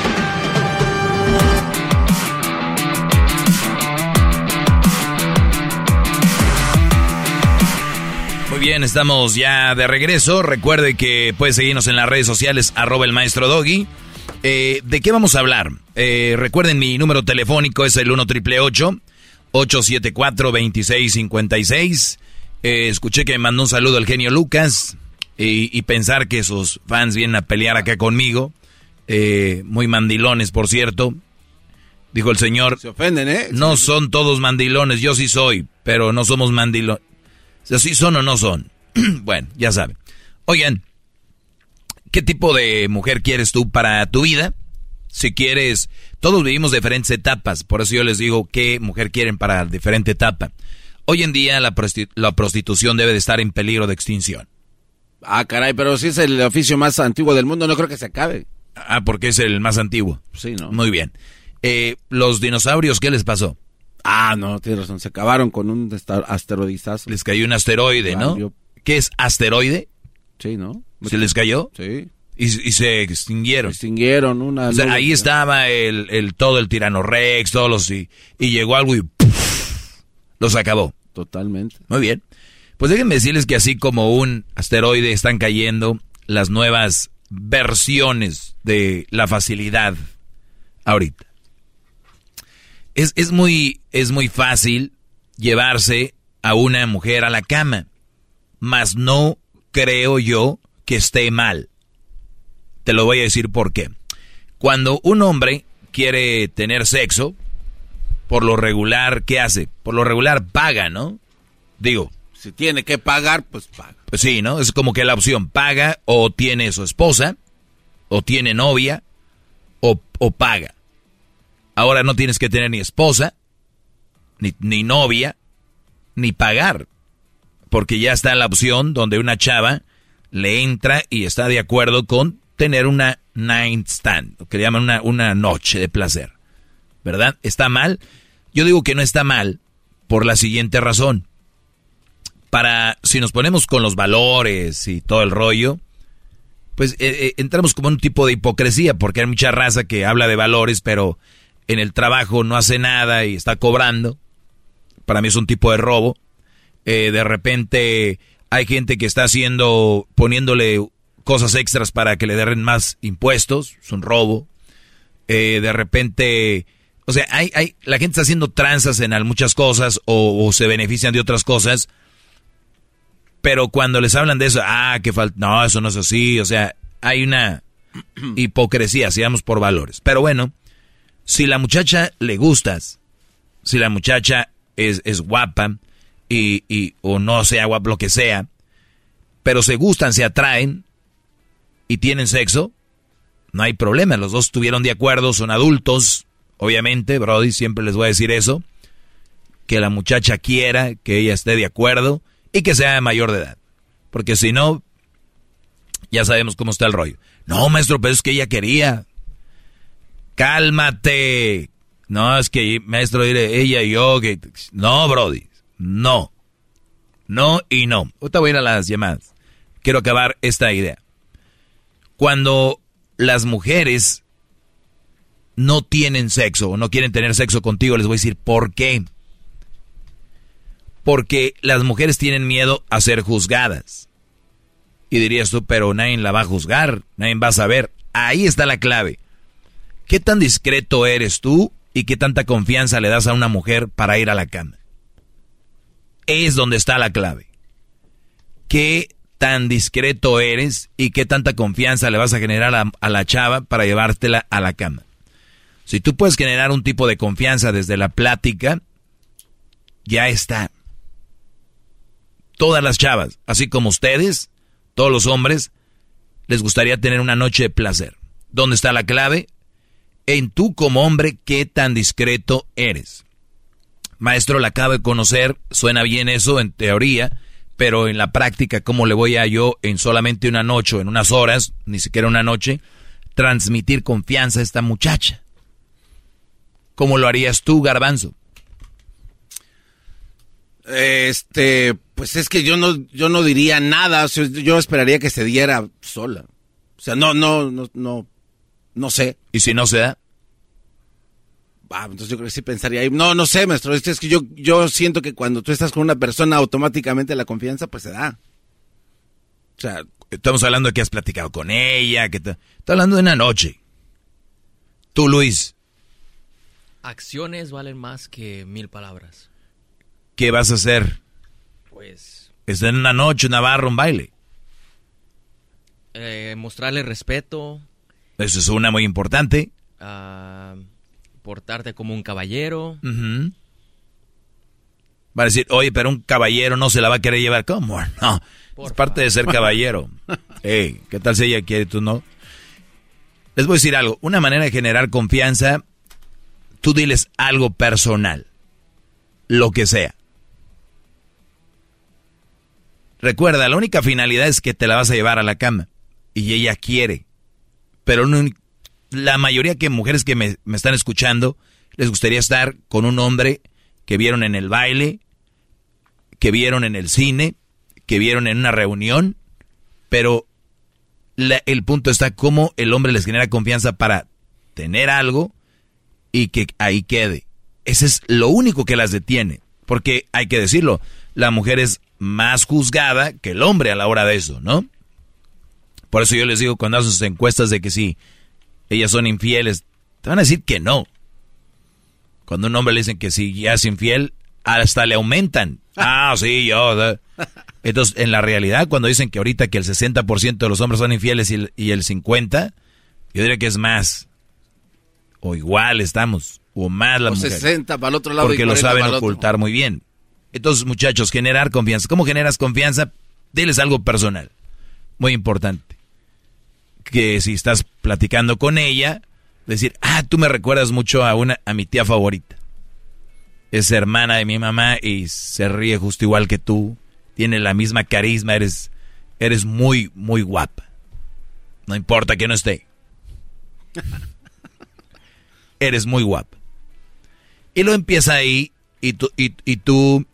bien, estamos ya de regreso. Recuerde que puede seguirnos en las redes sociales, arroba el maestro Doggy. Eh, ¿De qué vamos a hablar? Eh, recuerden, mi número telefónico es el 1 triple 874 2656 eh, escuché que me mandó un saludo al genio Lucas y, y, pensar que sus fans vienen a pelear acá conmigo. Eh, muy mandilones, por cierto. Dijo el señor. Se ofenden, ¿eh? No son todos mandilones, yo sí soy, pero no somos mandilones. O sea, ¿sí son o no son? [CLEARS THROAT] bueno, ya saben. Oigan, ¿qué tipo de mujer quieres tú para tu vida? Si quieres, todos vivimos diferentes etapas, por eso yo les digo qué mujer quieren para diferente etapa. Hoy en día la, prostitu la, prostitución debe de estar en peligro de extinción. Ah, caray, pero si es el oficio más antiguo del mundo, no creo que se acabe. Ah, porque es el más antiguo. Sí, ¿no? Muy bien. Eh, ¿Los dinosaurios qué les pasó? Ah, no, tienes razón. Se acabaron con un asteroidizazo. Les cayó un asteroide, ¿no? Yo... ¿Qué es asteroide? Sí, ¿no? ¿Se les cayó? Sí. Y, y, se extinguieron. Se extinguieron una. O sea, ahí estaba el, el, todo el tiranorex, todos los y, y llegó algo y ¡puf! los acabó. Totalmente. Muy bien. Pues déjenme decirles que así como un asteroide están cayendo las nuevas versiones de la facilidad ahorita. Es, es, muy, es muy fácil llevarse a una mujer a la cama, mas no creo yo que esté mal. Te lo voy a decir por qué. Cuando un hombre quiere tener sexo, por lo regular, ¿qué hace? Por lo regular paga, ¿no? Digo. Si tiene que pagar, pues paga. Pues sí, ¿no? Es como que la opción paga o tiene su esposa, o tiene novia, o, o paga. Ahora no tienes que tener ni esposa, ni, ni novia, ni pagar. Porque ya está la opción donde una chava le entra y está de acuerdo con tener una night stand, que le llaman una, una noche de placer. ¿Verdad? ¿Está mal? Yo digo que no está mal por la siguiente razón. Para, si nos ponemos con los valores y todo el rollo, pues eh, eh, entramos como un tipo de hipocresía, porque hay mucha raza que habla de valores, pero en el trabajo no hace nada y está cobrando. Para mí es un tipo de robo. Eh, de repente hay gente que está haciendo, poniéndole cosas extras para que le den más impuestos, es un robo. Eh, de repente, o sea, hay, hay, la gente está haciendo tranzas en muchas cosas o, se benefician de otras cosas, pero cuando les hablan de eso, ah, que falta, no, eso no es así, o sea, hay una [CLEARS THROAT] hipocresía, si por valores. Pero bueno, si la muchacha le gustas, si la muchacha es, es guapa y, y, o no sea guapa, lo que sea, pero se gustan, se atraen y tienen sexo, no hay problema. Los dos estuvieron de acuerdo, son adultos, obviamente, Brody, siempre les voy a decir eso. Que la muchacha quiera, que ella esté de acuerdo y que sea mayor de edad. Porque si no, ya sabemos cómo está el rollo. No, maestro, pero es que ella quería. Cálmate. No, es que, maestro, ella y yo, que... No, Brody, no. No y no. Ahorita voy a ir a las llamadas. Quiero acabar esta idea. Cuando las mujeres no tienen sexo o no quieren tener sexo contigo, les voy a decir por qué. Porque las mujeres tienen miedo a ser juzgadas. Y dirías tú, pero nadie la va a juzgar, nadie va a saber. Ahí está la clave. ¿Qué tan discreto eres tú y qué tanta confianza le das a una mujer para ir a la cama? Es donde está la clave. ¿Qué tan discreto eres y qué tanta confianza le vas a generar a, la chava para llevártela a la cama? Si tú puedes generar un tipo de confianza desde la plática, ya está. Todas las chavas, así como ustedes, todos los hombres, les gustaría tener una noche de placer. ¿Dónde está la clave? En tú como hombre, qué tan discreto eres. Maestro, la acabo de conocer, suena bien eso en teoría, pero en la práctica, ¿cómo le voy a yo en solamente una noche, en unas horas, ni siquiera una noche, transmitir confianza a esta muchacha? ¿Cómo lo harías tú, Garbanzo? Este, pues es que yo no, yo no diría nada, yo esperaría que se diera sola. O sea, no, no, no, no, no sé. ¿Y si no se da? Ah, entonces yo creo que sí pensaría ahí. No, no sé, maestro. Es que yo, yo siento que cuando tú estás con una persona, automáticamente la confianza, pues se da. O sea, estamos hablando de que has platicado con ella, que te... Estoy hablando de una noche. Tú, Luis. Acciones valen más que mil palabras. ¿Qué vas a hacer? Pues... Es en una noche, una barra, un baile. Eh, mostrarle respeto. Eso es una muy importante. Uh, portarte como un caballero. Va a decir, oye, pero un caballero no se la va a querer llevar. ¿Cómo? [LAUGHS] No. es parte de ser caballero. [LAUGHS] hey, ¿qué tal si ella quiere tú no? Les voy a decir algo. Una manera de generar confianza, tú diles algo personal. Lo que sea. Recuerda, la única finalidad es que te la vas a llevar a la cama. Y ella quiere. Pero no, la mayoría de mujeres que me, me, están escuchando les gustaría estar con un hombre que vieron en el baile, que vieron en el cine, que vieron en una reunión, pero la, el punto está cómo el hombre les genera confianza para tener algo y que ahí quede. Ese es lo único que las detiene, porque hay que decirlo, la mujer es más juzgada que el hombre a la hora de eso, ¿no? Por eso yo les digo cuando hacen sus encuestas de que sí, ellas son infieles, te van a decir que no. Cuando un hombre le dicen que sí, ya es infiel, hasta le aumentan. [LAUGHS] Ah, sí, yo. Entonces, en la realidad, cuando dicen que ahorita que el 60% de los hombres son infieles y el, y el 50%, yo diría que es más. O igual estamos. O más la o mujer. 60 para el otro lado. Porque y lo saben ocultar muy bien. Entonces, muchachos, generar confianza. ¿Cómo generas confianza? Diles algo personal. Muy importante. Que si estás platicando con ella, decir, ah, tú me recuerdas mucho a una, a mi tía favorita. Es hermana de mi mamá y se ríe justo igual que tú. Tiene la misma carisma, eres, eres muy, muy guapa. No importa que no esté. [LAUGHS] eres muy guapa. Y lo empieza ahí y tú, y, y tú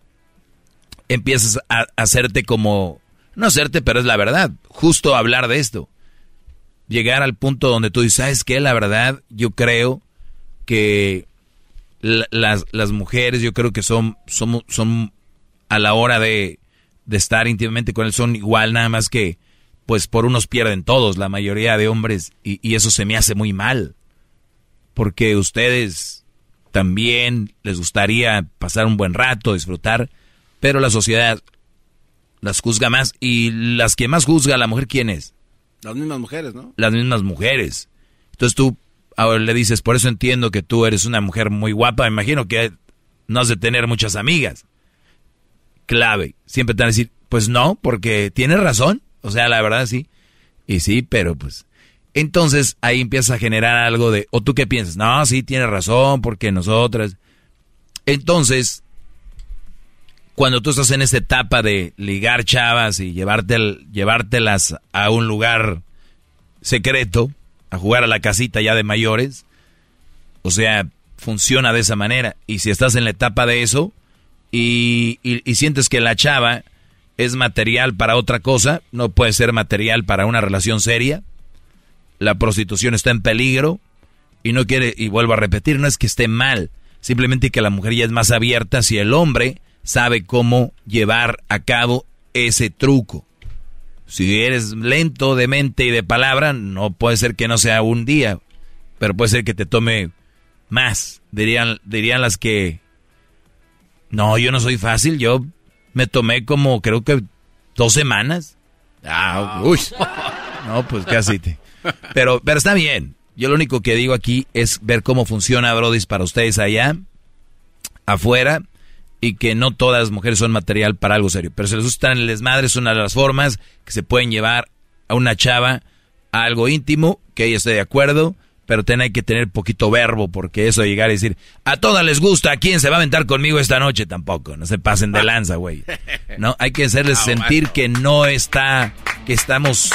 empiezas a, hacerte como, no hacerte, pero es la verdad, justo hablar de esto. Llegar al punto donde tú dices, ¿sabes qué? La verdad, yo creo que la, las, las mujeres, yo creo que son, son, son a la hora de, de estar íntimamente con él, son igual, nada más que, pues por unos pierden todos, la mayoría de hombres, y, eso se me hace muy mal. Porque ustedes también les gustaría pasar un buen rato, disfrutar, pero la sociedad las juzga más. Y las que más juzga la mujer, ¿quién es? Las mismas mujeres, ¿no? Las mismas mujeres. Entonces tú ahora le dices, por eso entiendo que tú eres una mujer muy guapa. Me imagino que no has de tener muchas amigas. Clave. Siempre te van a decir, pues no, porque tienes razón. O sea, la verdad sí. Y sí, pero pues. Entonces ahí empieza a generar algo de, o tú qué piensas, no, sí, tienes razón, porque nosotras. Entonces, cuando tú estás en esta etapa de ligar chavas y llevártelas a un lugar secreto, a jugar a la casita ya de mayores, o sea, funciona de esa manera. Y si estás en la etapa de eso y, y, sientes que la chava es material para otra cosa, no puede ser material para una relación seria, la prostitución está en peligro y no quiere, y vuelvo a repetir, no es que esté mal, simplemente que la mujer ya es más abierta si el hombre sabe cómo llevar a cabo ese truco. Si eres lento de mente y de palabra, no puede ser que no sea un día, pero puede ser que te tome más. Dirían, dirían las que, no, yo no soy fácil, yo me tomé como creo que dos semanas. Ah, uy. No, pues casi te. [LAUGHS] Pero, pero está bien. Yo lo único que digo aquí es ver cómo funciona Brody para ustedes allá, afuera, y que no todas las mujeres son material para algo serio. Pero si les gusta el desmadre, es una de las formas que se pueden llevar a una chava a algo íntimo, que ella esté de acuerdo, pero tiene que tener poquito verbo, porque eso de llegar y decir, a todas les gusta, ¿a quién se va a aventar conmigo esta noche? Tampoco, no se pasen de lanza, güey. [LAUGHS] No, hay que hacerles ah, sentir que no está, que estamos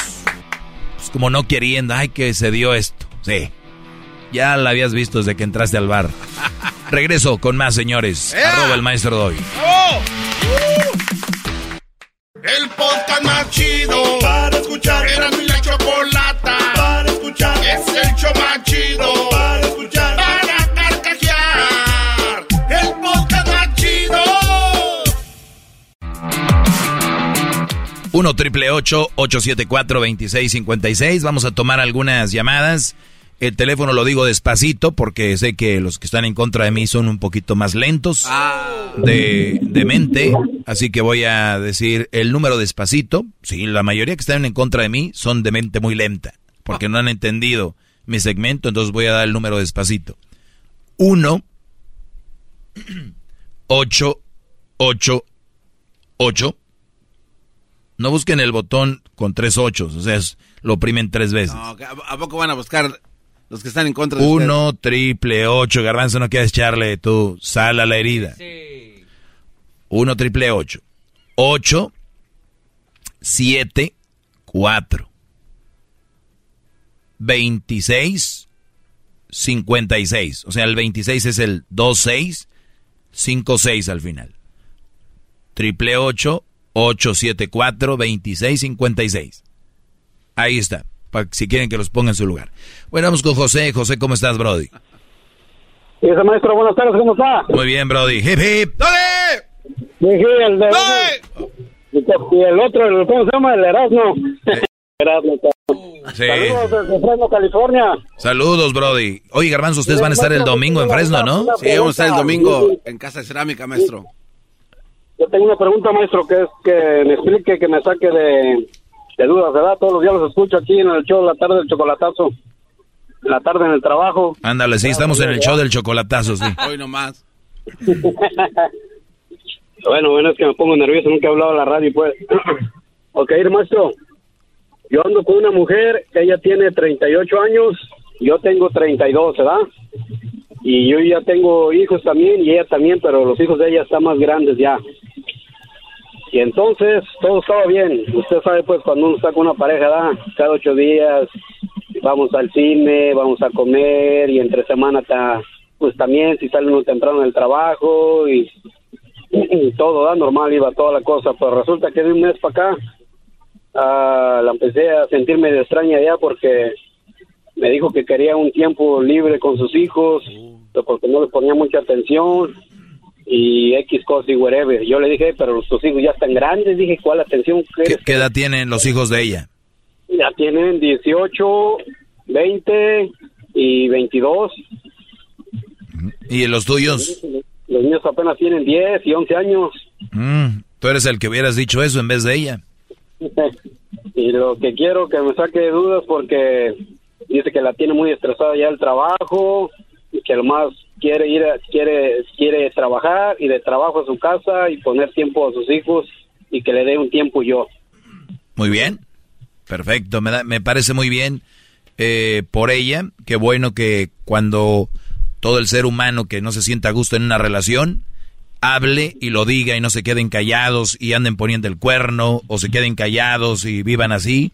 pues, como no queriendo, ay, que se dio esto. Sí. Ya la habías visto desde que entraste al bar. Regreso con más, señores. Arroba el maestro doy. El podcast más chido para escuchar. Era mi la chocolata para escuchar. Es el show más chido para escuchar. Para carcajear. El podcast más chido. 1 triple 874 2656. Vamos a tomar algunas llamadas. El teléfono lo digo despacito porque sé que los que están en contra de mí son un poquito más lentos ah. de, mente. Así que voy a decir el número despacito. Sí, la mayoría que están en contra de mí son de mente muy lenta porque no han entendido mi segmento. Entonces voy a dar el número despacito. 1 8 8 8 no busquen el botón con tres ochos, o sea, lo oprimen tres veces. ¿A poco van a buscar los que están en contra de Uno, triple, ocho. Garbanzo, no quieres echarle tu sal a la herida. Sí. Uno, triple, ocho. Ocho, siete, cuatro. Veintiséis, cincuenta y seis. O sea, el veintiséis es el dos, seis, cinco, seis al final. Triple ocho, ocho, siete, cuatro, veintiséis, cincuenta y seis. Ahí está si quieren que los ponga en su lugar. Bueno, vamos con José. José, ¿cómo estás, Brody? Ese maestro, buenas tardes, ¿cómo está? Muy bien, Brody. Hip, hip. ¡Dale! el de... Y el otro, el, ¿cómo se llama? El Erasmo. [LAUGHS] Erasmo. Sí. Saludos desde Fresno, California. Saludos, Brody. Oye, Garbanzo, ustedes van a estar el domingo en Fresno, ¿no? Sí, vamos a estar el domingo en Casa de Cerámica, maestro. Yo tengo una pregunta, maestro, que es que me explique, que me saque de, de dudas, ¿verdad? Todos los días los escucho aquí en el show de la tarde del chocolatazo. En la tarde en el trabajo. Ándale, sí, estamos en el show del chocolatazo, sí. Hoy nomás. [LAUGHS] bueno, bueno, es que me pongo nervioso, nunca he hablado a la radio, pues. [CLEARS THROAT] ok, maestro. Yo ando con una mujer, ella tiene 38 años, yo tengo 32, ¿verdad? Y yo ya tengo hijos también, y ella también, pero los hijos de ella están más grandes ya. Y entonces todo estaba bien. Usted sabe, pues, cuando uno está con una pareja, ¿da? cada ocho días vamos al cine, vamos a comer y entre semana está, pues también si sale uno temprano del trabajo y, [CLEARS THROAT] todo, da normal, iba toda la cosa. Pero resulta que de un mes para acá ah, la empecé a sentirme de extraña ya porque me dijo que quería un tiempo libre con sus hijos, porque no les ponía mucha atención y X cosa y whatever. Yo le dije, pero tus hijos ya están grandes. Dije, ¿cuál atención? ¿Qué, ¿Qué edad tienen los hijos de ella? Ya tienen 18, 20 y 22. ¿Y los tuyos? Los míos apenas tienen 10 y 11 años. Mm, tú eres el que hubieras dicho eso en vez de ella. [LAUGHS] y lo que quiero que me saque de dudas porque dice que la tiene muy estresada ya el trabajo que lo más quiere ir, quiere, quiere trabajar y de trabajo a su casa y poner tiempo a sus hijos y que le dé un tiempo yo. Muy bien, perfecto, me, me parece muy bien eh, por ella. Qué bueno que cuando todo el ser humano que no se sienta a gusto en una relación hable y lo diga y no se queden callados y anden poniendo el cuerno o se queden callados y vivan así.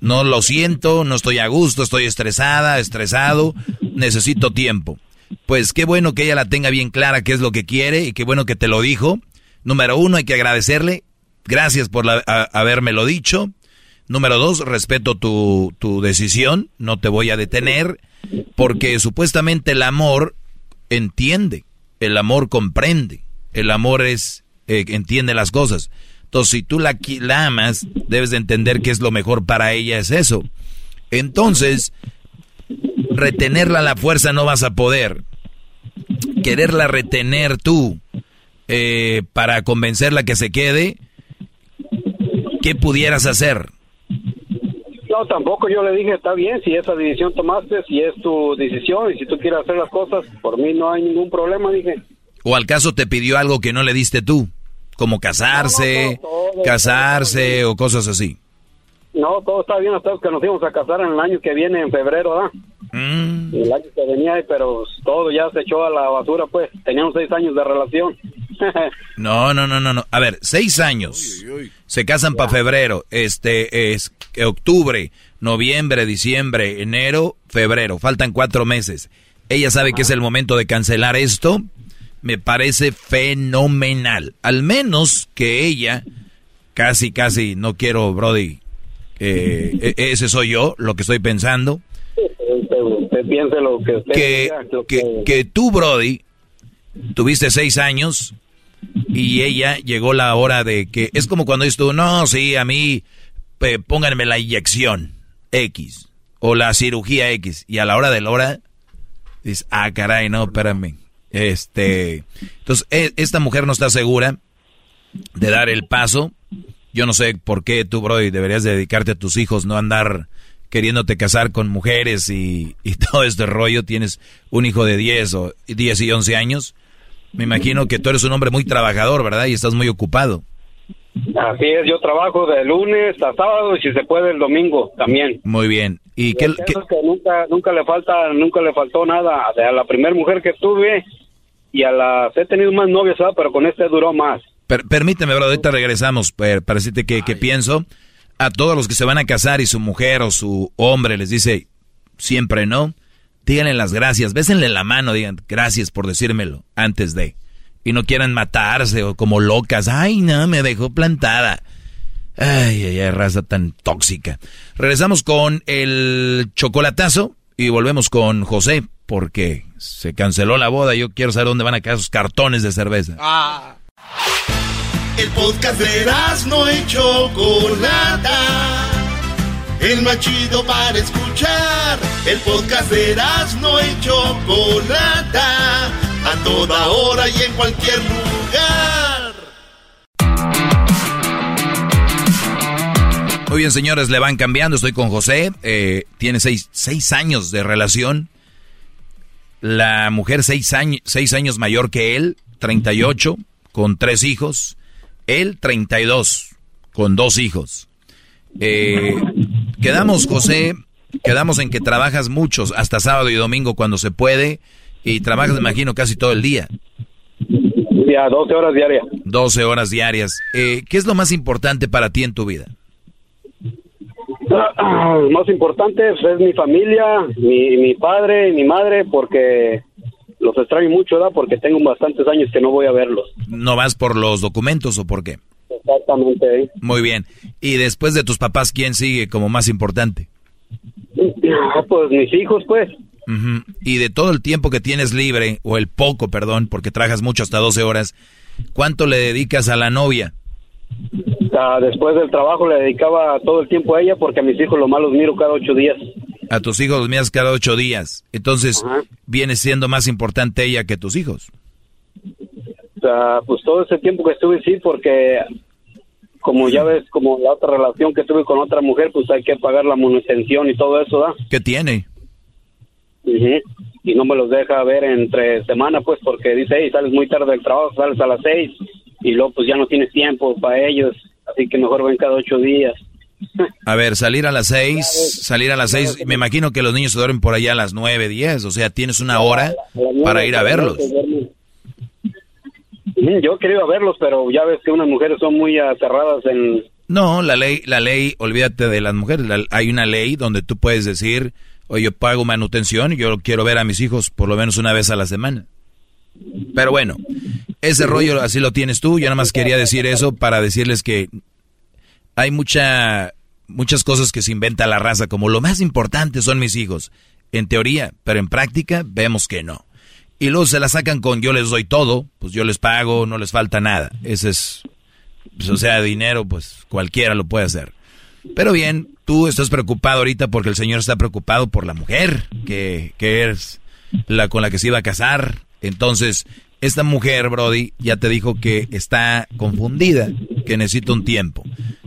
No lo siento, no estoy a gusto, estoy estresada, estresado, necesito tiempo. pues qué bueno que ella la tenga bien clara qué es lo que quiere y qué bueno que te lo dijo. Número uno, hay que agradecerle. Gracias por la, habérmelo dicho. Número dos, respeto tu, tu decisión, no te voy a detener, porque supuestamente el amor entiende, el amor comprende, el amor es, eh, entiende las cosas. Entonces, si tú la, la amas, debes de entender que es lo mejor para ella, es eso. Entonces, retenerla a la fuerza no vas a poder. Quererla retener tú eh, para convencerla que se quede, ¿qué pudieras hacer? No, tampoco yo le dije, está bien, si esa decisión tomaste, si es tu decisión y si tú quieres hacer las cosas, por mí no hay ningún problema, dije. ¿O al caso te pidió algo que no le diste tú? Como casarse, casarse o cosas así. No, todo está bien hasta que nos íbamos a casar en el año que viene, en febrero, ¿verdad? Mm. El año que venía, pero todo ya se echó a la basura, pues. Teníamos seis años de relación. [LAUGHS] no, no, no, no, no. A ver, seis años. Se casan para febrero. Este es octubre, noviembre, diciembre, enero, febrero. Faltan cuatro meses. Ella sabe que es el momento de cancelar esto. Me parece fenomenal. Al menos que ella, casi, casi, no quiero, Brody, eh, e, ese soy yo, lo que estoy pensando. Usted, piense lo que que, que, que tú, Brody, tuviste seis años y ella llegó la hora de que es como cuando dices tú, no, sí, a mí pónganme la inyección X o la cirugía X y a la hora de la hora dices, ah, caray, no, espérame. Este, entonces, e, esta mujer no está segura de dar el paso. Yo no sé por qué tú, bro, deberías dedicarte a tus hijos, no andar queriéndote casar con mujeres y, y [LAUGHS] todo este rollo. Tienes un hijo de 10 o 10 y 11 años. Me imagino que tú eres un hombre muy trabajador, ¿verdad? Y estás muy ocupado. Así es, yo trabajo de lunes a sábado y si se puede el domingo también. Muy bien. ¿Y qué, que nunca nunca le falta nunca le faltó nada a la primera mujer que tuve y a las he tenido más novias, pero con este duró más. permíteme, bro, ahorita regresamos para decirte que, que pienso a todos los que se van a casar y su mujer o su hombre les dice siempre no díganle las gracias, bésenle la mano, digan gracias por decírmelo antes de. Y no quieran matarse o como locas. Ay, no, me dejó plantada. Ay, ay, ay, raza tan tóxica. Regresamos con el chocolatazo y volvemos con José porque se canceló la boda. Yo quiero saber dónde van a quedar esos cartones de cerveza. Ah. El podcast de no hecho Chocolata el más chido para escuchar. El podcast de no y Chocolata, a toda hora y en cualquier lugar. Muy bien, señores, le van cambiando. Estoy con José. Eh, tiene seis, seis, años de relación. La mujer seis años, seis años mayor que él, 38, con tres hijos. Él, 32, con dos hijos. Eh, quedamos, José, quedamos en que trabajas muchos, hasta sábado y domingo cuando se puede, y trabajas, me imagino, casi todo el día. Ya, 12 horas diarias. 12 horas diarias. Eh, ¿Qué es lo más importante para ti en tu vida? [COUGHS] Más importante es mi familia, mi, mi padre y mi madre, porque los extraño mucho, ¿verdad? Porque tengo bastantes años que no voy a verlos. ¿No vas por los documentos o por qué? Exactamente. ¿eh? Muy bien. ¿Y después de tus papás, quién sigue como más importante? Ah, pues mis hijos, pues. Y de todo el tiempo que tienes libre, o el poco, perdón, porque trabajas mucho hasta 12 horas, ¿cuánto le dedicas a la novia? Después del trabajo le dedicaba todo el tiempo a ella porque a mis hijos lo malos miro cada ocho días. A tus hijos los miras cada ocho días. Entonces, ¿viene siendo más importante ella que tus hijos? pues todo ese tiempo que estuve sí, porque como ya ves, como la otra relación que tuve con otra mujer, pues hay que pagar la manutención y todo eso, ¿da? ¿Qué tiene? Y no me los deja ver entre semana, pues, porque dice, hey, sales muy tarde del trabajo, sales a las seis, y luego pues ya no tienes tiempo para ellos, así que mejor ven cada ocho días. A ver, salir a las seis, salir a las seis, me imagino que los niños se duermen por allá a las nueve, diez, o sea, tienes una hora para ir a verlos. Yo he querido verlos, pero ya ves que unas mujeres son muy aterradas en... No, la ley, la ley, olvídate de las mujeres. hay una ley donde tú puedes decir, Oye, yo pago manutención y yo quiero ver a mis hijos por lo menos una vez a la semana. Pero bueno, ese rollo así lo tienes tú. Yo nada más quería decir eso para decirles que hay mucha, muchas cosas que se inventa la raza, como lo más importante son mis hijos. En teoría, pero en práctica vemos que no. Y luego se la sacan con yo les doy todo, pues yo les pago, no les falta nada. Ese es, pues, o sea, dinero, pues cualquiera lo puede hacer. Pero bien, tú estás preocupado ahorita porque el señor está preocupado por la mujer que, que es la con la que se iba a casar. Entonces, esta mujer, Brody, ya te dijo que está confundida, que necesita un tiempo.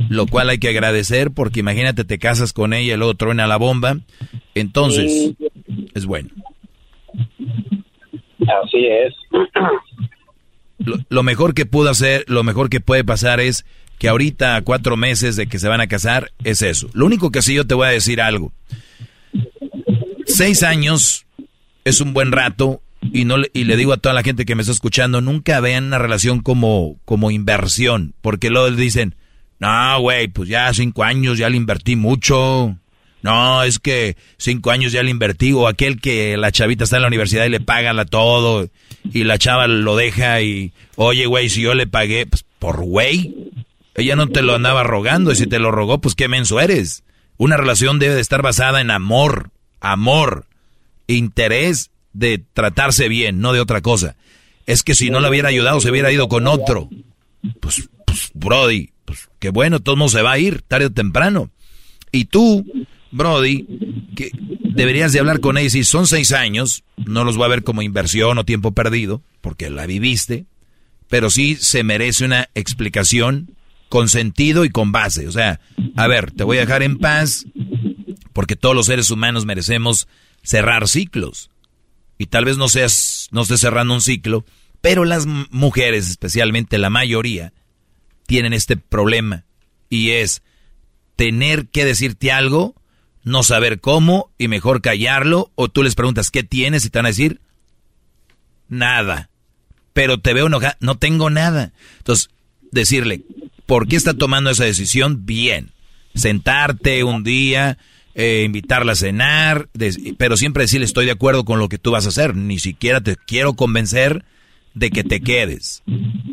Lo cual hay que agradecer porque imagínate, te casas con ella y luego truena la bomba. Entonces, es bueno. Así es. [CLEARS THROAT] Lo, lo, mejor que pudo hacer, lo mejor que puede pasar es que ahorita, a cuatro meses de que se van a casar, es eso. Lo único que sí yo te voy a decir algo. Seis años es un buen rato y no y le digo a toda la gente que me está escuchando, nunca vean una relación como, como inversión, porque luego dicen, no, güey, pues ya cinco años ya le invertí mucho. No, es que cinco años ya le invertí, o aquel que la chavita está en la universidad y le paga la todo, y la chava lo deja y, oye, güey, si yo le pagué, pues por güey, ella no te lo andaba rogando, y si te lo rogó, pues qué menso eres. Una relación debe de estar basada en amor, amor, interés de tratarse bien, no de otra cosa. Es que si no le hubiera ayudado, se hubiera ido con otro. Pues, pues Brody, pues qué bueno, todo el mundo se va a ir, tarde o temprano. Y tú, Brody, que deberías de hablar con ella. Si son seis años, no los va a ver como inversión o tiempo perdido, porque la viviste, pero sí se merece una explicación con sentido y con base. O sea, a ver, te voy a dejar en paz, porque todos los seres humanos merecemos cerrar ciclos y tal vez no seas, no estés cerrando un ciclo, pero las mujeres, especialmente la mayoría, tienen este problema y es tener que decirte algo, no saber cómo y mejor callarlo o tú les preguntas qué tienes y te van a decir nada. Pero te veo enojada, no tengo nada. Entonces, decirle, ¿por qué está tomando esa decisión? Bien. Sentarte un día, eh, invitarla a cenar, pero siempre decirle estoy de acuerdo con lo que tú vas a hacer, ni siquiera te quiero convencer de que te quedes.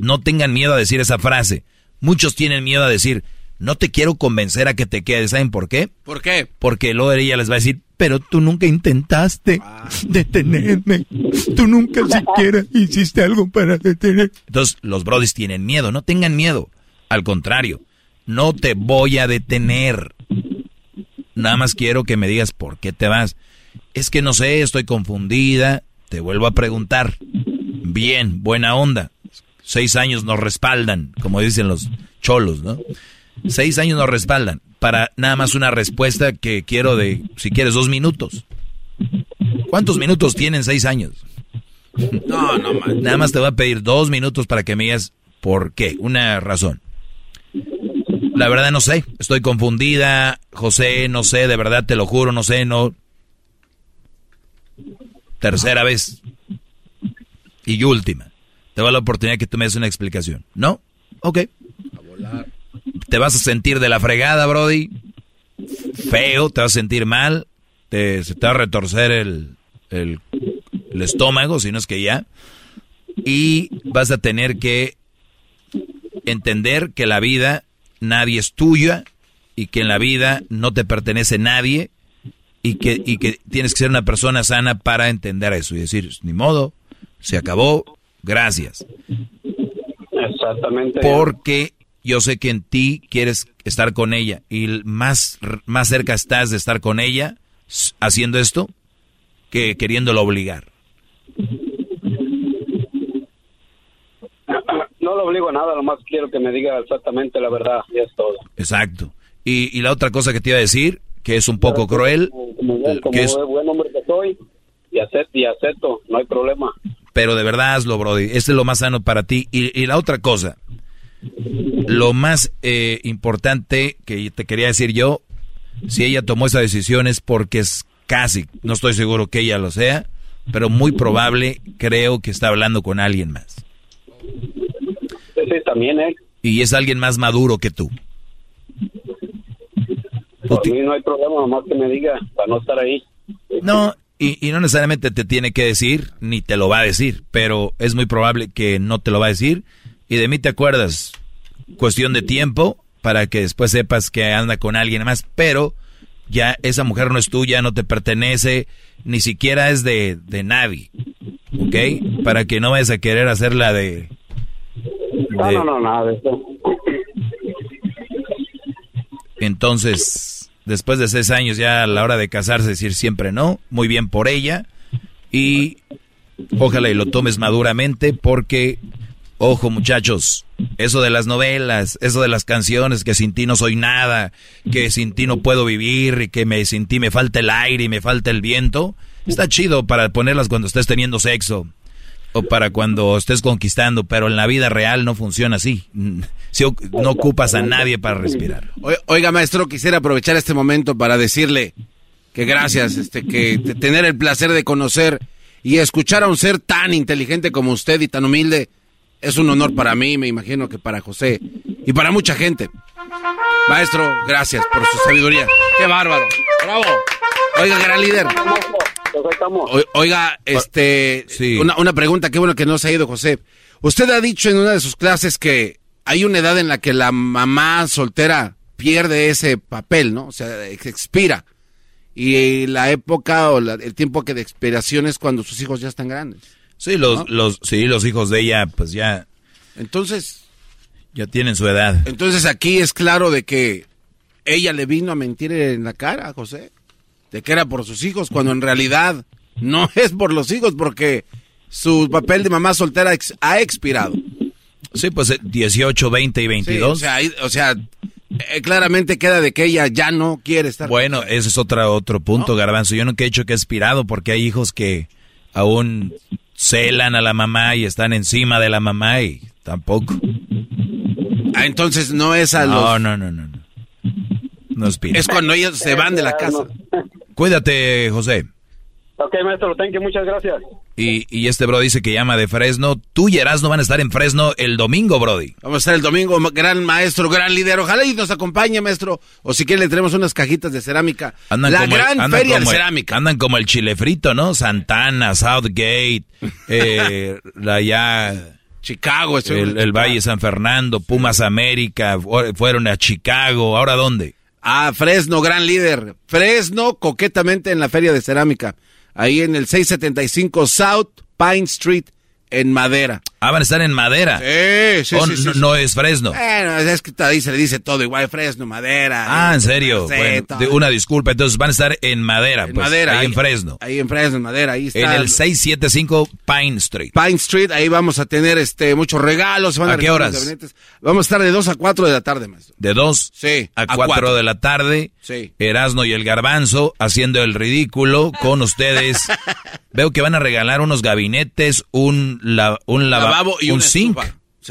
No tengan miedo a decir esa frase. Muchos tienen miedo a decir, no te quiero convencer a que te quedes. ¿Saben por qué? ¿Por qué? Porque luego ella les va a decir, pero tú nunca intentaste detenerme. Tú nunca siquiera hiciste algo para detener. Entonces, los brodis tienen miedo. No tengan miedo. Al contrario, no te voy a detener. Nada más quiero que me digas por qué te vas. Es que no sé, estoy confundida. Te vuelvo a preguntar. Bien, buena onda. Seis años nos respaldan, como dicen los cholos, ¿no? Seis años nos respaldan. Para nada más una respuesta que quiero de, si quieres, dos minutos. ¿Cuántos minutos tienen seis años? No, no, man. Nada más te voy a pedir dos minutos para que me digas por qué, una razón. La verdad no sé, estoy confundida, José, no sé, de verdad te lo juro, no sé, no. Tercera vez. Y última. Te va la oportunidad que tú me des una explicación. ¿No? Ok. Te vas a sentir de la fregada, Brody. Feo, te vas a sentir mal. Te, se te va a retorcer el, el, el estómago, si no es que ya. Y vas a tener que entender que la vida nadie es tuya y que en la vida no te pertenece nadie y que, y que tienes que ser una persona sana para entender eso y decir, ni modo, se acabó, gracias. Exactamente. Porque yo sé que en ti quieres estar con ella y más, más cerca estás de estar con ella haciendo esto que queriéndolo obligar. No lo obligo a nada, nomás quiero que me diga exactamente la verdad, y es todo. Exacto. Y, y la otra cosa que te iba a decir, que es un poco cruel. Como, que es... buen hombre que soy, y acepto, y acepto, no hay problema. Pero de verdad hazlo, Brody. Este es lo más sano para ti. Y, y la otra cosa, lo más eh, importante que te quería decir yo, si ella tomó esa decisión es porque es casi, no estoy seguro que ella lo sea, pero muy probable creo que está hablando con alguien más también, ¿eh? Y es alguien más maduro que tú. Por mí no hay problema, nomás que me diga, para no estar ahí. No, y, y, no necesariamente te tiene que decir, ni te lo va a decir, pero es muy probable que no te lo va a decir. Y de mí te acuerdas, cuestión de tiempo para que después sepas que anda con alguien más, pero ya esa mujer no es tuya, no te pertenece, ni siquiera es de, de nadie, ¿ok? Para que no vayas a querer hacerla de... de... No, no, nada de eso. Entonces, después de seis años ya a la hora de casarse decir siempre no, muy bien por ella y ojalá y lo tomes maduramente porque, ojo muchachos, eso de las novelas, eso de las canciones, que sin ti no soy nada, que sin ti no puedo vivir, y que me, sin ti me falta el aire y me falta el viento, está chido para ponerlas cuando estés teniendo sexo o para cuando estés conquistando, pero en la vida real no funciona así. Si no ocupas a nadie para respirar. Oiga, maestro, quisiera aprovechar este momento para decirle que gracias, este, que tener el placer de conocer y escuchar a un ser tan inteligente como usted y tan humilde es un honor para mí, me imagino que para José y para mucha gente. Maestro, gracias por su sabiduría. ¡Qué bárbaro! ¡Bravo! Oiga, gran líder. oiga, este, una, una, pregunta, qué bueno que no se ha ido, José. Usted ha dicho en una de sus clases que hay una edad en la que la mamá soltera pierde ese papel, ¿no? O sea, expira. Y la época o el tiempo que de expiración es cuando sus hijos ya están grandes. Sí, los, los, sí, los hijos de ella, pues ya. Entonces. Ya tienen su edad. Entonces aquí es claro de que ella le vino a mentir en la cara, José. De que era por sus hijos, cuando en realidad no [LAUGHS] es por los hijos, porque su papel de mamá soltera ha expirado. Sí, pues 18, eh, 20 y 22. o sea, o sea eh, claramente queda de que ella ya no quiere estar. Bueno, ese es otro, otro punto, Garbanzo. Yo nunca he dicho que ha expirado, porque hay hijos que aún celan a la mamá y están encima de la mamá y tampoco. Ah, entonces no es a los... No, no, no, no. No es, es cuando ellos se van de la casa. Cuídate, José. Ok, maestro, thank you, muchas gracias. Y, y este bro dice que llama de Fresno. Tú y Erasmo van a estar en Fresno el domingo, Brody. Vamos a estar el domingo, gran maestro, gran líder. Ojalá y nos acompañe, maestro. O si quiere le tenemos unas cajitas de cerámica. Andan la gran feria de cerámica. andan como el chile frito, ¿no? Santana, Southgate, eh, la ya... Chicago. El, el Valle San Fernando, Pumas América, fueron a Chicago. ¿Ahora dónde? Ah, Fresno, gran líder. Fresno, coquetamente en la feria de cerámica ahí en el 675 South Pine Street en Madera. Ah, van a estar en Madera. Sí, sí, sí, no, es Fresno. Bueno, es que ahí se le dice todo igual, Fresno, Madera. Ah, ¿en serio? una disculpa, entonces van a estar en Madera, en pues, Madera, ahí, en Fresno. Ahí en Fresno, en Madera, ahí está. En el 675 Pine Street. Pine Street, ahí vamos a tener este muchos regalos. Van ¿A, qué horas? Vamos a estar de 2 a 4 de la tarde, maestro. ¿De 2 sí, a 4 de la tarde? Sí. Erasno y el Garbanzo haciendo el ridículo con ustedes. [LAUGHS] Veo que van a regalar unos gabinetes, un, un lavabo y un zinc.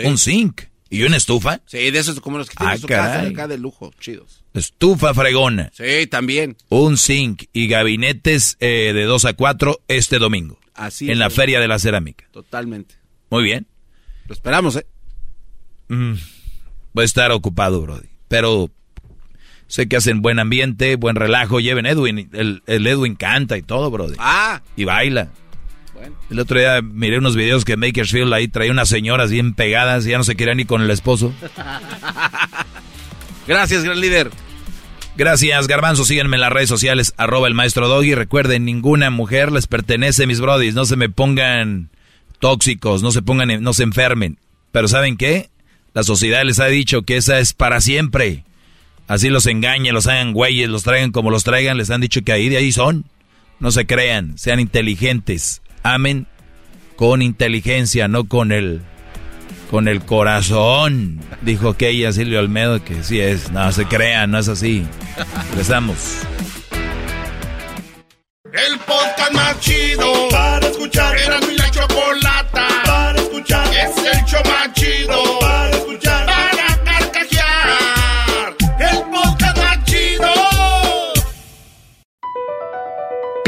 Un zinc. ¿Y una estufa? Sí, de esos como los que tienen ah, su casa acá de lujo, chidos. Estufa fregona. Sí, también. Un zinc y gabinetes eh, de 2 a 4 este domingo. Así En la Feria de la Cerámica. Totalmente. Muy bien. Lo esperamos, ¿eh? Mm, voy a estar ocupado, Brody. Pero sé que hacen buen ambiente, buen relajo. Lleven Edwin. El, el Edwin canta y todo, Brody. Ah. Y baila. El otro día miré unos videos que Makersfield ahí traía unas señoras bien pegadas y ya no se quería ni con el esposo. [LAUGHS] Gracias, gran líder. Gracias, Garbanzo. Síganme en las redes sociales, arroba el maestro Doggy. Recuerden, ninguna mujer les pertenece, mis brodis. No se me pongan tóxicos, no se pongan, no se enfermen. Pero ¿saben qué? La sociedad les ha dicho que esa es para siempre. Así los engañen, los hagan güeyes, los traigan como los traigan. Les han dicho que ahí de ahí son. No se crean, sean inteligentes amen con inteligencia, no con el con el corazón. Dijo que ella Silvio Almedo que sí es, no se crean, no es así. Empezamos. El podcast más chido para escuchar. Era mi la chocolata para escuchar. Es el show más chido para